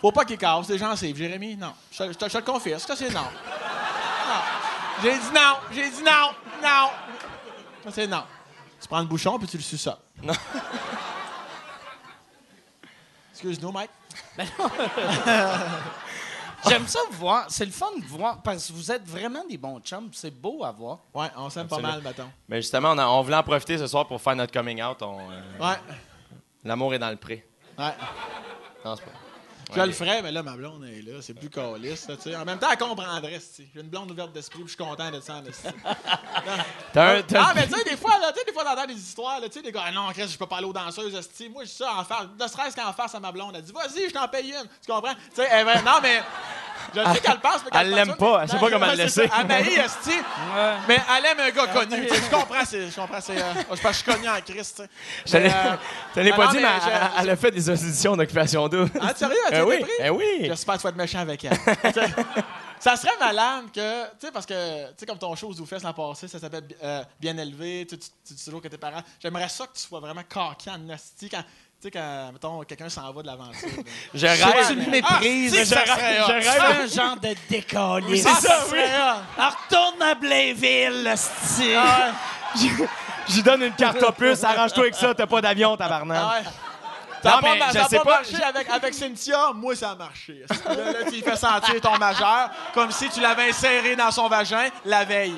Faut pas qu'il casse. Les gens savent. Jérémy, non. Je, te- je je te le confesse. Ça, c'est non. Non. J'ai dit non. J'ai dit non. Non. Ça, c'est non. Tu prends le bouchon puis tu le suces. Non. Excuse-nous, Mike. [LAUGHS] J'aime ça vous voir. C'est le fun de vous voir parce que vous êtes vraiment des bons chums. C'est beau à voir. Ouais, on s'aime pas mal, mettons. Mais justement, on, a- on voulait en profiter ce soir pour faire notre coming out. On, euh, Ouais. L'amour est dans le pré. Ouais. Non, c'est pas. Je Ouais, le ferais, mais là, ma blonde est là. C'est plus caliste, là, tu sais. En même temps, elle comprendrait, si. J'ai une blonde ouverte d'esprit, puis je suis content de ça, [LAUGHS] t'as- Ah, mais tu sais, des fois, là, tu sais, des fois, t'entends des histoires, là, tu sais, des gars, ah non, Chris, je peux pas aller aux danseuses, esti. Moi, je dis ça en face, ne serait-ce qu'en face à ma blonde. Elle dit, vas-y, je t'en paye une. Tu comprends? Tu sais, elle va- non, mais. Je sais qu'elle pense, mais qu'elle Elle l'aime pas, elle sait pas comment le laisser. Elle esti. Mais elle aime un gars connu. Je comprends, c'est. Je comprends, c'est. euh, [LAUGHS] je suis connu en Christ. Je te l'ai- euh, je te l'ai pas non, dit, mais, elle, a fait des auditions d'occupation double. Ah, sérieux? [LAUGHS] Eh été oui, eh oui. J'espère que tu vas être méchant avec elle. [LAUGHS] Ça serait malade que, tu sais, parce que, tu sais, comme ton show aux Zoufest l'an passé, ça s'appelle euh, Bien élevé, tu dis toujours que tes parents. J'aimerais ça que tu sois vraiment coquille en asti quand, tu sais, quand, mettons, quelqu'un s'en va de l'aventure. [LAUGHS] Je C'est rêve. une méprise. Ah, si, ça je rêve- je rêve- un genre de décaliste. C'est ça, oui. Alors, retourne à Blainville, le style. Ah [LAUGHS] J'y donne une carte opus, arrange-toi avec ça, t'as pas d'avion, tabarnak. Ah ouais. Ça pas, mais ça a sais pas pas, marché je- avec, avec Cynthia, moi ça a marché. Là, là, tu fais sentir ton majeur comme si tu l'avais inséré dans son vagin la veille?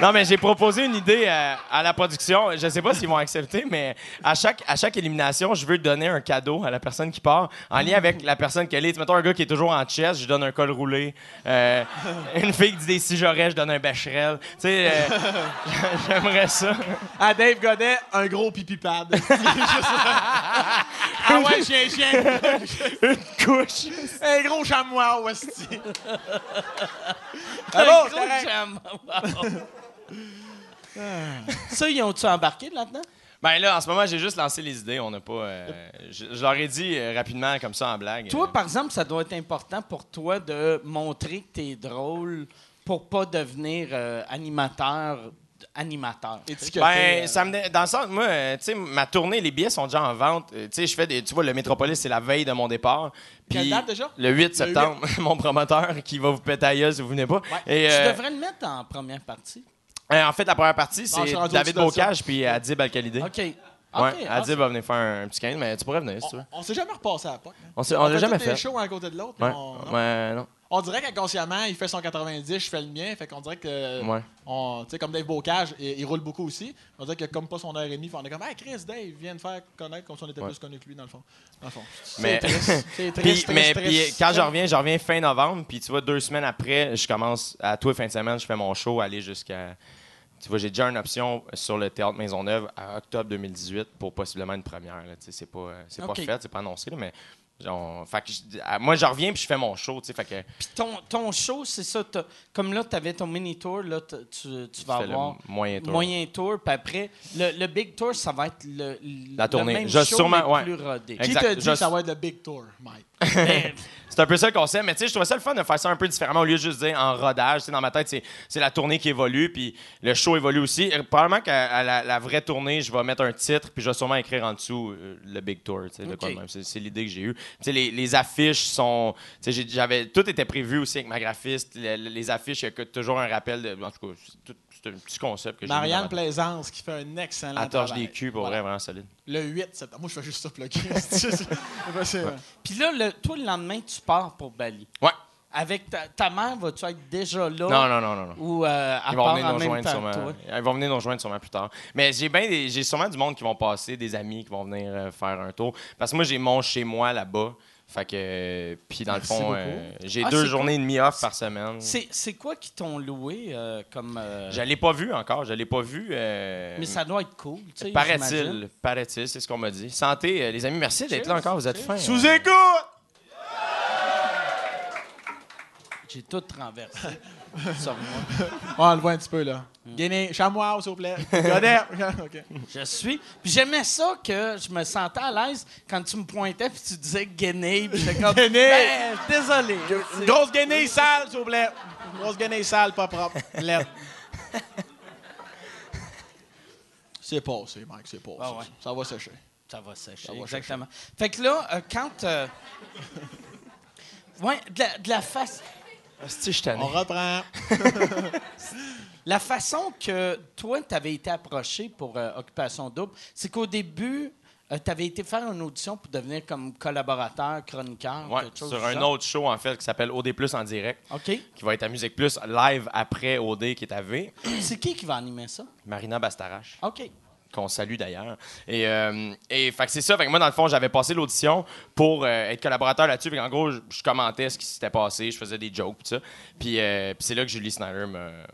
Non, mais j'ai proposé une idée euh, à la production. Je sais pas s'ils vont accepter, mais à chaque, à chaque élimination, je veux donner un cadeau à la personne qui part en lien avec la personne qu'elle est. Tu Mettons un gars qui est toujours en chest, je donne un col roulé. Euh, une fille qui dit des si j'aurais, je donne un becherel. Tu sais, euh, [LAUGHS] j'aimerais ça. À Dave Godet, un gros pipi pad. [LAUGHS] ah ouais, chien, chien. Une couche. Un gros chamois, hostie. Un bon, gros. Wow. Ça, ils ont-tu embarqué là-dedans? Ben là, en ce moment, j'ai juste lancé les idées. On n'a pas. euh, je, je leur ai dit euh, rapidement, comme ça, en blague. Toi, Euh, par exemple, ça doit être important pour toi de montrer que t'es drôle pour pas devenir euh, animateur. Animateur. Ben, euh, ça me dans le sens, moi, tu sais, ma tournée, les billets sont déjà en vente. Tu sais, je fais des, tu vois, le Métropolis, c'est la veille de mon départ. Quelle Puis date déjà? Le 8 septembre, [LAUGHS] mon promoteur qui va vous péter à gueule si vous venez pas. Et, Tu euh, devrais le mettre en première partie. Euh, en fait, la première partie, je c'est suis rendu David au-dessus de ça. Bocage puis Adib. OK. Ouais, OK, ah, Adib va venir faire un, un petit 15, mais tu pourrais venir si tu veux. On, on s'est jamais repassé à la POC. hein. On, s'est- on l'a jamais tous fait. shows un à côté de l'autre. mais Ouais. On, non. Ouais, non. On dirait qu'inconsciemment, il fait son 90, je fais le mien. Fait qu'on dirait que. Ouais. on- Tu sais, comme Dave Bocage, il, il roule beaucoup aussi. On dirait a comme pas son heure et demie. On est comme, hey Chris, Dave, viens de faire connaître comme si on était Ouais. plus connu que lui, dans le fond. Dans le fond. Mais- C'est triste. [LAUGHS] C'est Puis, triste, mais triste, puis, triste. quand je reviens, je reviens fin novembre, puis tu vois, deux semaines après, je commence à tous les fins de semaine, je fais mon show, aller jusqu'à. Tu vois, j'ai déjà une option sur le théâtre Maisonneuve à octobre 2018 pour possiblement une première. là. Tu sais, C'est pas, euh, c'est pas fait, c'est pas annoncé, là, mais Genre, fait que je- à- moi, je reviens puis je fais mon show, tu sais. Fait que Puis ton, ton show, c'est ça. Comme là, tu avais ton mini tour, là, tu, tu vas avoir le moyen tour. moyen tour, puis après, le, le big tour, ça va être le, La tournée. le même Je show, sûrement- mais ouais. plus rodé. Qui t'a dit Je- que ça va être le Big Tour, Mike? [LAUGHS] C'est un peu ça le concept, mais tu sais, je trouvais ça le fun de faire ça un peu différemment au lieu de juste dire en rodage. Dans ma tête, c'est, la tournée qui évolue, puis le show évolue aussi. Et probablement qu'à à la, la vraie tournée, je vais mettre un titre, puis je vais sûrement écrire en dessous euh, le Big Tour. C'est, l'idée que j'ai eue. Tu sais, les, les affiches sont. tu sais, j'ai- j'avais, tout était prévu aussi avec ma graphiste. Les, les affiches, il y a que toujours un rappel. De, en tout cas, tout- c'est un petit concept que j'ai Marianne. Plaisance qui fait un excellent À torche travail. des culs, pour Voilà. vrai, vraiment solide. Le 8 septembre. Moi, je fais juste ça plugger. [LAUGHS] Puis là, le, toi, le lendemain, tu pars pour Bali. Ouais. Avec ta, ta mère, vas-tu être déjà là? Non, non, non, non. non. Ou euh, à Ils vont venir en nous rejoindre sûrement. que toi? Ils vont venir nous rejoindre sûrement plus tard. Mais j'ai bien des- j'ai sûrement du monde qui vont passer, des amis qui vont venir euh, faire un tour. Parce que moi, j'ai mon chez moi là-bas. Fait que. Puis dans le fond, euh, j'ai Ah, deux journées et demie off par semaine. C'est, c'est quoi qui t'ont loué euh, comme. euh, Je l'ai pas vu encore. Je l'ai pas vu. euh, Mais ça doit être cool, tu sais. Paraît-il, paraît-il, c'est ce qu'on m'a dit. Santé, euh, les amis, merci d'être là encore, vous êtes fins. Sous écoute! J'ai tout renversé [LAUGHS] sur moi. On le voit un petit peu, là. Guinée, chamois, s'il vous plaît. [LAUGHS] [LAUGHS] Je suis. Puis j'aimais ça que je me sentais à l'aise quand tu me pointais puis tu disais Guinée. Puis j'étais comme. Guinée. Ben, désolé. Une grosse guenille sale, s'il vous plaît. Une grosse guenille sale, pas propre. C'est passé, Mike, c'est passé. Ah ouais. Ça va sécher. Ça va sécher. Ça va exactement. Fait que là, euh, quand. euh, ouais, de la, de la face. Hostie, je. On reprend. [LAUGHS] La façon que toi, tu avais été approché pour euh, Occupation Double, c'est qu'au début, tu avais été faire une audition pour devenir comme collaborateur, chroniqueur, Ouais, quelque chose sur un genre. autre show, en fait, qui s'appelle OD Plus en direct, OK. qui va être à Musique Plus live après OD qui est à V. C'est qui qui va animer ça? Marina Bastarache. OK. Qu'on salue d'ailleurs. Et, euh, et c'est ça. Moi, dans le fond, j'avais passé l'audition pour euh, être collaborateur là-dessus. Fait en gros, je, commentais ce qui s'était passé, je faisais des jokes, tout ça. Puis, euh, c'est là que Julie Snyder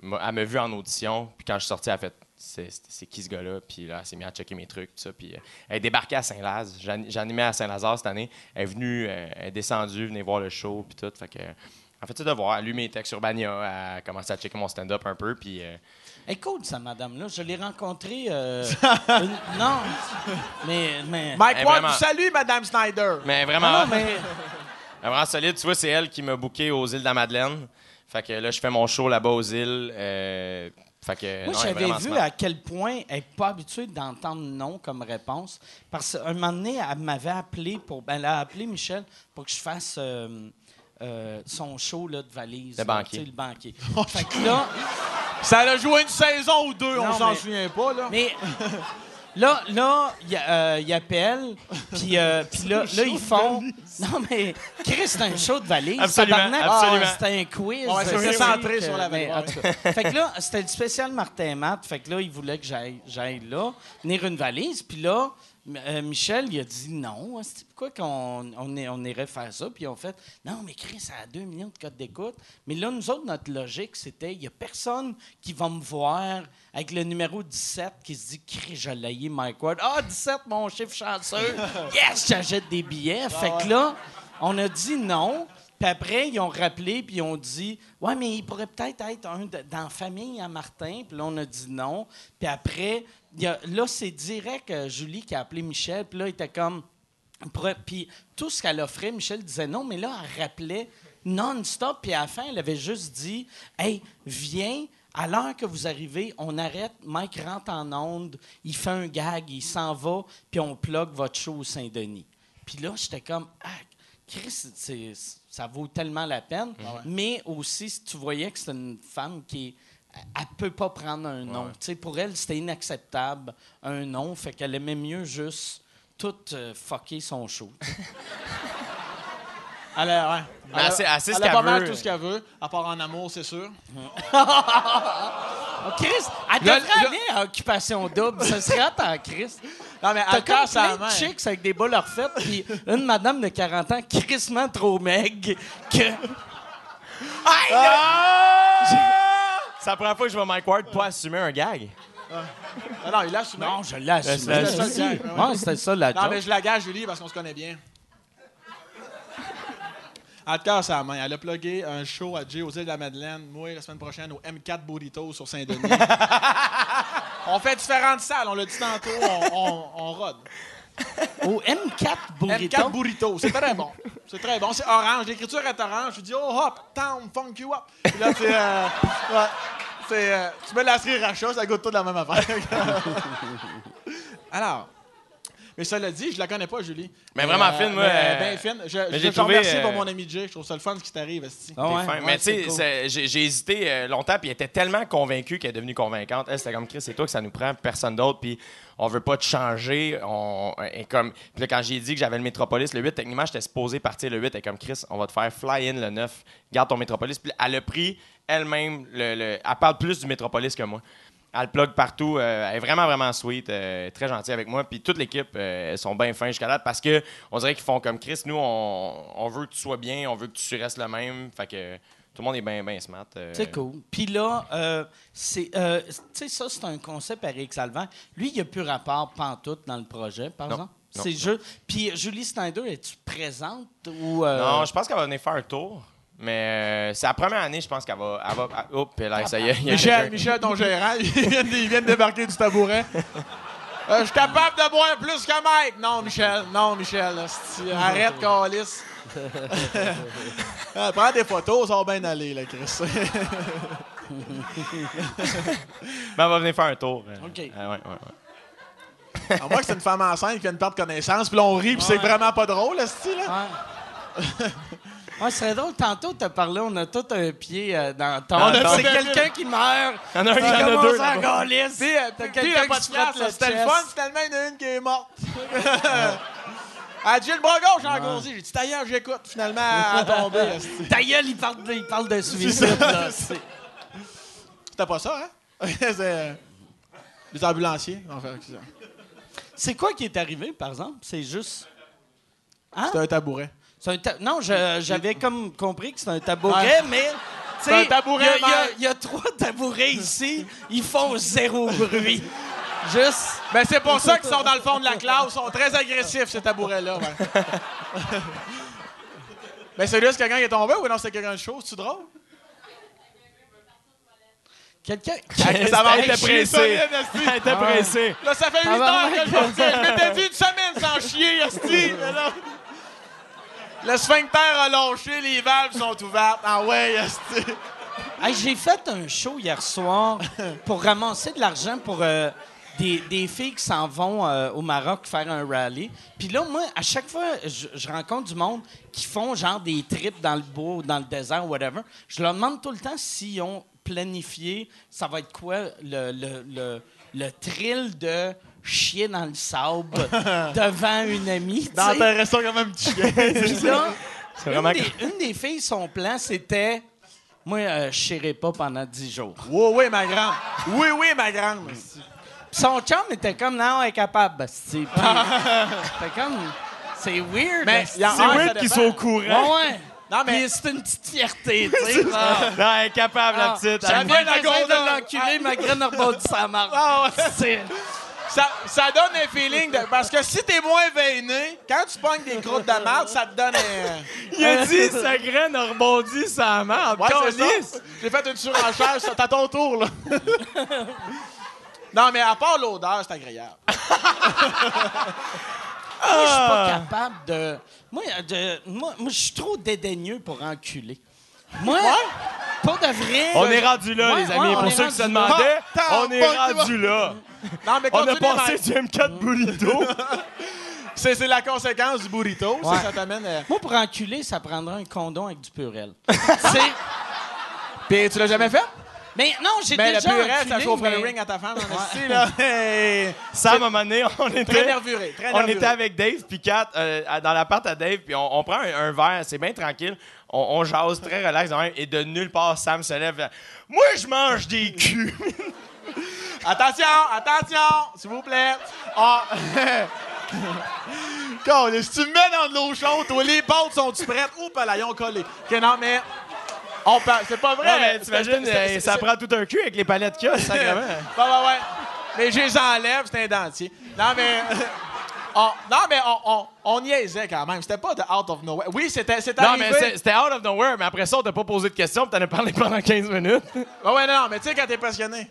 m'a, m'a vu en audition. Puis quand je suis sorti, elle a fait c'est, qui ce gars-là? Puis là, elle s'est mise à checker mes trucs, tout ça. Puis elle est débarquée à Saint-Laz. J'an- J'animais à Saint-Lazare cette année. Elle est venue, elle est descendue, venir voir le show, puis tout. Fait que. En fait, c'est de voir. Elle a lu mes textes sur Bania, elle a commencé à checker mon stand-up un peu, puis Cool, ça, madame-là. Je l'ai rencontrée. euh, [LAUGHS] une- non. Mais. mais... Mike Eh, Ward, vraiment. vous salue, Madame Snyder. mais vraiment, Ah non, mais. [LAUGHS] Vraiment solide. Tu vois, c'est elle qui m'a booké aux îles de la Madeleine. Fait que là, je fais mon show là-bas aux îles. euh, fait que, Moi, non, elle est j'avais vraiment vu smart. à quel point elle n'est pas habituée d'entendre non comme réponse. Parce qu'un moment donné, elle m'avait appelé pour. ben, elle a appelé Michel pour que je fasse euh, euh, son show là, de valise. Le là, banquier. le banquier. [LAUGHS] fait que là. Ça a joué une saison ou deux, on s'en souvient pas, là. Mais là, là, il euh, il appelle, puis euh, puis là, là, ils font. Non, mais Chris, c'est un show de valise. Absolument, tabarnak. absolument. Ah, C'était un quiz. C'est euh, centré sur la valise. Fait que là, c'était le spécial Martin et Matt. Fait que là, ils voulaient que j'aille j'aille là, venir une valise. Puis là, euh, Michel, il a dit non. C'est pourquoi qu'on on, irait faire ça? Puis ils ont fait non, mais Chris, ça a 2 millions de codes d'écoute. Mais là, nous autres, notre logique, c'était il n'y a personne qui va me voir avec le numéro 17 qui se dit Chris, je l'ai Mike Ward. Ah, 17, mon chiffre chanceux. [LAUGHS] Yes, j'achète des billets. Fait que là, on a dit non. Puis après, ils ont rappelé, puis ils ont dit Ouais, mais il pourrait peut-être être un de- dans la famille à Martin. Puis là, on a dit non. Puis après, y a- là, c'est direct euh, Julie qui a appelé Michel. Puis là, il était comme. Puis tout ce qu'elle offrait, Michel disait non, mais là, elle rappelait non-stop. Puis à la fin, elle avait juste dit Hey, viens. À l'heure que vous arrivez, on arrête, Mike rentre en onde, il fait un gag, il s'en va, puis on plug votre show au Saint-Denis. Puis là, j'étais comme, ah, Chris, ça vaut tellement la peine. Mais aussi, si tu voyais que c'est une femme qui elle peut pas prendre un nom. Pour elle, c'était inacceptable, un nom. Fait qu'elle aimait mieux juste tout euh, fucker son show. [LAUGHS] Elle a, ouais. Elle a- ce a pas mal tout ce qu'elle veut, à part en amour, c'est sûr. [LAUGHS] Oh, Chris, elle Le- devrait le- aller à Occupation Double. Ça serait en Chris. Non, mais T'as elle comme plein main. de chicks avec des boules refaites, puis une madame de 40 ans crissement trop maigre que... C'est la première fois que je vois Mike Ward pas assumer un gag. Ah non, il l'a assumé. Non, je l'ai assumé. Ça. Ouais, c'était ça la Non, joke. mais je la gage, Julie, parce qu'on se connaît bien. En tout cas, sa main. Elle a plugué un show à Jay aux îles de la Madeleine. Moi, la semaine prochaine, au M4 Burrito sur Saint-Denis. [LAUGHS] on fait différentes salles. On l'a dit tantôt. On, on, on rôde. Au M4 Burrito. M4 Burrito. C'est très bon. C'est très bon. C'est orange. L'écriture est orange. Je dis, oh hop, town, funk you up. Puis là, c'est. euh, ouais. Euh, tu mets la cerise racha, ça goûte tout la même affaire. [LAUGHS] Alors. Mais ça l'a dit, je la connais pas, Julie. Mais vraiment fine, moi, mais, euh, ben fine. Je, mais je j'ai te trouvé, remercie euh, pour mon ami Jay. Je trouve ça le fun ce qui t'arrive, esti. Ah ouais? Fin. Ouais, mais tu sais, cool. j'ai j'ai hésité euh, longtemps, puis elle était tellement convaincue qu'elle est devenue convaincante. Elle, c'était comme Chris, c'est toi que ça nous prend, personne d'autre, puis on veut pas te changer. On, et comme, puis là, quand j'ai dit que j'avais le Métropolis, le 8, techniquement, j'étais supposé partir le 8, et comme Chris, on va te faire fly in le 9, garde ton Métropolis. Puis elle a pris elle-même, le, le- elle parle plus du Métropolis que moi. Elle plug partout. euh, elle est vraiment, vraiment sweet. euh, très gentille avec moi. Puis toute l'équipe, euh, elles sont bien fins jusqu'à là parce que on dirait qu'ils font comme Chris. Nous, on, on veut que tu sois bien, on veut que tu restes le même. Fait que tout le monde est bien, bien smart. C'est cool. Puis là, euh, c'est, tu sais, ça, c'est un concept à Eric Salvant. Lui, il n'y a plus rapport pantoute dans le projet, par Non. exemple? Non. C'est juste. Puis Julie Snyder, es-tu présente ou. euh, Non, je pense qu'elle va venir faire un tour. Mais euh, c'est la première année, je pense qu'elle va. Elle va elle- oh, puis là, ça y est. il y a Michel. Michel, ton gérant, [LAUGHS] il vient, de, il vient de débarquer du tabouret. [LAUGHS] Euh, je suis capable de boire plus que Mike. Non, Michel. Non, Michel. Arrête, [LAUGHS] Calis. Ah, prends des photos, ça va bien aller, là, Chris. Mais elle va venir faire un tour. euh. OK. Ah, ouais, ouais, ouais. À moins que c'est une femme enceinte qui vient de perdre connaissance, puis là, on rit, puis c'est vraiment pas drôle, esti, là. Ouais. Ouais, ce serait drôle. Tantôt, tu as parlé, on a tout un pied euh, dans ton. Temps. C'est quelqu'un qui meurt. Il y en a un en a deux. à euh, T'as puis quelqu'un qui se frotte le c'était le fun, finalement, il y en a une qui est morte. [LAUGHS] Elle dit, j'ai le bras gauche engourdi. J'ai dit, d'ailleurs, j'écoute. Finalement. [LAUGHS] Ta gueule, il parle, de- il parle de suicide. là. [LAUGHS] C'est- C'était pas ça, hein? c'est euh, les ambulanciers. Enfin, c'est ça. C'est quoi qui est arrivé, par exemple? C'est juste. Hein? C'était un tabouret. C'est un ta- Non, je- j'avais comme compris que c'est un tabouret, mais. tu C'est sais, un tabouret, il y a- y y, trois tabourets ici. Ils font zéro bruit. Juste. Ben, c'est pour ça qu'ils sont dans le fond de la [LAUGHS] classe. Ils sont très agressifs, ces tabourets-là. Ouais. [LAUGHS] ben, c'est juste quelqu'un qui est tombé ou non, c'est quelqu'un de chaud? C'est-tu drôle? Quelqu'un. [LAUGHS] Ça pressée. solide, esti. Elle était pressée. Là, ça fait 8 Tabarnak. heures que je partais. Je m'étais dit une semaine sans chier, esti. Le sphincter a lâché, les valves sont ouvertes. Ah ouais. Hey, J'ai fait un show hier soir pour ramasser de l'argent pour euh, des, des filles qui s'en vont euh, au Maroc faire un rallye. Puis là, moi, à chaque fois, je, je rencontre du monde qui font genre des trips dans le bois ou dans le désert, whatever. Je leur demande tout le temps s'ils ont planifié, ça va être quoi le, le, le, le thrill de chier dans le sable [LAUGHS] devant une amie. Dans sais. ta restaurant comme un petit chien. [LAUGHS] Puis là, C'est vraiment une, des, une des filles, son plan, c'était Moi, euh, je chierai pas pendant 10 jours. Oui, oui, ma grande. Oui, oui, ma grande. son chum était comme Non, elle est capable. C'était comme. C'est weird. Mais C'est Ah, weird qu'ils soient au courant. Ouais, ouais. Non, mais c'est une petite fierté, tu [LAUGHS] sais. Non, elle est capable, la Ah, petite. J'avais la de l'enculer, ma graine a rebondi sa marque. Ah ouais. Ça, ça donne un feeling de. Parce que si t'es moins veiné, quand tu pognes des croûtes de marde, ça te donne un. [LAUGHS] Il a dit sa graine a rebondi sa. Ouais, ça. J'ai fait une surenchère, c'est à ton tour, là. [LAUGHS] non, mais à part l'odeur, c'est agréable. [LAUGHS] Moi, je suis Ah. pas capable de. Moi, de- moi, moi, je suis trop dédaigneux pour enculer. Moi, pas de vrai. On est rendu là, Ouais, les ouais, amis. Pour ceux qui se demandaient, Ah, on est t'as- rendu là. [LAUGHS] Non, mais On a passé du M4 Burrito. C'est c'est la conséquence du burrito. ça, Ouais. Ça, t'amène. euh, Moi, pour enculer, ça prendrait un condom avec du purel. [LAUGHS] C'est- Puis tu l'as jamais fait? Mais non, j'ai Mais déjà le purée, ça enculé, chaufferait mais- le ring à ta femme, en esti, là. [LAUGHS] Hey. Sam, à un moment donné, on Très était, nervuré. Très on nervuré. était avec Dave puis Kat euh, à- dans l'appart à Dave, puis on, on prend un, un verre, c'est bien tranquille. On, on jase très relax, de même, et de nulle part, Sam se lève. Moi, je mange des culs. Attention, attention, s'il vous plaît. Ah. [LAUGHS] Quand, si tu me mets dans de l'eau chaude, toi, les pâtes sont-tu prêtes? Oups, là, ils ont collé. OK, non, mais. On parle. C'est pas vrai. Non, mais t'imagines, euh, ça prend tout un cul avec les palettes qu'il y a, sacrément. [LAUGHS] Ouais, ouais, ouais. Mais je les enlève, c'est un dentier. Non, mais. [LAUGHS] on- non, mais on, on, on niaisait quand même. C'était pas de out of nowhere. Oui, c'était c'était Non, arrivé. mais c'était out of nowhere, mais après ça, on t'a pas posé de questions, puis t'en as parlé pendant 15 minutes. Ouais, ouais, non, mais tu sais, quand t'es passionné.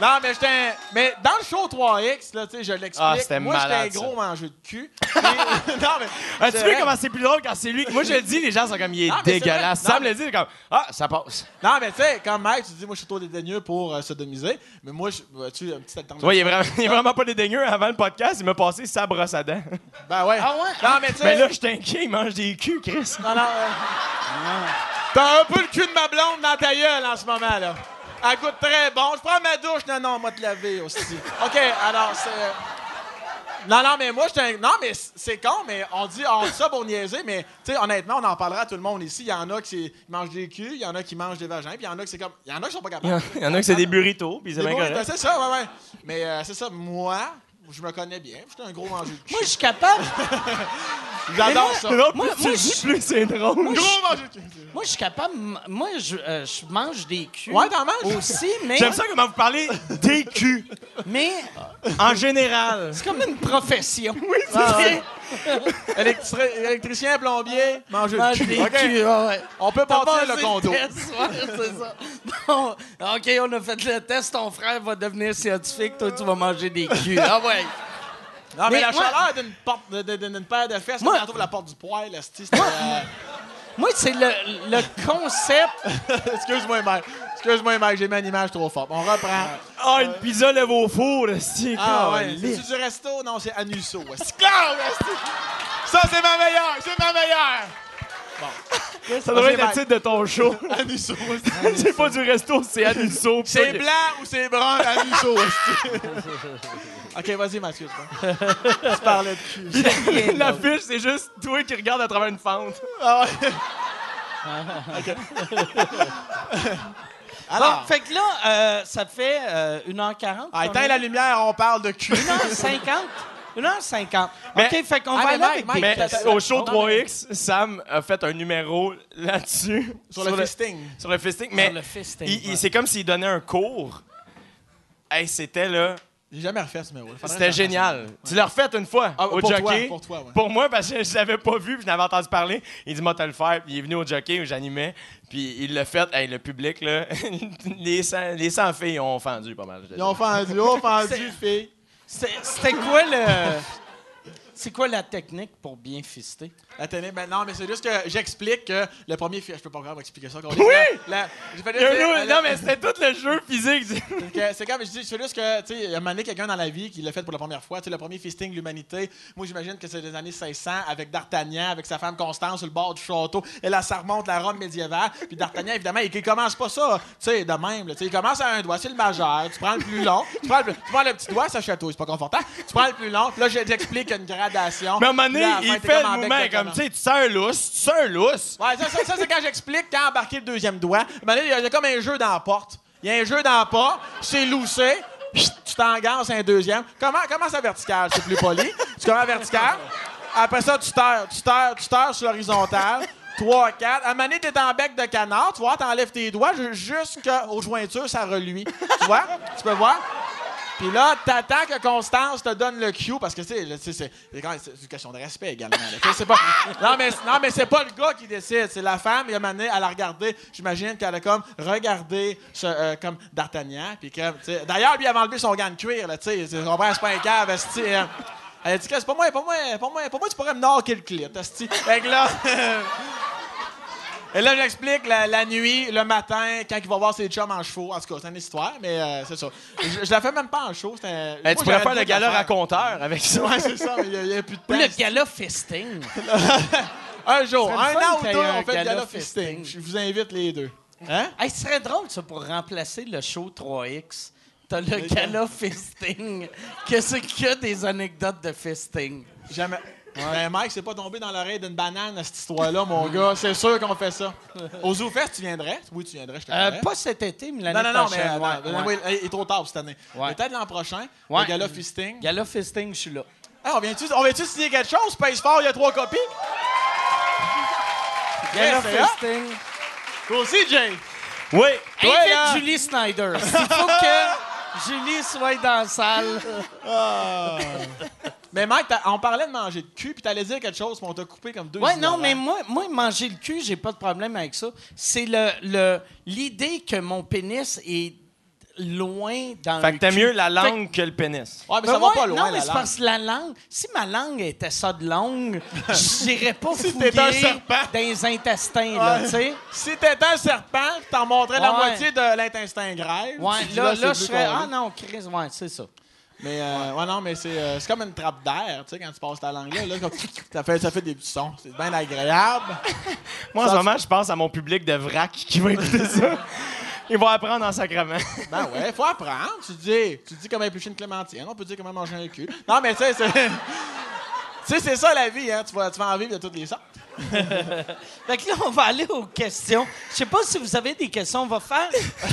non, mais j'étais. un- Mais dans le show 3X, là, tu sais, je l'explique. Ah, c'était Moi, j'étais un malade, gros mangeur de cul. Et- [LAUGHS] non, mais. Ah, tu c'est vois vrai. comment c'est plus drôle quand c'est lui. Moi, je le dis, les gens sont comme, il est Ah, mais c'est dégueulasse. vrai. Sam le dit, il est comme, ah, ça passe. Non, mais tu sais, comme Mike, tu dis, moi, je suis trop dédaigneux pour euh, sodomiser. Mais moi, je- vois-tu, un petit Tu alternative. vois, il est vraiment, [LAUGHS] il est vraiment pas dédaigneux. Avant le podcast, il m'a passé sa brosse à dents. Ben ouais. Ah ouais? Non, mais tu sais. Mais là, je t'inquiète, il mange des culs, Chris. Non, non. euh, T'as un peu le cul de ma blonde dans ta gueule en ce moment, là. Elle goûte très bon. Je prends ma douche. Non, non, on va te laver aussi. OK, alors, c'est... Non, non, mais moi, j'étais un... Non, mais c'est con, mais on dit, on dit ça pour niaiser, mais, tu sais, honnêtement, on en parlera à tout le monde ici. Il y en a qui qui mangent des culs, il y en a qui mangent des vagins, puis il y en a qui c'est comme... Il y en a qui sont pas capables. il y en a que c'est des burritos, puis c'est bien correct. C'est ça, ouais, ouais. Mais euh, c'est ça, moi, je me connais bien. J'étais un gros mangeur de cul. [LAUGHS] Moi, je suis capable. J'adore ça. Non, Moi- moi, tu dis, je- plus c'est drôle. Gros mangeur de cul. Moi, je suis capable. Moi, je, euh, je mange des culs. Ouais, t'en manges? Aussi, mais. J'aime ça comment vous parlez des culs, Mais en général. c'est comme une profession. Oui, Ah, ouais. [LAUGHS] Électri- électricien, plombier, Mange cul. des culs, ouais. On peut partir le condo. test, ouais, c'est ça. Bon, OK, on a fait le test. Ton frère va devenir scientifique. Toi, tu vas manger des culs. Ah ouais. Non, mais, Mais la moi- chaleur d'une paire de fesses, Moi- on trouve la porte du esti, c'était, euh, Moi, c'est le, le concept. [LAUGHS] Excuse-moi, Mike. Excuse-moi, Mike, j'ai mis une image trop forte. On reprend. Ah, une pizza lève au four, c'est Ah ouais, c'est-tu du resto? Non, c'est Anusso. Ça, c'est ma meilleure! C'est ma meilleure! Ça doit Ok, être le titre de ton show. [LAUGHS] Anusso. [LAUGHS] c'est pas du resto, c'est Anusso. [LAUGHS] C'est blanc ou c'est brun? Anusso. OK, vas-y, Mathieu. c'est bon. Tu parlais de cul. L'affiche, c'est juste toi qui regardes à travers une fente. Ah ouais. Bon, Alors, fait que là, euh, ça fait euh, 1h40. ah, éteins la lumière, on parle de cul. 1h50. 1h50. [LAUGHS] Mais- OK, fait qu'on Ah, va mais aller avec des Mais questions. au show Non, 3X, Sam a fait un numéro là-dessus. [LAUGHS] Sur le fisting. Sur le fisting. Mais le fisting, il- il- ouais. c'est comme s'il donnait un cours. Hey, c'était là. J'ai jamais refait ce numéro. C'était génial. Tu l'as refait une fois Ah, au pour toi, jockey. pour toi, ouais. Pour moi, parce que je l'avais pas vu, puis je n'avais entendu parler. Il dit, moi, t'as le faire. Puis il est venu au jockey où j'animais. Puis il l'a fait. Hey, le public, là, [LAUGHS] les 100, les 100 filles ont fendu pas mal. Ils ont fendu, ils ont [LAUGHS] fendu, fille. C'est- C'était quoi le. C'est quoi la technique pour bien fister? La télé, ben non, mais c'est juste que j'explique que le premier film, je peux pas encore expliquer ça. qu'on dit, Oui! la- la- dire, non, mais c'était tout le jeu physique. [LAUGHS] C'est comme je dis, c'est juste que, tu sais, il y a un moment donné, quelqu'un dans la vie qui l'a fait pour la première fois. Tu sais, le premier fisting de l'humanité. Moi, j'imagine que c'est des années 1600 avec D'Artagnan, avec sa femme Constance sur le bord du château. Et là, ça remonte la Rome médiévale. Puis D'Artagnan, évidemment, il, il commence pas ça, tu sais, de même. là. Tu sais, il commence à un doigt, c'est le majeur. Tu prends le plus long. Tu prends le, plus- tu prends le petit doigt, ça chatouille, c'est pas confortable. Tu prends le plus long. Puis là, je t'explique une gradation. Mais à un moment donné, à il fait le mouvement comme, tu sais, tu sens un lousse, tu sens un lousse. Ouais, ça, ça, ça, c'est quand j'explique quand embarquer le deuxième doigt. Là, il y, a- il y a comme un jeu dans la porte. Il y a un jeu dans la porte, c'est loussé, tu t'engances un deuxième. Comment, comment ça vertical? C'est plus poli? Tu commences vertical? Après ça, tu terres, tu terres, tu terres sur l'horizontale. 3, 4. À un moment donné, t'es en bec de canard. Tu vois, t'enlèves tes doigts ju- jusqu'aux jointures, ça reluit. Tu vois? Tu peux voir? Puis là, t'attends que Constance te donne le cue parce que tu sais, c'est une question de respect également. non, mais, non, mais c'est pas le gars qui décide, c'est la femme. Il a mané, elle a regardé, j'imagine qu'elle a comme regardé euh, comme D'Artagnan. D'ailleurs, lui, avait enlevé son gant de cuir, là, tu sais. Comprends, c'est pas un cave, hein. Elle a dit que c'est pas moi, pas moi, pas moi, pas moi, tu pourrais me knocker le esti. Fait que là. [LAUGHS] Et là, j'explique la, la nuit, le matin, quand il va voir ses chums en chevaux. En tout cas, c'est une histoire, mais euh, c'est ça. Je, je la fais même pas en show. c'était- Hey, moi, tu pourrais faire le gala raconteur avec ça. Ouais, c'est ça, mais il n'y a, plus de Ou temps. le gala fisting. [LAUGHS] Un jour, un an ou deux, un on fait le gala fisting. Je vous invite les deux. Hein? Hey, ce serait drôle, ça, pour remplacer le show 3X. T'as le gala [LAUGHS] fisting. Qu'est-ce a des anecdotes de fisting? Jamais. Ben, Mike, c'est pas tombé dans l'oreille d'une banane, cette histoire-là, mon gars. C'est sûr qu'on fait ça. Au ZooFest, tu viendrais? Oui, tu viendrais, je te Euh, pas cet été, mais l'année Non, non, non, mais prochaine. ouais, ouais. il est trop tard cette année. Ouais. Peut-être l'an prochain, le gala fisting. Gala fisting, je suis là. Ah, on vient-tu on vient-tu signer quelque chose? Space Fort, il y a trois copies? Gala fisting. Toi aussi, Jay. Oui. Toi, Invite là. Julie Snyder. [LAUGHS] Il faut que... [LAUGHS] Julie soit dans la salle. Mais Mike, t'as- on parlait de manger de cul, puis t'allais dire quelque chose, puis on t'a coupé comme deux Ouais, non, mais moi, moi, manger le cul, j'ai pas de problème avec ça. C'est le, le, l'idée que mon pénis est loin dans Fait le que cul. mieux la Fait que- langue que le pénis. Ouais, mais ça va pas loin, Non, la mais c'est parce que la langue, si ma langue était ça de longue, [LAUGHS] j'irais pas Si fouiller un serpent. dans les intestins, là, tu sais. Si t'étais un serpent, t'en montrais la moitié de l'intestin grêle. Ouais, là, là, plus je serais... Ah non, Chris, ouais, c'est ça. Mais, euh, ouais, non, mais c'est euh, c'est comme une trappe d'air, tu sais, quand tu passes ta langue là, là comme, [LAUGHS] ça, fait, ça fait des petits sons. C'est bien agréable. [LAUGHS] Moi, en ce moment, je pense à mon public de vrac qui va écouter ça. Ils vont apprendre en sacrement. [LAUGHS] Ben ouais, faut apprendre. Tu dis, tu dis comment éplucher une clémentine, on peut dire comment manger un cul. Non, mais tu sais, c'est. Tu sais, c'est ça la vie, hein. Tu vas, tu vas en vivre de toutes les sortes. [LAUGHS] Fait que là, on va aller aux questions. Je sais pas si vous avez des questions. On va faire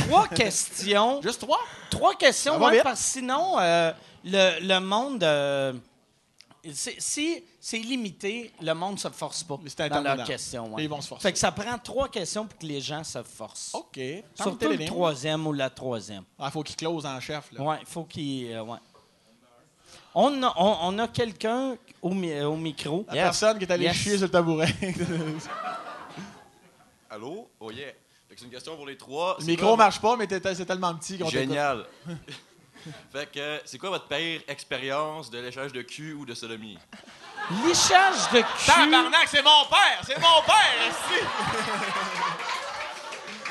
trois [LAUGHS] questions. Juste trois? Trois questions, ouais, parce que sinon, euh, le, le monde... euh, c'est- si c'est limité, le monde se force pas Mais c'est dans leurs questions. ouais. Ils vont se forcer. Fait que ça prend trois questions pour que les gens se forcent. OK. Surtout le troisième ou la troisième. Il faut qu'il close en chef, là. Ouais, il faut qu'il... euh, ouais. On a, on, on a quelqu'un au, mi- au micro. La personne qui est allée Yes. chier sur le tabouret. [LAUGHS] Allô? Oh yeah. Fait que c'est une question pour les trois. le C'est micro quoi- marche pas, mais t'es- c'est tellement petit qu'on t'écoute. Génial. [LAUGHS] fait que c'est quoi votre pire expérience de léchage de cul ou de sodomie? Lichage de cul. Tabarnak, c'est mon père! C'est mon père, ici!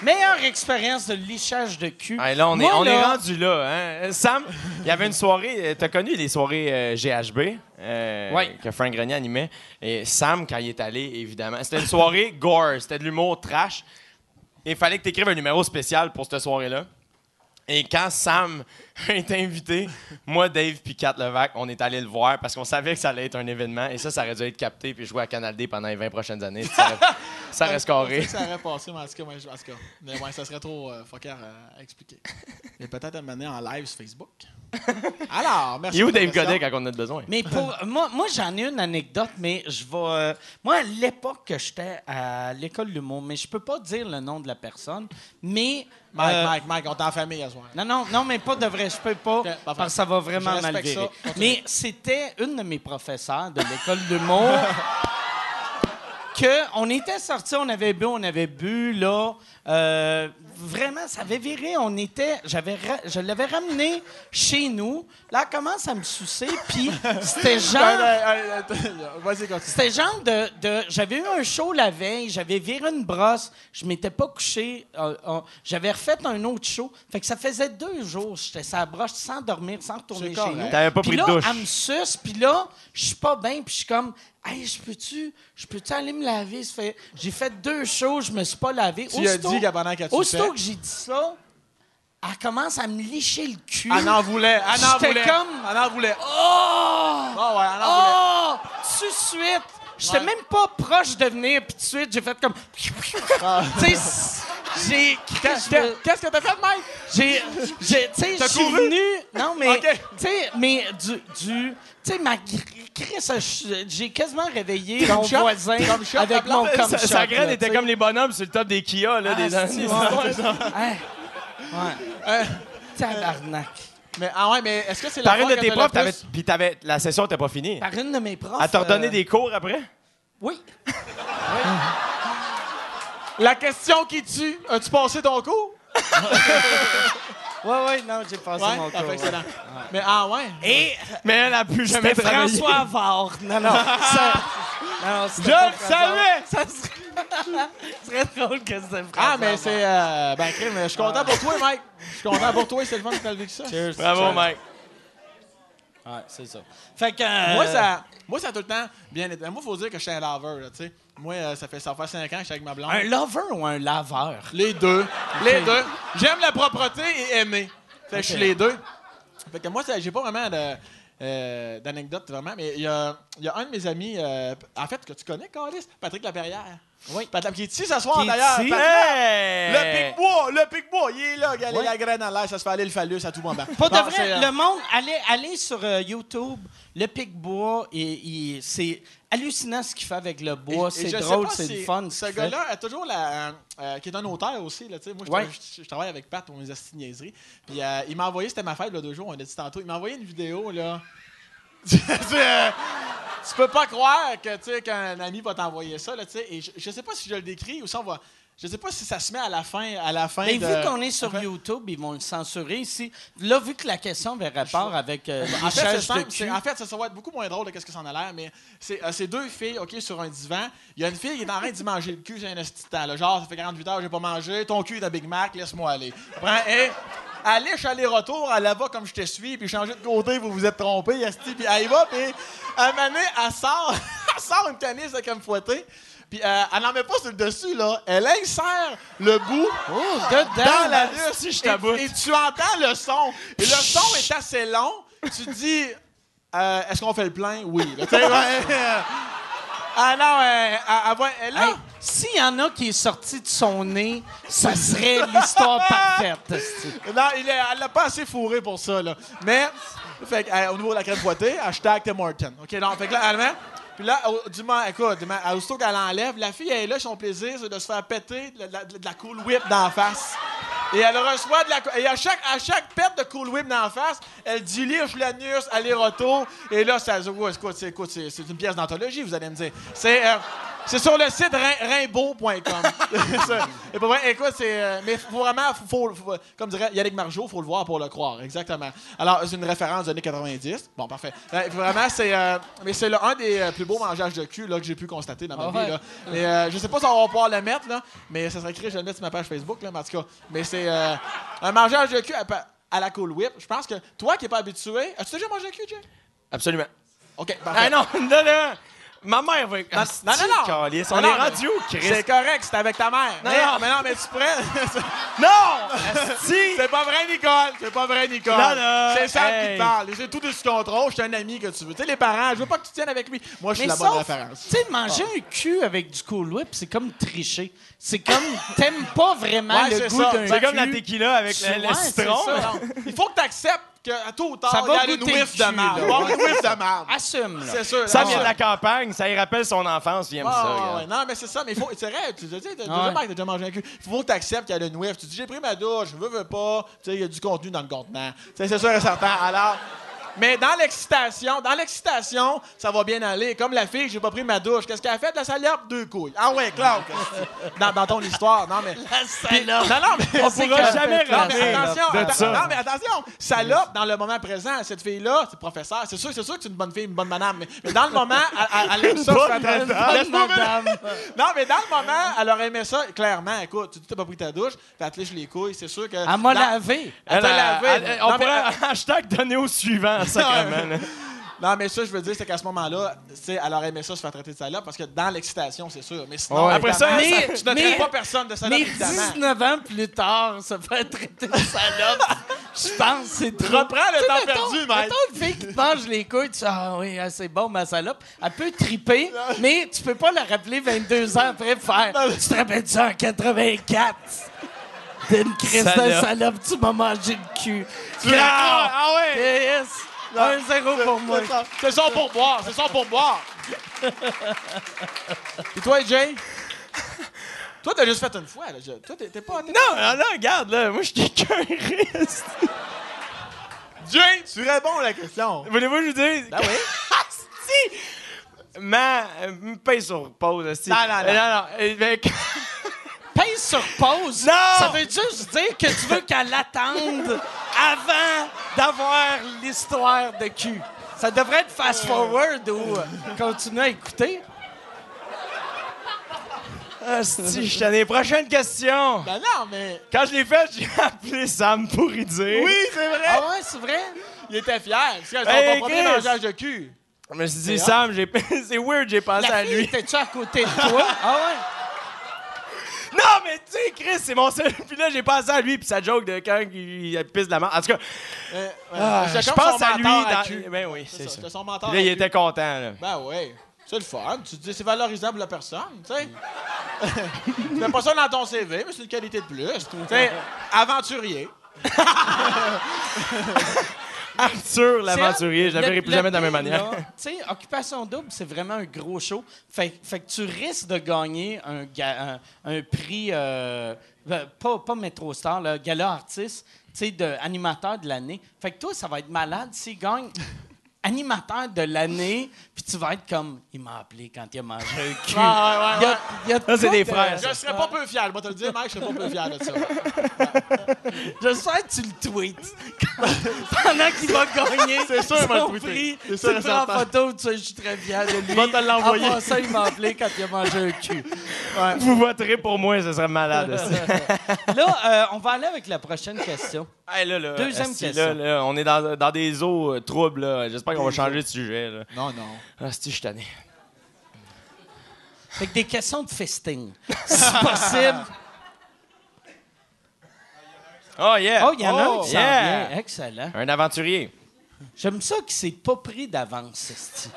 Meilleure expérience de lichage de cul. Là, on, est, Moi, on est rendu là. Hein? Sam, il y avait une soirée. euh, T'as connu les soirées euh, GHB euh, Ouais. que Frank Grenier animait. Et Sam, quand il est allé, évidemment, c'était une soirée gore. C'était de l'humour trash. Il fallait que tu écrives un numéro spécial pour cette soirée-là. Et quand Sam [LAUGHS] a été invité, moi, Dave puis Kat Levac, on est allé le voir parce qu'on savait que ça allait être un événement. Et ça, ça aurait dû être capté puis jouer à Canal D pendant les 20 prochaines années. Ça aurait, ça aurait scoré. ça aurait passé, mais en tout cas, ouais, je- en tout cas. Mais ouais, ça serait trop euh, fucker euh, à expliquer. [LAUGHS] Et peut-être à mener en live sur Facebook. [LAUGHS] Alors, merci. Il est où Dave. Godet quand on a besoin? Mais pour [LAUGHS] moi, moi j'en ai une anecdote, mais je vais. euh, moi, à l'époque que j'étais à l'école de l'humour, mais je peux pas dire le nom de la personne, mais. Mike, euh, Mike, Mike, on est en famille à ce soir. Non, non, non, mais pas de vrai, je peux pas, parfait. parce que ça va vraiment Je mal respecte virer. ça. Continue. Mais c'était une de mes professeurs de l'école d'humour [LAUGHS] que on était sortis, on avait bu, on avait bu, là. euh, vraiment, ça avait viré. On était, j'avais, ra- je l'avais ramené chez nous. Là, elle commence à me sucer, puis [LAUGHS] c'était genre. Ben, ben, Vas-y, continue. C'était genre de, de- J'avais eu un show la veille, j'avais viré une brosse, je m'étais pas couché, euh, euh, j'avais refait un autre show. Fait que ça faisait deux jours, j'étais sur la broche sans dormir, sans retourner chez correct. nous. T'avais pas pris de là, douche. elle me suce, puis là, je suis pas bien, puis je suis comme, hey, je peux-tu, je peux-tu aller me laver? J'ai fait deux shows, je me suis pas lavé. Tu as dit pendant que tu aussitôt que j'ai dit ça, elle commence à me licher le cul. Elle en voulait, elle en voulait. comme- Elle en voulait. Oh! Ah ouais, elle en voulait. Oh! Tout de suite! J'étais Ouais. même pas proche de venir, puis tout de suite, j'ai fait comme. Ah. [LAUGHS] tu sais, j'ai. Qu'est-ce que t'as fait, Mike? J'ai. j'ai- Tu sais, je T'as suis venu. Non, mais. Tu sais, mais du. du tu sais, ma j'ai quasiment réveillé mon voisin avec mon comme sa, shot, sa graine là, était comme les bonhommes sur le top des Kia, là, des Ah, si, ans. ouais, ouais. [LAUGHS] Ouais. Euh, Tabarnak. Mais, ah ouais, mais est-ce que c'est la Par une de tes profs, t'avais- puis t'avais, la session n'était pas finie. Par une de mes profs. Elle t'a redonné euh, des cours après? Oui. La question qui tue, as-tu passé ton cours? [LAUGHS] Ouais, ouais, non, j'ai passé Ouais, mon Ah, cours. excellent. ouais. Mais ah ouais. Et Mais elle n'a plus jamais travaillé. François Avard. Non, non. [LAUGHS] ça, non c'était Je pas le savais! Ça serait, [LAUGHS] serait drôle que François Ah, mais c'est. euh, ben, crime, je suis content pour toi, Mike. Je suis content pour toi, c'est le fun que t'as vécu ça. Cheers. Bravo, Cheers. Mike. Ouais, c'est ça. Fait que. euh, Moi, ça, moi, ça a tout le temps bien été. Moi, il faut dire que je suis un laveur, là, tu sais. Moi, euh, ça fait ça fait 5 ans que je suis avec ma blonde. Un lover ou un laveur? Les deux. Les deux. J'aime la propreté et aimer. Fait que je suis les deux. Fait que moi, ça- j'ai pas vraiment de, euh, d'anecdotes, vraiment, mais il y a, il y a un de mes amis, euh, en fait, que tu connais, Carlis, Patrick Laperrière. Oui. Patrick, qui est ici ce soir, Qui est d'ailleurs. ici? Patrick, Hey! Le pic-bois, le pic-bois, il est là, regardez Ouais. la graine à l'air, ça se fait aller le phallus à tout moment. [LAUGHS] Pas Bon, de vrai, c'est, euh, le monde, allez, allez sur euh, YouTube, le Picbois, et, et c'est hallucinant ce qu'il fait avec le bois. C'est drôle, c'est le fun. Ce gars-là a toujours la. euh, qui est un auteur aussi, là. Moi, je, Ouais. je- je travaille avec Pat pour mes astuces de niaiseries. Puis euh, il m'a envoyé, c'était ma fête, là, deux jours, on a dit tantôt. Il m'a envoyé une vidéo, là. tu, [LAUGHS] euh, tu peux pas croire que, tu sais, qu'un ami va t'envoyer ça, là, tu sais. Et je, je sais pas si je le décris ou si on va. Je sais pas si ça se met à la fin. À la fin Mais de- vu qu'on est sur YouTube, ils vont le censurer ici. Là, vu que la question avait rapport avec euh, [LAUGHS] En fait, simple. En fait, ça, ça va être beaucoup moins drôle de ce que ça en a l'air, mais c'est euh, c'est deux filles, OK, sur un divan. Il y a une fille qui est en train d'y manger le cul, c'est un là. Genre, ça fait 48 heures, j'ai pas mangé. Ton cul est un Big Mac, laisse-moi aller. Prends, et elle lèche aller-retour, elle la va comme je te suis, puis changer de côté, vous vous êtes trompé, esti, puis elle y va, puis à un moment donné, elle sort, [LAUGHS] elle sort une avec un fouetté. Puis euh, elle n'en met pas sur le dessus, là. Elle insère le bout Oh, dans la si je Et-. Et, tu entends le son. Et le son est assez long. Tu te dis, euh, est-ce qu'on fait le plein? Oui. Là, [LAUGHS] ah non, euh, elle- elle va- elle- là, Hey, S'il y en a qui est sorti de son nez, ça serait l'histoire parfaite. non, il est- elle l'a pas assez fourré pour ça. Là. Mais, fait, au niveau de la crème fouettée, hashtag Tim Horton. OK, donc, fait que là, elle met. Puis là, du moment, écoute, aussitôt qu'elle enlève, la fille, elle est là, son plaisir, c'est de se faire péter de la, la cool whip d'en face. Et elle reçoit de la. Et à chaque, à chaque pète de cool whip d'en face, elle dilige l'anus, aller-retour. Et là, ça. écoute, c'est une pièce d'anthologie, vous allez me dire. C'est. euh, c'est sur le site rimbaud.com. [LAUGHS] Pour vrai, écoute, c'est. euh, mais faut vraiment, faut, faut- faut- comme dirait Yannick Margeau, faut le voir pour le croire. Exactement. Alors, c'est une référence des années 90. Bon, parfait. Euh, vraiment, c'est. euh, mais c'est un des euh, plus beaux mangeages de cul là, que j'ai pu constater dans ma Ah vie. ouais. Là. Mais euh, je sais pas si on va pouvoir le mettre, là, mais ça serait écrit, je vais le mettre sur ma page Facebook, là, mais en tout cas. Mais c'est euh, un mangeage de cul à, à la Cool Whip. Je pense que toi qui n'es pas habitué. As-tu déjà mangé le cul, Jay? Absolument. OK, parfait. Ah [LAUGHS] non, non, non. Ma mère va. Non, Asti, non, non, non. calice, On Non, est non, rendu où, Chris? C'est correct, c'est avec ta mère. Non, mais, non. mais non, mais tu prends. [LAUGHS] Non! Asti! c'est pas vrai, Nicole. C'est pas vrai, Nicole. Non, non. C'est ça qui Hey. te parle. C'est tout sous contrôle. Je suis un ami que tu veux. Tu sais, les parents, je veux pas que tu tiennes avec lui. Moi, je suis la bonne sauf, référence. Tu sais, manger un cul avec du Cool Whip, c'est comme tricher. C'est comme, t'aimes pas vraiment Ouais, le c'est goût d'un C'est comme la cul. tequila avec le, le Ouais, citron. Il faut que tu acceptes qu'à tôt ou tard, Ça il va y a une whiff de marde. une whiff de marde. Assume. C'est sûr. Ça vient de la campagne, ça y rappelle son enfance, il aime ça. Non, mais c'est ça, mais faut. C'est vrai, tu sais, t'as déjà, Ouais. Mike, t'as déjà mangé un cul. Il faut que tu acceptes qu'il y a une whiff. Tu dis, j'ai pris ma douche, je veux, veux pas. Tu sais, il y a du contenu dans le contenant. Tu sais, c'est sûr et certain. Alors. Mais dans l'excitation, dans l'excitation, ça va bien aller. Comme la fille, j'ai pas pris ma douche. Qu'est-ce qu'elle a fait? De la salope? Deux couilles. Ah ouais, Claude. dans, dans ton histoire. Non, mais. Puis- non, non, mais. On pourra que- jamais Non, mais attention, de atta- ça. non, mais attention. Salope, dans le moment présent, cette fille-là, c'est professeur. C'est sûr, c'est sûr que c'est une bonne fille, une bonne madame. Mais, mais dans le moment, elle, elle- elle aime ça. traiter- Laisse-moi madame. non, mais dans le moment, elle aurait aimé ça, clairement. Écoute, tu dis que t'as pas pris ta douche, elle te lèche les couilles, c'est sûr que. Elle m'a lavé. Elle t'a Elle, lavé. on Non, mais- pourrait [LAUGHS] hashtag donner au suivant, sacrément. là? Non, mais ça, je veux dire, c'est qu'à ce moment-là, tu sais, elle aurait aimé ça se faire traiter de salope, parce que dans l'excitation, c'est sûr. Mais sinon, Ouais. Après ça, Mais- tu ne mais- traites pas personne de salope, Mais évidemment. 19 ans plus tard, se faire traiter de salope, je pense c'est trop. Reprends le temps mettons- perdu, mec. Mettons une fille qui te mange les couilles, tu dis Ah oui, ah, c'est bon, ma salope. Elle peut triper, mais tu peux pas la rappeler 22 ans après faire Tu te rappelles de ça en 84 T'es une crise Salope. salope, tu m'as mangé le cul. Tu la- Ah ouais! Yes! Un zéro pour moi. C'est ça. Pour boire, c'est son pour boire. Et toi, Jay? [LAUGHS] Toi, t'as juste fait une fois. Là. Je- Toi, t'es pas. Non, non, non, regarde, là, moi, je suis écœuré. [LAUGHS] Jay, tu réponds à la question. Voulez-vous que je vous dise? Ah oui? [LAUGHS] Asti! Ma, euh, me paye sur pause, asti. Non, non, non. Euh, non, non. Pèse sur pause. Non! Ça veut juste dire que tu veux qu'elle attende avant d'avoir l'histoire de cul. Ça devrait être fast-forward ou euh, continuer à écouter. Asti, je t'en ai prochaine question. Ben non, mais. Quand je l'ai fait, j'ai appelé Sam pour y dire. Oui, c'est vrai. Ah ouais, c'est vrai? Il était fier. C'est Hey, premier Chris. mangeage de cul. Je me suis dit, C'est Sam, j'ai... [LAUGHS] c'est weird, j'ai pensé La à lui. était-tu à côté de toi? Ah ouais? Non, mais tu sais, Chris, c'est mon seul. [LAUGHS] Puis là, j'ai pensé à lui, puis sa joke de quand il, pisse de la merde. En tout cas, Euh, ouais. ah, je pense à lui. Dans... Ben oui, C'est ça. ça. J'étais son mentor Puis là, il était content, là. Ben oui. C'est le fun. Tu te dis, c'est valorisable pour la personne, tu sais. [LAUGHS] tu mets pas ça dans ton CV, mais c'est une qualité de plus. Tu sais, [LAUGHS] aventurier. [LAUGHS] Arthur l'aventurier, je la verrai plus le jamais de la même manière. Tu sais, Occupation Double, c'est vraiment un gros show. Fait, fait que tu risques de gagner un, ga- un, un prix, euh, ben, pas, pas Métro Star, le gala artiste, tu sais, de animateur de l'année. Fait que toi, ça va être malade s'il gagne animateur de l'année, puis tu vas être comme, il m'a appelé quand il a mangé un cul. Ouais, ouais, ouais, Il y a- il y a Ça, c'est des frères, Je serais pas peu fier. Je vais te le dire, Mike, je serais pas peu fier de ça. J'espère que tu le tweets. Pendant qu'il va gagner C'est sûr, il va le tweeter. prix, C'est tu sûr le prends en photo, tu sais, je suis très fier de lui. va te l'envoyer. En passant, il m'a appelé quand il a mangé un cul. Vous voterez pour moi, ce serait malade. aussi. Là, euh, on va aller avec la prochaine question. Hey, là, là, Deuxième question. là, là, on est dans, dans des eaux euh, troubles. là. J'espère qu'on va changer de sujet. Là. Non, non. Ah, si, je suis tanné. Fait que des questions de festing. Si possible? [LAUGHS] Oh, yeah! Oh, il y en a un qui s'en yeah. vient. Excellent. Un aventurier. J'aime ça qu'il s'est pas pris d'avance, esti.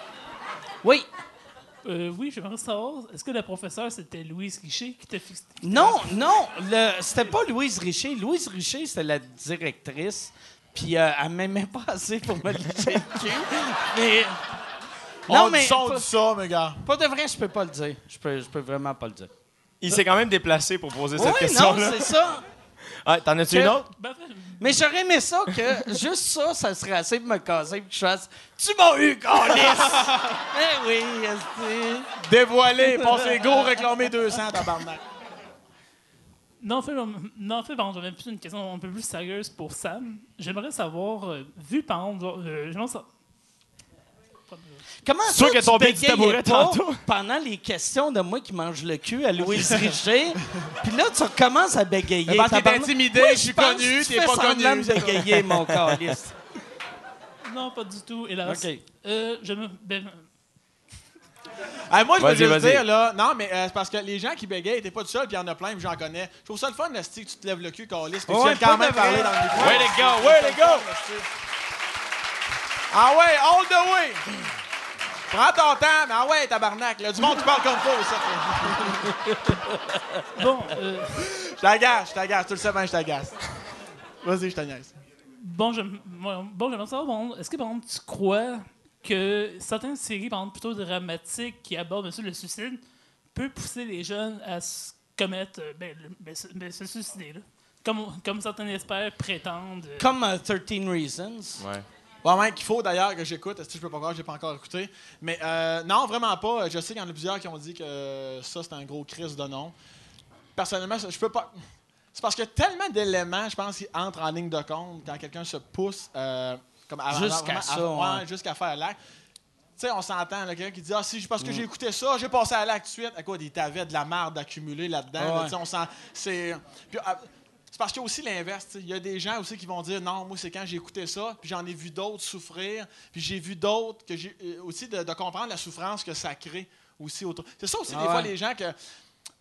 Oui. Euh, oui, j'aimerais savoir, est-ce que la professeure, c'était Louise Richer qui t'a fixé? Non, non, le- c'était pas Louise Richer. Louise Richer, c'était la directrice. Puis euh, elle m'aimait pas assez pour me licher le cul. Mais. Non, Non, on mais. pas, dit ça, mes gars. pas de vrai, je peux pas le dire. Je peux, je peux vraiment pas le dire. Il s'est quand même déplacé pour poser cette Oui, non, question-là. c'est ça. [LAUGHS] Ah, T'en as-tu Que- une autre? Ben, en fait, Mais j'aurais aimé ça que juste ça, ça serait assez pour me casser et que je fasse Tu m'as eu, Calice! [LAUGHS] eh oui. Dévoilé, passez go, réclamer 200, tabarnak. Non, en fait, non, en fait, bon, j'avais plus une question un peu plus sérieuse pour Sam. J'aimerais savoir, euh, vu par exemple, euh, sa- Comment ça, que tu bégayais tabouret pas tantôt? pendant les questions de moi qui mange le cul à Louise Richer, puis là, tu recommences à bégayer. Mais parce que t'es intimidé, Moi, je suis connu, t'es pas connu, ça. bégayer, mon calice. Non, pas du tout, hélas. OK. Euh, je me- ben, [LAUGHS] Moi, je veux juste dire, là, non, mais euh, c'est parce que les gens qui bégayent, t'es pas tout seul, puis il y en a plein, puis j'en connais. Je trouve ça le fun, Nasty, que tu te lèves le cul, Calis, puis Ouais, tu viens quand même parler dans le micro. Way to go, way to go! Ah ouais, all the way! Prends ton temps, mais ah ouais, tabarnak. Là, du monde qui parle comme faux, ça. [LAUGHS] bon, euh, Je t'agace, je t'agace. Tu le sais bien, je t'agace. Vas-y, je t'agace. bon, je, bon, j'aimerais savoir, bon, est-ce que, par exemple, tu crois que certaines séries, par exemple, plutôt dramatiques qui abordent bien sûr, le suicide, peut pousser les jeunes à se commettre, euh, ben, le- ben, se, ben, se suicider, là? Comme, comme certains experts prétendent. euh, Comme euh, 13 Reasons. Ouais. Bon, mec, qu'il faut d'ailleurs que j'écoute. Est-ce que je peux pas croire, j'ai pas encore écouté? Mais euh, non, vraiment pas. Je sais qu'il y en a plusieurs qui ont dit que ça, c'est un gros crise de nom. Personnellement, je peux pas. C'est parce qu'il y a tellement d'éléments, je pense, qui entrent en ligne de compte quand quelqu'un se pousse euh, comme Jusqu'à ça, ouais. jusqu'à faire l'acte. Tu sais, on s'entend, quelqu'un qui dit Ah, si, parce que j'ai écouté ça, j'ai passé à l'acte de suite. À quoi, il t'avait de la merde accumulée là-dedans. Ouais. on sent. C'est. Ah, c'est parce qu'il y a aussi l'inverse. Il y a des gens aussi qui vont dire non, moi, c'est quand j'ai écouté ça, puis j'en ai vu d'autres souffrir, puis j'ai vu d'autres que j'ai euh, aussi de, de comprendre la souffrance que ça crée aussi autour. C'est ça aussi, Ah des fois, ouais. les gens que.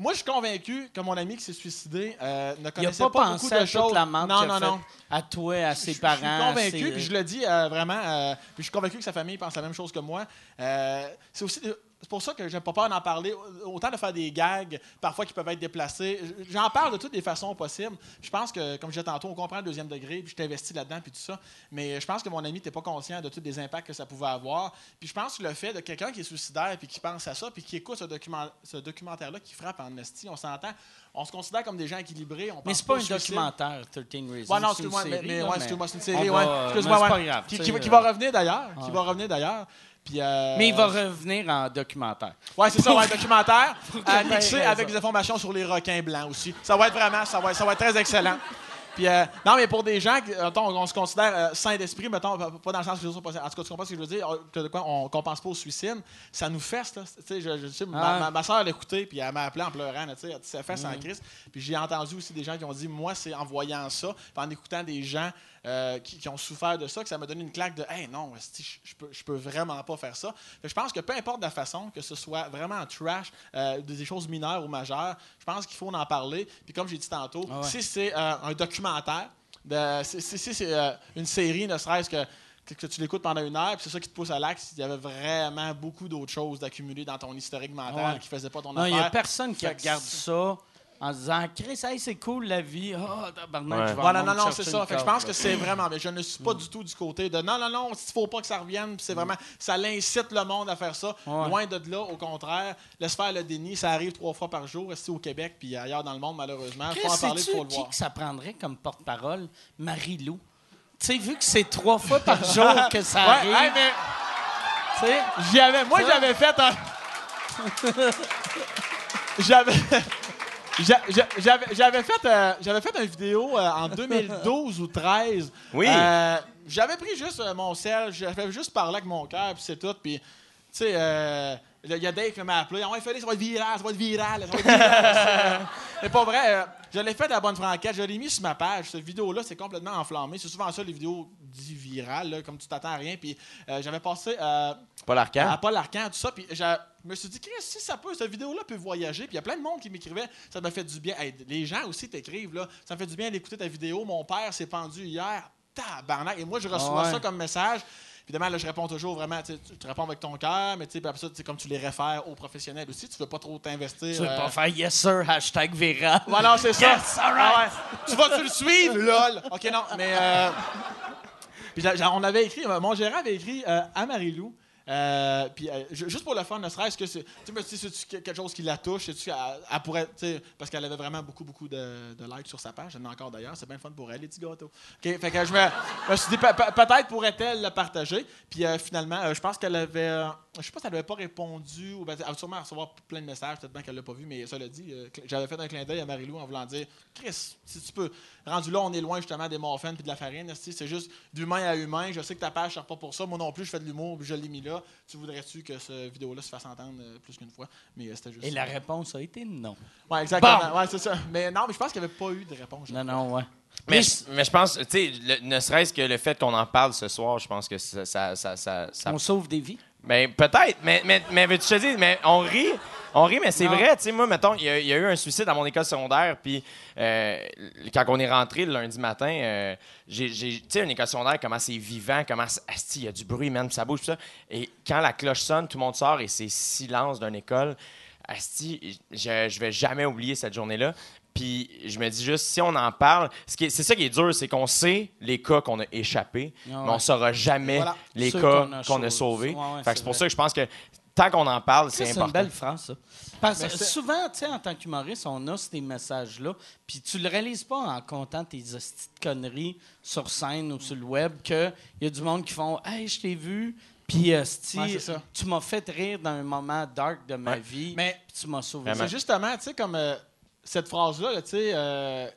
Moi, je suis convaincu que mon ami qui s'est suicidé euh, ne connaissait pas, pas, pensé beaucoup à de choses. la non, non, non. à toi, à ses Je- parents. Je suis convaincu, ses- puis je le dis euh, vraiment, euh, puis je suis convaincu que sa famille pense la même chose que moi. Euh, c'est aussi de- c'est pour ça que j'ai pas peur d'en parler. Autant de faire des gags, parfois qui peuvent être déplacés. J'en parle de toutes les façons possibles. Je pense que, comme je disais tantôt, on comprend le deuxième degré, puis je t'investis là-dedans, puis tout ça. Mais je pense que mon ami n'était pas conscient de tous les impacts que ça pouvait avoir. Puis je pense que le fait de quelqu'un qui est suicidaire, puis qui pense à ça, puis qui écoute ce, document- ce documentaire-là, qui frappe en esti, on s'entend. On se considère comme des gens équilibrés. On Mais c'est pas au un documentaire, 13 Reasons. Ouais, non, excuse-moi, mais, série, mais là, ouais, excuse-moi, c'est une série, ouais. va- Excuse-moi, ouais. pas grave, Qui, qui va- qui va euh, revenir d'ailleurs. Qui ouais. va revenir d'ailleurs. Puis, euh, Mais il va revenir en documentaire. Ouais, c'est ça, ouais, documentaire. [LAUGHS] à que mixer t'aies avec des informations sur les requins blancs aussi. Ça va être vraiment, ça va, ça va être très excellent. [LAUGHS] Puis, euh, non, mais pour des gens, mettons, on, se considère euh, sains d'esprit, mettons, pas pas dans le sens que veux dire, en tout cas, tu comprends ce que je veux dire, quoi on qu'on pense pas au suicide, ça nous fesse, là. Tu sais, je, ma, Ah. ma, ma soeur l'a écouté, puis elle m'a appelé en pleurant, tu sais, elle ça fesse Mm. en crise. Puis j'ai entendu aussi des gens qui ont dit, moi, c'est en voyant ça, puis en écoutant des gens euh, qui, qui ont souffert de ça, que ça m'a donné une claque de, hey, non, je, peux, peux vraiment pas faire ça. Je pense que peu importe la façon, que ce soit vraiment trash, euh, des choses mineures ou majeures, je pense qu'il faut en parler. Puis comme j'ai dit tantôt, Ah ouais. si c'est euh, un documentaire, de, si, si- si c'est une série, ne serait-ce que, que, tu l'écoutes pendant une heure, puis c'est ça qui te pousse à l'axe, il y avait vraiment beaucoup d'autres choses d'accumuler dans ton historique mental Ouais. qui faisait pas ton Non, il n'y a personne qui regarde ça en se disant Chris, hey, c'est cool la vie. Ah, tabarnak, Ouais. je vais Voilà, non, non, c'est ça. une Fait que je pense que c'est vraiment. Mais je ne suis pas du tout du côté de non, non, non, il faut pas que ça revienne. C'est vraiment. Ça l'incite le monde à faire ça. Ouais. Loin de là, au contraire. Laisse faire le déni. Ça arrive trois fois par jour, ici au Québec, puis ailleurs dans le monde, malheureusement. Chris, faut en parler, faut le qui voir. que ça prendrait comme porte-parole? Marie-Lou. Tu sais, vu que c'est trois fois par jour [LAUGHS] que ça arrive, Ouais, hey, mais tu sais, j'y avais. Moi, j'avais fait un. [LAUGHS] j'avais. J'a- j'a- J'avais j'avais fait, euh, j'avais fait une vidéo euh, en 2012 [LAUGHS] ou 13. Oui. Euh, j'avais pris juste mon sel, j'avais juste parlé avec mon cœur, puis c'est tout. Puis, tu sais, euh, il y a Dave qui m'a appelé. Ah ouais, Félix, ça va être viral, ça va être viral, ça va être viral. [LAUGHS] C'est pas vrai. euh, je l'ai fait à la bonne franquette. Je l'ai mis sur ma page. Cette vidéo-là, c'est complètement enflammé. C'est souvent ça, les vidéos dit virales, là, comme tu t'attends à rien. Puis, euh, j'avais passé. euh, Paul à Paul Arcand, tout ça. Puis je me suis dit, si ça peut, cette vidéo-là peut voyager. Puis il y a plein de monde qui m'écrivait, ça m'a fait du bien. Hey, les gens aussi t'écrivent, là, ça me fait du bien d'écouter ta vidéo. Mon père s'est pendu hier. Tabarnak. Et moi, je reçois Ah ouais. ça comme message. Évidemment, là, je réponds toujours vraiment, tu réponds avec ton cœur, mais tu après ça, comme tu les réfères aux professionnels aussi, tu veux pas trop t'investir. tu veux euh, pas faire yes sir, hashtag viral. voilà, c'est ça. Yes, all right. Ah ouais. Tu vas-tu le suivre, lol? OK, non, mais... euh, Puis on avait écrit, euh, mon gérant avait écrit euh, à Marie-Lou, euh, puis euh, ju- juste pour le fun, ne serait-ce que c'est, tu quelque chose qui la touche, c'est-tu qu'elle elle pourrait, tu parce qu'elle avait vraiment beaucoup, beaucoup de, likes sur sa page, elle en a encore d'ailleurs, c'est bien fun pour elle, les petits gâteaux. Fait que je me, me suis dit, pe- pe- peut-être pourrait-elle le partager, puis euh, finalement, je pense qu'elle avait, je sais pas si elle avait pas répondu, ou ben, elle va sûrement recevoir plein de messages, peut-être bien qu'elle l'a pas vu, mais ça l'a dit, j'avais fait un clin d'œil à Marie-Lou en voulant dire, Chris, si tu peux, rendu là, on est loin justement des morphines puis de la farine, c'est juste d'humain à humain, je sais que ta page sert pas pour ça, moi non plus, je fais de l'humour, je l'ai mis là, tu voudrais-tu que cette vidéo-là se fasse entendre euh, plus qu'une fois, mais euh, c'était juste Et la ça. réponse a été non. Ouais, exactement, ouais, c'est ça, mais non, mais je pense qu'il n'y avait pas eu de réponse. Non, non, ouais. Mais, je- mais je pense, tu sais, ne serait-ce que le fait qu'on en parle ce soir, je pense que ça. ça, ça, ça- ça- On sauve des vies. Ben, peut-être, mais, mais, mais veux-tu te dire, mais on rit, on rit, mais c'est vrai, tu sais, moi, mettons, il y, a- il y a eu un suicide à mon école secondaire, puis euh, quand on est rentré le lundi matin, euh, j'ai, j'ai- tu sais, une école secondaire, comment c'est vivant, comment, c'est- asti, il y a du bruit, même, ça bouge, tout ça. Et quand la cloche sonne, tout le monde sort et c'est silence d'une école. Asti, je, je vais jamais oublier cette journée-là. Puis je me dis juste, si on en parle, ce qui est- c'est ça qui est dur, c'est qu'on sait les cas qu'on a échappés, Ah mais on saura jamais Voilà. les Ceux cas qu'on a sauvés. Ouais, ouais, c'est c'est pour vrai. ça que je pense que tant qu'on en parle, c'est C'est important. une belle phrase, ça. Parce que c'est- souvent, tu sais, en tant qu'humoriste, on a ces messages-là, puis tu le réalises pas en comptant tes hosties de conneries sur scène ou sur le web, qu'il y a du monde qui font « Hey, je t'ai vu, puis Ouais, c'est ça. tu m'as fait rire dans un moment dark de ma Ouais. vie, Mais- puis tu m'as sauvé. C'est justement, tu sais, comme euh, cette phrase-là, là, tu sais, euh,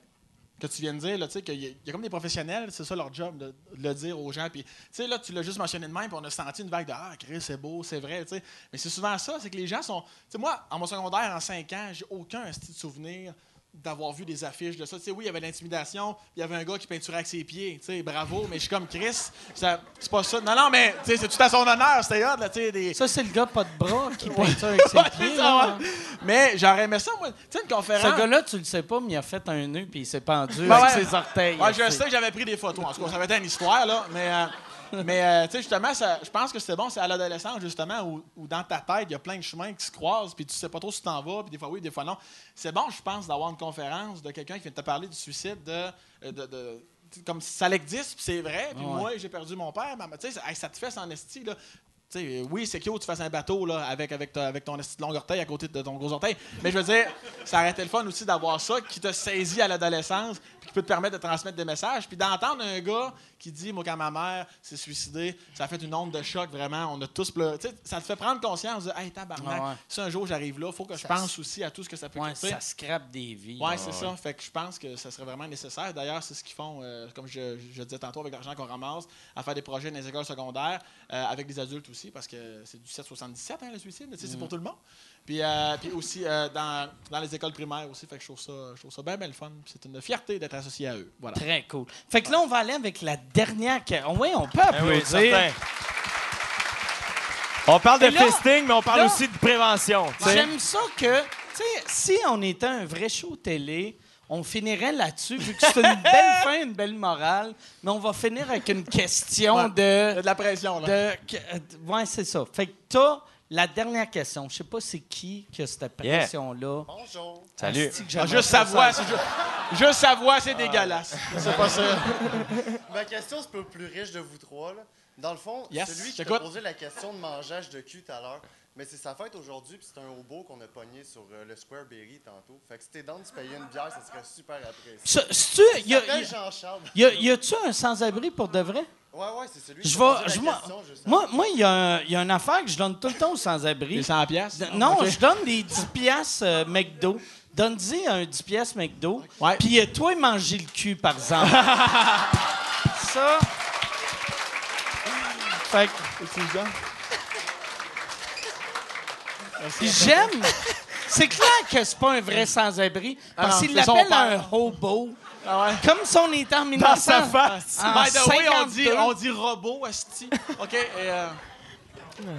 que tu viens de dire, tu sais, qu'il y, a- il y a comme des professionnels, c'est ça leur job, de, le dire aux gens. Puis, tu sais, là, tu l'as juste mentionné de même, puis on a senti une vague de Ah, Chris, c'est beau, c'est vrai, tu sais. Mais c'est souvent ça, c'est que les gens sont. Moi, en mon secondaire, en 5 ans, j'ai aucun esti de souvenir d'avoir vu des affiches de ça. Tu sais, oui, il y avait l'intimidation, il y avait un gars qui peinturait avec ses pieds, tu sais, bravo, mais je suis comme Chris, c'est pas ça. Non, non, mais, tu sais, c'est tout à son honneur, c'était hot, là, tu sais, des. Ça, c'est le gars pas de bras qui peinture avec [LAUGHS] ses pieds. là. Mais j'aurais aimé ça, moi. Tu sais, une conférence. Ce gars-là, tu le sais pas, mais il a fait un nœud puis il s'est pendu Ben avec ouais. ses orteils. Ouais, je sais que j'avais pris des photos. En tout cas, ça avait été une histoire, là. Mais, euh, mais euh, tu sais, justement, je pense que c'est bon, c'est à l'adolescence, justement, où, où dans ta tête, il y a plein de chemins qui se croisent, puis tu sais pas trop si tu t'en vas, puis des fois oui, des fois non. C'est bon, je pense, d'avoir une conférence de quelqu'un qui vient de te parler du suicide, de. euh, de, comme ça existe, puis c'est vrai, puis Ouais. moi, j'ai perdu mon père, mais tu sais, ça, te fait en esti, là. Tu sais, oui, c'est cute, tu fasses un bateau là, avec, avec, ta- avec ton long orteil à côté de ton gros orteil. Mais je veux dire, ça aurait été le fun aussi d'avoir ça qui te saisit à l'adolescence puis qui peut te permettre de transmettre des messages. Puis d'entendre un gars qui dit Moi, quand ma mère s'est suicidée, ça a fait une onde de choc vraiment. On a tous pleuré. Ça te fait prendre conscience de Hey, tabarnak, Ah ouais. si un jour j'arrive là, il faut que je pense se- aussi à tout ce que ça peut Ouais, coûter. ça scrape des vies. Ouais, c'est ça. Fait que je pense que ça serait vraiment nécessaire. D'ailleurs, c'est ce qu'ils font, euh, comme je, je disais tantôt, avec l'argent qu'on ramasse, à faire des projets dans les écoles secondaires, euh, avec des adultes aussi, parce que c'est du 777, hein, le suicide, c'est pour tout le monde. Puis, euh, puis aussi euh, dans, dans les écoles primaires aussi. Fait que je trouve ça, je trouve ça bien, bien le fun. C'est une fierté d'être associé à eux. Voilà. Très cool. Fait que là, on va aller avec la dernière. que- Oui, on peut Ben oui, applaudir. On parle de là- fisting, mais on parle là- aussi de prévention. J'aime ça que, tu sais, si on était un vrai show télé, on finirait là-dessus, vu que c'est une [LAUGHS] belle fin, une belle morale, mais on va finir avec une question Ouais. Il y a de. de la pression, là. de euh, ouais, c'est ça. Fait que t'as la dernière question. Je sais pas c'est qui qui a cette pression-là. Bonjour. Salut. Que Ah, juste sa voix, c'est ju- juste sa voix, c'est dégueulasse. [LAUGHS] C'est pas ça. [LAUGHS] Ma question, c'est le plus riche de vous trois. Là. Dans le fond, Yes, celui qui t'a posé la question de mangeage de cul tout à l'heure, mais c'est sa fête aujourd'hui, puis c'est un hobo qu'on a pogné sur euh, le Square Berry tantôt. Fait que si t'es dans de se payer une bière, ça serait super apprécié. Ça- c'est-tu- Il y a- y a- Jean-Charles. y a- y a-tu un sans-abri pour de vrai? Ouais, ouais, c'est celui Je qui vais. a posé je- la moi, question moi, il y, a un- il y a une affaire que je donne tout le temps aux sans-abri. Les 100 piastres? Non, Ok. je donne des 10 piastres euh, McDo. Donne-y un 10 piastres McDo. Ouais. Puis euh, toi, manger le cul, par exemple. [LAUGHS] ça. Fait que j'aime. C'est clair que c'est pas un vrai sans-abri. Ah Parce qu'il l'appelle un hobo. Ah ouais. Comme si on était en 1900. Dans sa face. en By the way, on dit, 52. on dit robot, asti. OK. Et, euh,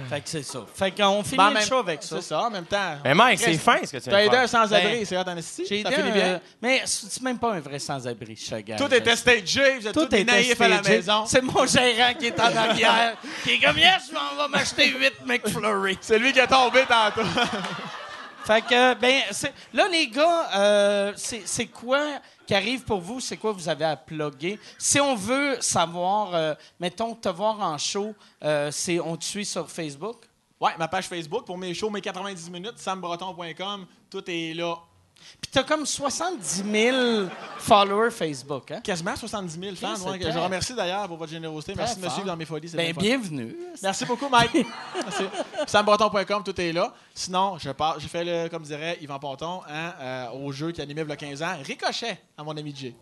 Fait que c'est ça. Fait qu'on finit ben, en le même- show avec ça. C'est ça, en même temps. Mais Mike, c'est fin ce que tu T'as viens de aidé un sans-abri, Ben, c'est hot en esti. J'ai aidé bien? Mais c'est même pas un vrai sans-abri, ce gars. Tout était stagé, vous êtes tous Tout des était naïfs à la maison. C'est mon gérant qui est en arrière, qui est comme yes, je m'en vais m'acheter 8 McFlurry. C'est lui qui est tombé tantôt. [LAUGHS] Fait que, ben, c'est- là, les gars, euh, c'est quoi qui arrive pour vous? C'est quoi vous avez à plugger? Si on veut savoir, euh, mettons, te voir en show, euh, on te suit sur Facebook? Ouais, ma page Facebook pour mes shows, mes 90 minutes, sambreton.com, tout est là. Puis t'as comme 70 000 followers Facebook, hein? Quasiment 70 000 fans. ouais, je vous remercie d'ailleurs pour votre générosité. Merci de me suivre dans mes folies. Ben, bienvenue. Merci beaucoup, Mike. Merci. Sambreton.com, tout est là. Sinon, je pars, fait le, comme dirait Yvan Ponton, hein, euh, au jeu qui animait il y a 15 ans, Ricochet à mon ami Jay.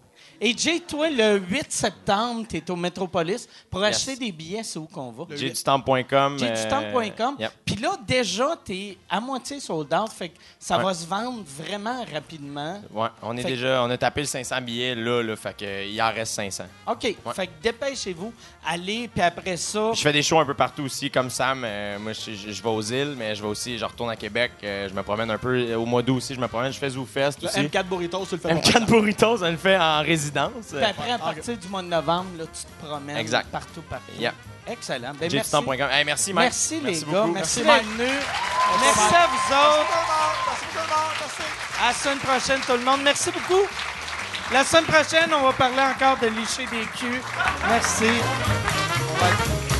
Et Jay, toi, le 8 septembre, tu es au Metropolis. Pour Yes. acheter des billets, c'est où qu'on va? Jdutemps.com. Jdutemps.com. euh, yep. Puis là, déjà, tu es à moitié sold out. Fait que ça Ouais. va se vendre vraiment rapidement. Ouais, on est Fait que- déjà, on a tapé le 500 billets là, là, fait que il en reste 500. OK. Fait que dépêchez-vous. Allez, puis après ça. Je fais des shows un peu partout aussi, comme Sam. euh, moi, je, je- je vais aux îles, mais je vais aussi, je retourne à Québec. euh, je me promène un peu. Au mois d'août aussi, je me promène. Je fais ZooFest Le aussi. M4 Burritos, tu le fais M4 Burritos, on le fait en résidence. Puis après, à partir du mois de novembre, là, tu te promènes Exact. partout, partout. Yeah. Excellent. Ben, merci. Hey, merci, Mike. Merci, les Merci gars. beaucoup. Merci Merci, d'être Mike. venus. Merci à vous autres. Merci tout le monde, merci. À la semaine prochaine, tout le monde. Merci beaucoup. La semaine prochaine, on va parler encore de licher des culs. Merci. On va être-